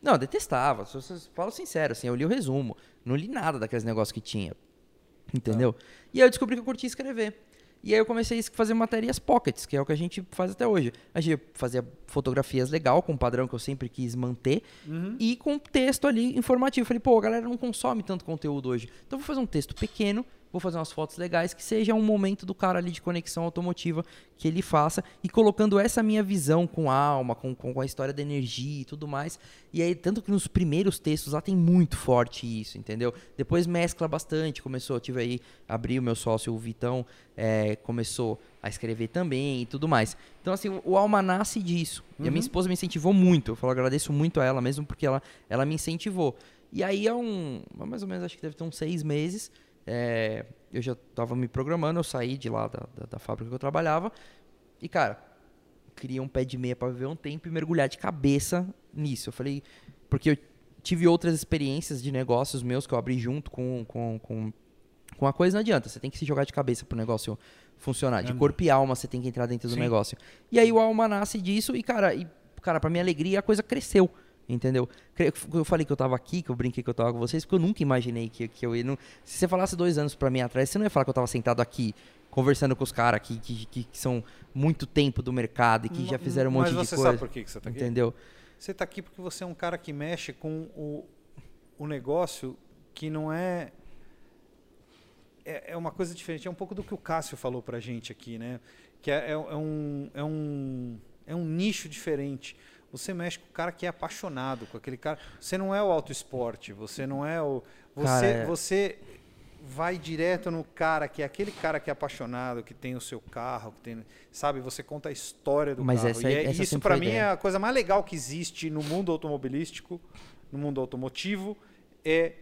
Não, eu detestava, se vocês falo sincero, assim, eu li o resumo, não li nada daqueles negócios que tinha, entendeu? E aí eu descobri que eu curtia escrever. E aí eu comecei a fazer matérias pockets, que é o que a gente faz até hoje. A gente fazia fotografias legal, com um padrão que eu sempre quis manter, e com texto ali informativo. Falei, pô, a galera não consome tanto conteúdo hoje. Então vou fazer um texto pequeno, vou fazer umas fotos legais, que seja um momento do cara ali de conexão automotiva que ele faça, e colocando essa minha visão com a alma, com, com a história da energia e tudo mais. E aí, tanto que nos primeiros textos lá tem muito forte isso, entendeu? Depois mescla bastante, começou, eu tive aí, abri o meu sócio, o Vitão, é, começou a escrever também e tudo mais. Então, assim, o, o Alma nasce disso. E a minha esposa me incentivou muito. Eu falo, agradeço muito a ela mesmo, porque ela, ela me incentivou. E aí, há um, mais ou menos, acho que deve ter uns seis meses, é, eu já estava me programando, eu saí de lá da, da, da fábrica que eu trabalhava. E, cara, queria um pé de meia para viver um tempo e mergulhar de cabeça nisso. Eu falei, porque eu tive outras experiências de negócios meus que eu abri junto com, com, com, com a coisa, não adianta. Você tem que se jogar de cabeça pro negócio funcionar. De corpo e alma você tem que entrar dentro do Sim. negócio. E aí o alma nasce disso e, cara, e, cara, pra minha alegria a coisa cresceu. Entendeu? Eu falei que eu tava aqui, que eu brinquei que eu tava com vocês, porque eu nunca imaginei que, que eu ia. não- Se você falasse dois anos pra mim atrás, você não ia falar que eu tava sentado aqui, conversando com os caras que, que, que, que são muito tempo do mercado e que já fizeram um monte Mas de você coisa. sabe por que que você tá aqui? Entendeu? Você está aqui porque você é um cara que mexe com o, o negócio que não é, é. É uma coisa diferente. É um pouco do que o Cássio falou pra gente aqui, né? Que é, é, é um, é, um, é um nicho diferente. Você mexe com o cara que é apaixonado, com aquele cara. Você não é o auto esporte, você não é o. Você, Cara, é- você vai direto no cara que é aquele cara que é apaixonado, que tem o seu carro, que tem, sabe, você conta a história do Mas carro. essa- e é- essa isso para mim é a coisa mais legal que existe no mundo automobilístico, no mundo automotivo, é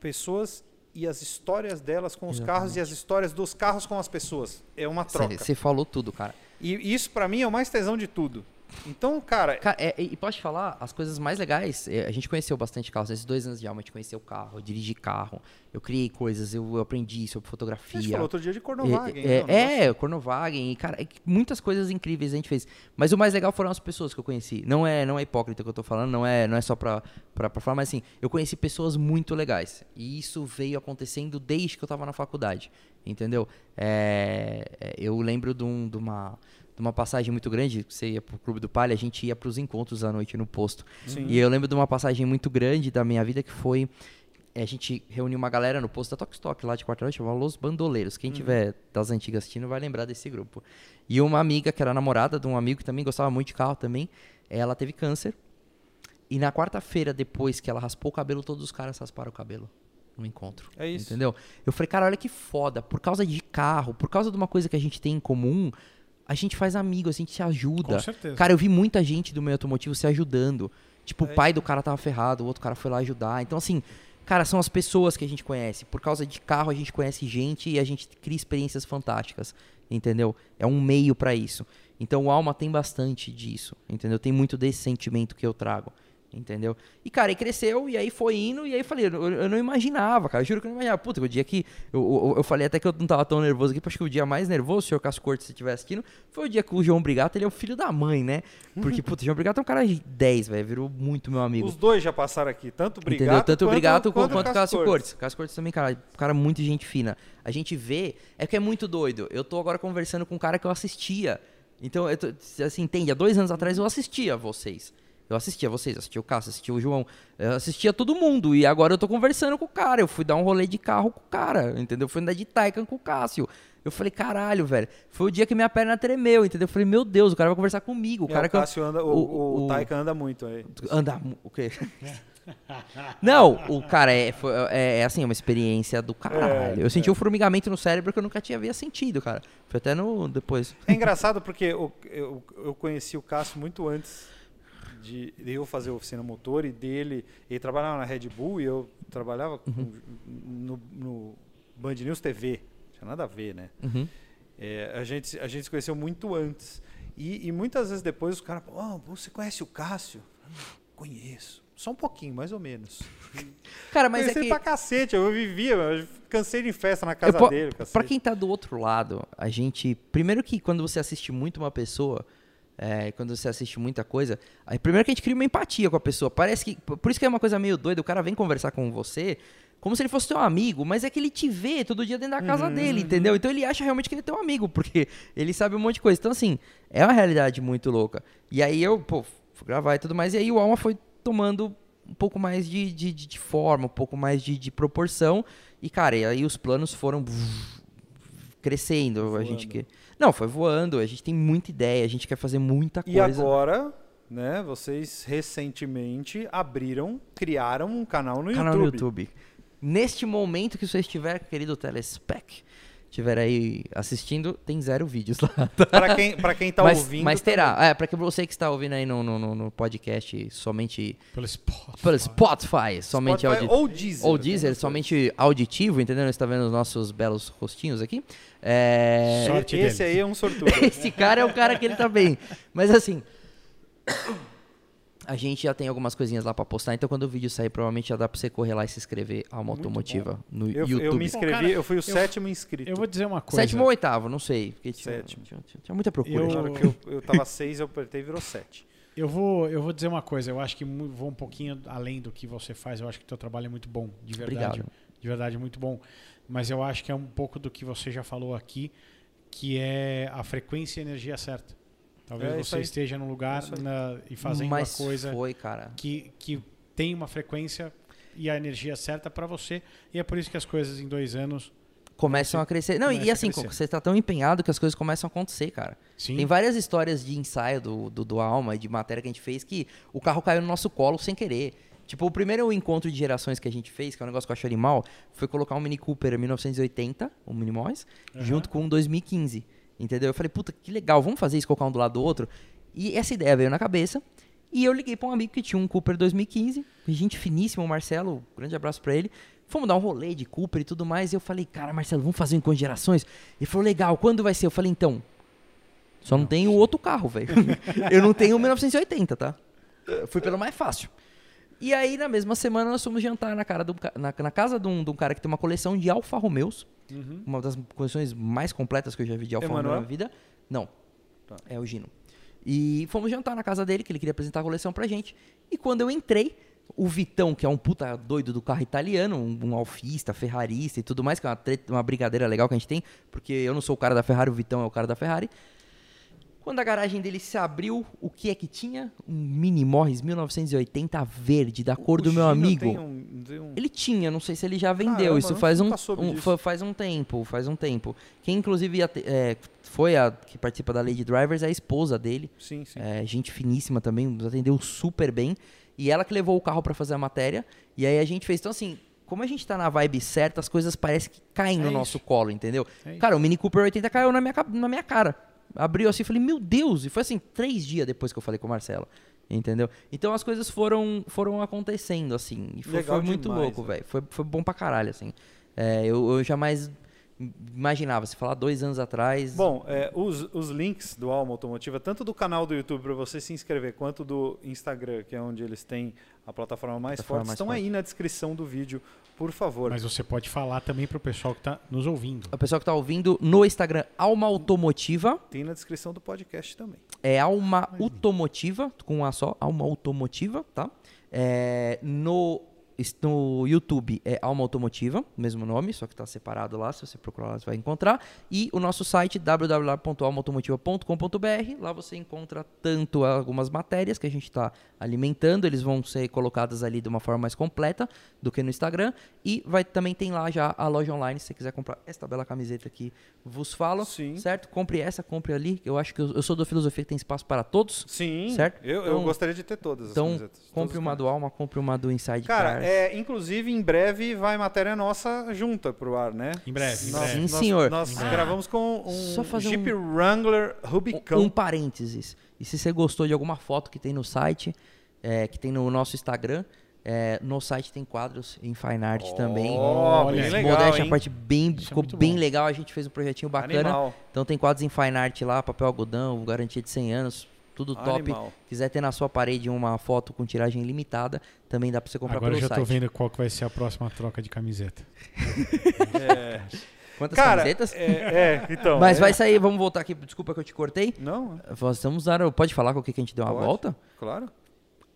pessoas e as histórias delas com os carros e as histórias dos carros com as pessoas. É uma troca. Você falou tudo, cara. E isso para mim é o mais tesão de tudo. Então, cara, Cara, é, e posso te falar, as coisas mais legais, é, a gente conheceu bastante carros. Nesses dois anos de alma, a gente conheceu carro, eu dirigi carro, eu criei coisas, eu, eu aprendi sobre a fotografia. gente falou outro dia de Cornovagen. É, né, o negócio. é, é, Cornovagen, e, cara, é muitas coisas incríveis a gente fez. Mas o mais legal foram as pessoas que eu conheci. Não é, não é hipócrita que eu tô falando, não é, não é só pra, pra, pra falar, mas assim, eu conheci pessoas muito legais. E isso veio acontecendo desde que eu tava na faculdade, entendeu? É, é, eu lembro de, um- de uma, de uma passagem muito grande, você ia pro Clube do Palha, a gente ia pros encontros à noite no posto. Sim. E eu lembro de uma passagem muito grande da minha vida que foi é, a gente reuniu uma galera no posto da Tok Stock lá de quarta-noite, chamava Los Bandoleiros. Quem tiver das antigas assistindo vai lembrar desse grupo. E uma amiga, que era namorada de um amigo que também gostava muito de carro também, ela teve câncer. E na quarta-feira, depois que ela raspou o cabelo, todos os caras rasparam o cabelo no encontro. É isso. Entendeu? Eu falei, cara, olha que foda. Por causa de carro, por causa de uma coisa que a gente tem em comum, a gente faz amigo, a gente se ajuda. Com certeza. Cara, eu vi muita gente do meio automotivo se ajudando. Tipo, É o pai do cara tava ferrado, o outro cara foi lá ajudar. Então, assim, cara, são as pessoas que a gente conhece. Por causa de carro, a gente conhece gente e a gente cria experiências fantásticas. Entendeu? É um meio pra isso. Então, o Alma tem bastante disso. Entendeu? Tem muito desse sentimento que eu trago. Entendeu? E, cara, e cresceu, e aí foi indo, e aí falei, eu, eu não imaginava, cara. Eu juro que eu não imaginava. Puta, o dia que. Eu, eu, eu falei até que eu não tava tão nervoso aqui, porque acho que o dia mais nervoso, senhor Cascorte, se estiver assistindo, foi o dia que o João Brigato, ele é o filho da mãe, né? Porque, puta, o João Brigato é um cara de 10, velho. Virou muito meu amigo. Os dois já passaram aqui, tanto o Brigato Entendeu? Tanto o Brigato quanto, quanto quanto o Cássio Cortes. Cortes. Cássio Cortes também, cara, cara muito gente fina. A gente vê, é que é muito doido. Eu tô agora conversando com um cara que eu assistia. Então, eu tô, assim, entende? Há dois anos atrás eu assistia vocês. Eu assistia vocês, assistia o Cássio, assistia o João, eu assistia todo mundo. E agora eu tô conversando com o cara. Eu fui dar um rolê de carro com o cara, entendeu? Eu fui andar de Taycan com o Cássio. Eu falei, caralho, velho. Foi o dia que minha perna tremeu, entendeu? Eu falei, meu Deus, o cara vai conversar comigo. O É, cara o que eu- Cássio anda, o, o, o Taika anda muito aí. Andar. mu- O quê? Não, o cara é, foi- é, é assim, uma experiência do caralho. É, eu senti um formigamento no cérebro que eu nunca tinha havia sentido, cara. Foi até no. depois. É engraçado porque o- eu, eu conheci o Cássio muito antes de eu fazer oficina motor e dele. Ele trabalhava na Red Bull e eu trabalhava Uhum. no, no- Band News TV. Não tinha nada a ver, né? Uhum. É, a, gente, a gente se conheceu muito antes. E, e muitas vezes depois os caras falam, oh, você conhece o Cássio? Conheço. Só um pouquinho, mais ou menos. Cara, mas Conheci é que... pra cacete, eu vivia, eu cansei de festa na Eu casa po- dele. Cacete. Pra quem tá do outro lado, a gente. Primeiro que quando você assiste muito uma pessoa, é, quando você assiste muita coisa, aí primeiro que a gente cria uma empatia com a pessoa. Parece que. Por isso que é uma coisa meio doida, o cara vem conversar com você. Como se ele fosse teu amigo, mas é que ele te vê todo dia dentro da casa dele, entendeu? Então ele acha realmente que ele é teu amigo, porque ele sabe um monte de coisa. Então, assim, é uma realidade muito louca. E aí eu, pô, fui gravar e tudo mais, e aí o Alma foi tomando um pouco mais de, de, de- de forma, um pouco mais de, de proporção. E, cara, e aí os planos foram crescendo. A gente que... Não, foi voando, a gente tem muita ideia, a gente quer fazer muita E coisa. agora, né, vocês recentemente abriram, criaram um canal no canal YouTube. no YouTube. Neste momento que você estiver, querido Telespec, estiver aí assistindo, tem zero vídeos lá. Para quem, pra quem tá mas, ouvindo. mas terá. É, pra que você que está ouvindo aí no, no, no- no podcast somente Pelo Spotify. pelo Spotify, somente Spotify audi- ou Deezer. ou Deezer, somente auditivo, entendeu? Você está vendo os nossos belos rostinhos aqui. É... Sorte Esse dele. aí é um sortudo. Esse cara é o cara que ele tá bem. Mas assim. A gente já tem algumas coisinhas lá pra postar, então quando o vídeo sair, provavelmente já dá pra você correr lá e se inscrever a uma automotiva no Eu, YouTube. eu me inscrevi, Bom, cara, eu fui o eu- sétimo inscrito. Eu vou dizer uma coisa. Sétimo ou oitavo, não sei. Porque tinha, Sétimo. Tinha, tinha- tinha muita procura. Eu- hora que eu, eu tava seis, eu apertei e virou sete. Eu vou, eu vou dizer uma coisa. Eu acho que vou um pouquinho além do que você faz. Eu acho que o teu trabalho é muito bom, de verdade. Obrigado. De verdade, muito bom. Mas eu acho que é um pouco do que você já falou aqui, que é a frequência e a energia certa. Talvez É você esteja num lugar É na- e fazendo Mas uma coisa foi, cara. que, que tem uma frequência e a energia certa para você. E é por isso que as coisas em dois anos. Começam a crescer. Não, começa e assim, você tá tão empenhado que as coisas começam a acontecer, cara. Sim. Tem várias histórias de ensaio do, do, do Alma e de matéria que a gente fez que o carro caiu no nosso colo sem querer. Tipo, o primeiro encontro de gerações que a gente fez, que é um negócio que eu acho animal, foi colocar um Mini Cooper 1980, um Mini Mois, junto com um 2015. Entendeu? Eu falei, puta, que legal, vamos fazer isso, colocar um do lado do outro. E essa ideia veio na cabeça. E eu liguei pra um amigo que tinha um Cooper 2015, gente finíssimo, o Marcelo, grande abraço pra ele. Fomos dar um rolê de Cooper e tudo mais. E eu falei, cara, Marcelo, vamos fazer um encontro de gerações? Ele falou, legal, quando vai ser? Eu falei, então, só não, tenho outro carro, velho. eu não tenho o 1980, tá? Eu fui pelo mais fácil. E aí, na mesma semana, nós fomos jantar na, cara do na, na casa de um, de um cara que tem uma coleção de Alfa Romeos. Uma das coleções mais completas que eu já vi de Alfa Romeo na vida. Não. Tá. É o Gino. E fomos jantar na casa dele, que ele queria apresentar a coleção pra gente. E quando eu entrei, o Vitão, que é um puta doido do carro italiano, um, um alfista, ferrarista e tudo mais, que é uma, treta- uma brigadeira legal que a gente tem, porque eu não sou o cara da Ferrari, o Vitão é o cara da Ferrari. Quando a garagem dele se abriu, o que é que tinha? Um Mini Morris 1980 verde, da cor O do meu amigo. tem um- tem um- Ele tinha, não sei se ele já vendeu. Caramba, Isso faz um, um- faz um tempo, faz um tempo. Quem inclusive é, foi a que participa da Lady Drivers é a esposa dele, Sim, sim. é, gente finíssima também, nos atendeu super bem. E ela que levou o carro pra fazer a matéria. E aí a gente fez então assim. Como a gente tá na vibe certa, as coisas parecem que caem É no isso. nosso colo, entendeu? É. Cara, o Mini Cooper 80 caiu na minha, na minha cara. Abriu assim e falei, meu Deus! E foi assim, três dias depois que eu falei com o Marcelo. Entendeu? Então as coisas foram, foram acontecendo, assim. E foi, foi muito demais, louco, velho. Foi, foi bom pra caralho, assim. É, eu, eu jamais imaginava, se falar dois anos atrás. Bom, é, os, os links do Alma Automotiva, tanto do canal do YouTube para você se inscrever, quanto do Instagram, que é onde eles têm a plataforma mais Plataforma forte, mais estão forte. aí na descrição do vídeo, por favor. Mas você pode falar também pro pessoal que tá nos ouvindo. O pessoal que tá ouvindo no Instagram, Alma Automotiva. Tem na descrição do podcast também. É Alma Automotiva, com um A só, Alma Automotiva, tá? É, no, no YouTube é Alma Automotiva, mesmo nome, só que tá separado lá, se você procurar lá você vai encontrar. E o nosso site www.almaautomotiva.com.br, lá você encontra tanto algumas matérias que a gente está alimentando, eles vão ser colocadas ali de uma forma mais completa do que no Instagram. E vai, também tem lá já a loja online, se você quiser comprar esta bela camiseta que vos falo, Sim. certo? Compre essa, compre ali. Eu acho que eu, eu sou da filosofia que tem espaço para todos. Sim, Certo? Eu, eu Então- gostaria de ter todas as Então, camisetas. todas compre uma do. Alma, compre uma do Inside Cara, Cars. é, inclusive em breve vai matéria nossa junta pro ar, né? Em breve, em Nós- breve. Sim, nós- senhor. Nós Ah. gravamos com um Jeep Wrangler Rubicão. Um, um parênteses. E se você gostou de alguma foto que tem no site, é, que tem no nosso Instagram, É, no site tem quadros em fine art também. Ó, Olha, bem legal, Modéstia hein? parte bem, Isso é ficou muito bem bom. legal. A gente fez um projetinho bacana. Animal. Então tem quadros em fine art lá, papel algodão, garantia de 100 anos, tudo top. Animal. Quiser ter na sua parede uma foto com tiragem limitada, também dá pra você comprar Agora eu pelo já site. tô vendo qual que vai ser a próxima troca de camiseta. É. Quantas Cara, camisetas? é, é, então. Mas é- vai sair, vamos voltar aqui, desculpa que eu te cortei. Não, Nós estamos dar, pode falar com o que que a gente deu uma Pode. volta? claro.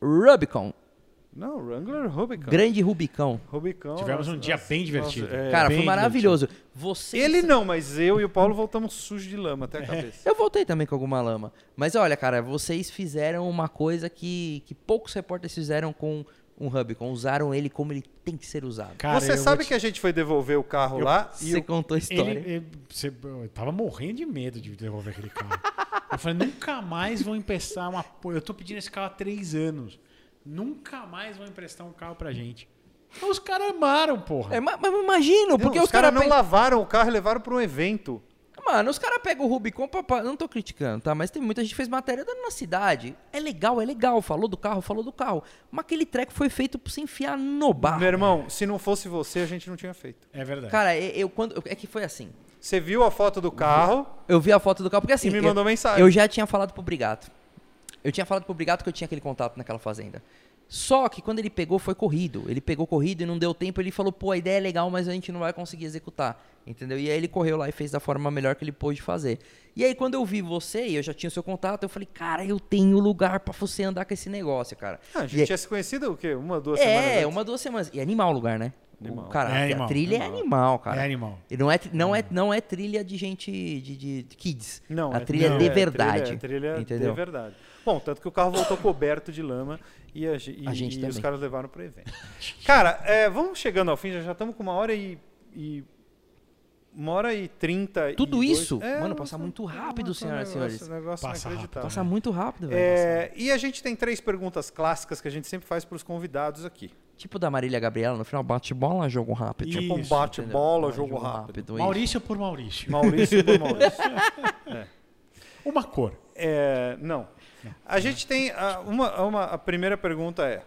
Rubicon, Não, Wrangler Rubicon. grande Rubicão. Rubicon. Tivemos um nossa, dia nossa, bem divertido. nossa, é. Cara, bem foi maravilhoso. Você Ele não, mas eu e o Paulo voltamos sujos de lama até a cabeça. Eu voltei também com alguma lama. Mas olha, cara, vocês fizeram uma coisa que, que poucos repórteres fizeram com um Rubicon. Usaram ele como ele tem que ser usado. Cara, Você eu sabe vou te- que a gente foi devolver o carro Eu- lá e Você o... contou a história. Ele, ele- você- eu tava morrendo de medo de devolver aquele carro. eu falei, nunca mais vão emprestar uma. Eu tô pedindo esse carro há três anos. Nunca mais vão emprestar um carro pra gente. Então os caras amaram, porra. É, mas, mas eu imagino, Não, porque os os caras caras não pegam. lavaram o carro e levaram para um evento. Mano, os caras pegam o Rubicon pra, pra- Não tô criticando, tá? Mas tem muita gente que fez matéria dando na cidade. É legal, é legal. Falou do carro, falou do carro. Mas aquele treco foi feito pra você enfiar no barro. Meu irmão, se não fosse você, a gente não tinha feito. É verdade. Cara, eu, eu- quando. É que foi assim. Você viu a foto do carro Eu vi a foto do carro, porque assim. e me eu- mandou mensagem. Eu já tinha falado pro Brigato. Eu tinha falado pro Brigato que eu tinha aquele contato naquela fazenda. Só que quando ele pegou, foi corrido. Ele pegou corrido e não deu tempo. Ele falou, pô, a ideia é legal, mas a gente não vai conseguir executar. Entendeu? E aí ele correu lá e fez da forma melhor que ele pôde fazer. E aí quando eu vi você e eu já tinha o seu contato, eu falei, cara, eu tenho lugar pra você andar com esse negócio, cara. Ah, a E gente é- tinha se conhecido o quê? Uma, duas semanas É, uma, duas semanas. E é animal o lugar, né? Animal. O, cara, É a- animal, a trilha é animal. animal, cara. É animal. E não é, não, é, não é trilha de gente de, de- kids. Não, a é- trilha não, de é verdade. Trilha, trilha entendeu? de verdade. Bom, tanto que o carro voltou coberto de lama e, a, e- A gente e os caras levaram pro evento. Cara, é, vamos chegando ao fim, já estamos com uma hora e, e- uma hora e trinta. e Tudo dois- isso? É, Mano, passa muito é, rápido, senhoras e negócio- senhores. negócio Passa inacreditável. Passa muito rápido, velho. É, e a gente tem três perguntas clássicas que a gente sempre faz para os convidados aqui. Tipo da Marília Gabriela, no final bate bola, jogo rápido. Isso, Tipo um entendeu? bate-bola, Ah, jogo rápido. isso. Maurício por Maurício. Maurício por Maurício. Uma cor. É, não. A gente tem. ah, uma, uma, a primeira pergunta é,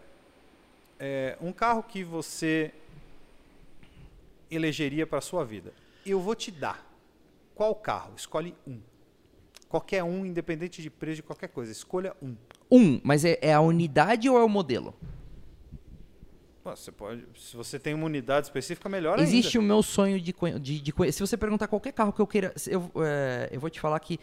é: um carro que você elegeria para sua vida? Eu vou te dar. Qual carro? Escolhe um. Qualquer um, independente de preço de qualquer coisa. Escolha um. Um, mas é, é a unidade ou é o modelo? Você pode, se você tem uma unidade específica, melhor Existe ainda. o meu sonho de, de, de Se você perguntar qualquer carro que eu queira. Eu, é, eu vou te falar que.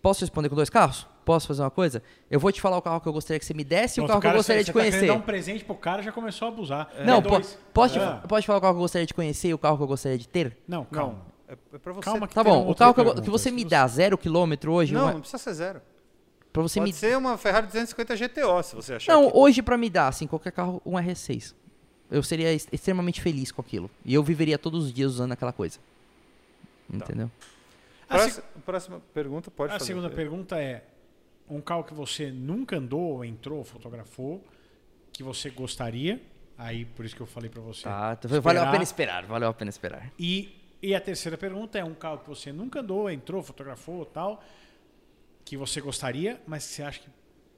Posso responder com dois carros? Posso fazer uma coisa? Eu vou te falar o carro que eu gostaria que você me desse e o carro que eu cara, gostaria você- de você tá conhecer. dar um presente pro cara já começou a abusar. Não, É po- posso, te, Ah. pode falar o carro que eu gostaria de conhecer e o carro que eu gostaria de ter? Não, calma. Não, é, é para você. Calma que Tá bom, o carro que, eu que você me dá zero quilômetro hoje, Não, uma- não precisa ser zero. pra você Pode me ser uma Ferrari 250 GTO, se você achar Não, que... hoje pra me dar, assim, qualquer carro, um R6. Eu seria ex- extremamente feliz com aquilo. E eu viveria todos os dias usando aquela coisa. Entendeu? A, se- Próxima, próxima pergunta, pode a fazer. segunda pergunta é: um carro que você nunca andou, entrou, fotografou, que você gostaria. Aí, por isso que eu falei pra você. Tá, então valeu a Esperar. pena esperar, valeu a pena esperar. E, e a terceira pergunta é um carro que você nunca andou, entrou, fotografou tal, que você gostaria, mas que você acha que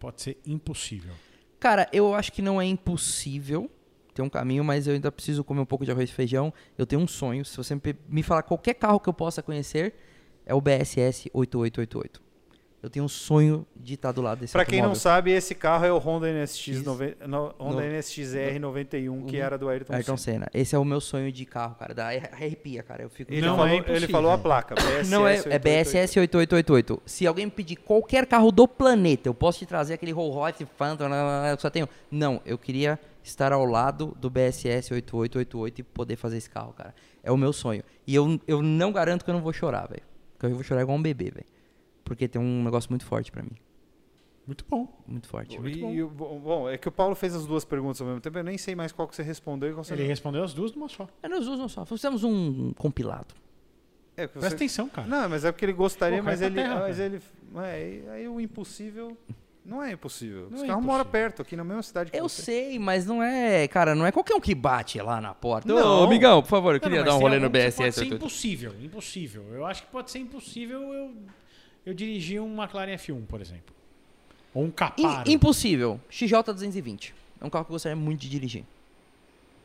pode ser impossível. Cara, eu acho que não é impossível ter um caminho, mas eu ainda preciso comer um pouco de arroz e feijão. Eu tenho um sonho. Se você me falar qualquer carro que eu possa conhecer, é o BSS 8888. Eu tenho um sonho de estar do lado desse Pra quem não sabe, esse carro é o Honda NSX, X- nove- no- Honda no- NSX-R 91, que Uhum. era do Ayrton, Ayrton Senna. Senna. Esse é o meu sonho de carro, cara. Da arrepia, cara. Eu fico Ele, Não falou, é ele falou a placa, BSS Não, é, é 888. BSS 8888. Se alguém me pedir qualquer carro do planeta, eu posso te trazer aquele Rolls Royce Phantom que eu só tenho. Não, eu queria estar ao lado do BSS 8888 e poder fazer esse carro, cara. É o meu sonho. E eu, eu não garanto que eu não vou chorar, velho. Porque eu vou chorar igual um bebê, velho. Porque tem um negócio muito forte pra mim. Muito bom. Muito forte. E, e o- bom, bom, é que o Paulo fez as duas perguntas ao mesmo tempo, eu nem sei mais qual que você respondeu e qual você Ele não. respondeu as duas numa só. É, nós usamos só. Fizemos um compilado. É, você- Presta atenção, cara. Não, mas é porque ele gostaria, mas ele, terra, mas ele, é, aí o impossível não é impossível. Não Os é carros moram perto, aqui na mesma cidade que Eu você. sei, mas não é. Cara, não é qualquer um que bate lá na porta. Não. Ô, amigão, por favor, eu Não, queria não, dar um rolê no BSS Pode ser 8888. impossível, impossível. Eu acho que pode ser impossível eu, eu dirigir um McLaren F1, por exemplo. Ou um Caparo. Im- impossível. XJ 220. É um carro que eu gostaria muito de dirigir.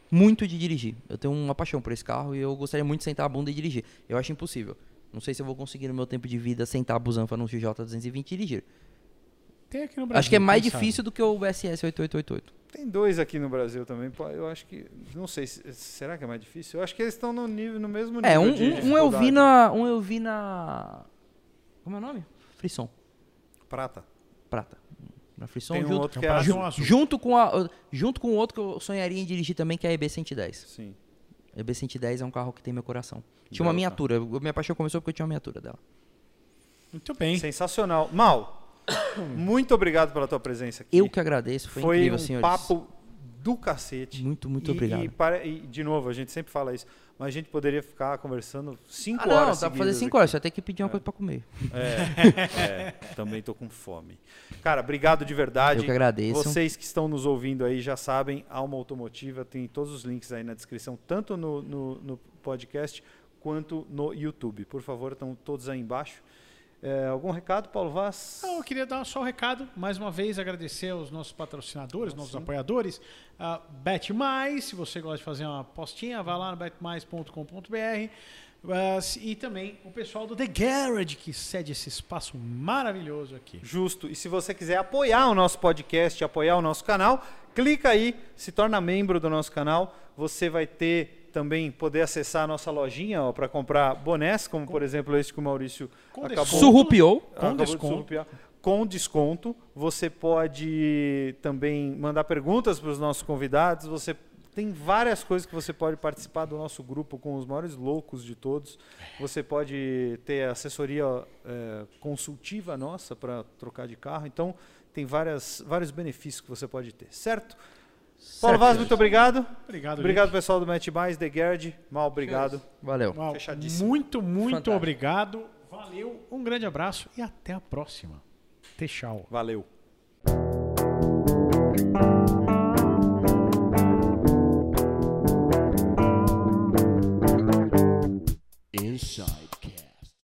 Muito de dirigir. Eu tenho uma paixão por esse carro e eu gostaria muito de sentar a bunda e dirigir. Eu acho impossível. Não sei se eu vou conseguir no meu tempo de vida sentar a busanfa num XJ220 e dirigir. Tem aqui no Brasil. acho que é mais quem sabe? difícil do que o SS 8888. Tem dois aqui no Brasil também. Eu acho que. Não sei. se- Será que é mais difícil? Eu acho que eles estão no, nível, no mesmo nível. É, um, de um, eu vi na. Um eu vi na. Como é o nome? Frisson. Prata. Prata. Na Frisson Tem um junto, outro que é e azul. um junto com a, junto com o outro que eu sonharia em dirigir também, que é a EB110. Sim. A EB110 é um carro que tem meu coração. Tinha uma miniatura. eu- Minha paixão começou porque eu tinha uma miniatura dela. Muito bem. Sensacional. Mal, muito obrigado pela tua presença aqui. Eu que agradeço, foi, Foi incrível, um senhores. papo do cacete. Muito, muito E- obrigado. E, para- e, de novo, a gente sempre fala isso, mas a gente poderia ficar conversando cinco Ah, não, horas dá pra fazer seguidas 5 aqui. horas, vai ter que pedir uma coisa pra comer. É, é, também tô com fome. Cara, obrigado de verdade. Eu que agradeço. Vocês que estão nos ouvindo aí já sabem, Alma Automotiva tem todos os links aí na descrição, tanto no, no, no podcast quanto no YouTube. Por favor, estão todos aí embaixo. É, algum recado, Paulo Vaz? Não, eu queria dar só um recado, mais uma vez agradecer aos nossos patrocinadores, nossos sim. apoiadores. Uh, Bet Mais, se você gosta de fazer uma postinha, vai lá no betmais.com.br. Uh, e também o pessoal do The Garage, que cede esse espaço maravilhoso aqui. Justo. E se você quiser apoiar o nosso podcast, apoiar o nosso canal, clica aí, se torna membro do nosso canal. Você vai ter também poder acessar a nossa lojinha para comprar bonés, como por exemplo esse que o Maurício Com acabou desconto. Surrupiou. acabou de desconto. surrupiar. Com desconto. Você pode também mandar perguntas para os nossos convidados. Você tem várias coisas que você pode participar do nosso grupo com os maiores loucos de todos. Você pode ter assessoria eh, consultiva nossa para trocar de carro. Então, tem várias, vários benefícios que você pode ter, certo? Paulo Vaz, muito obrigado. Obrigado, Obrigado, pessoal do Match Mais, The Gerd. Mal, obrigado. Valeu. Mal, Fechadíssimo. muito, muito Fantástico. obrigado. Valeu, um grande abraço e até a próxima. Tchau. Valeu.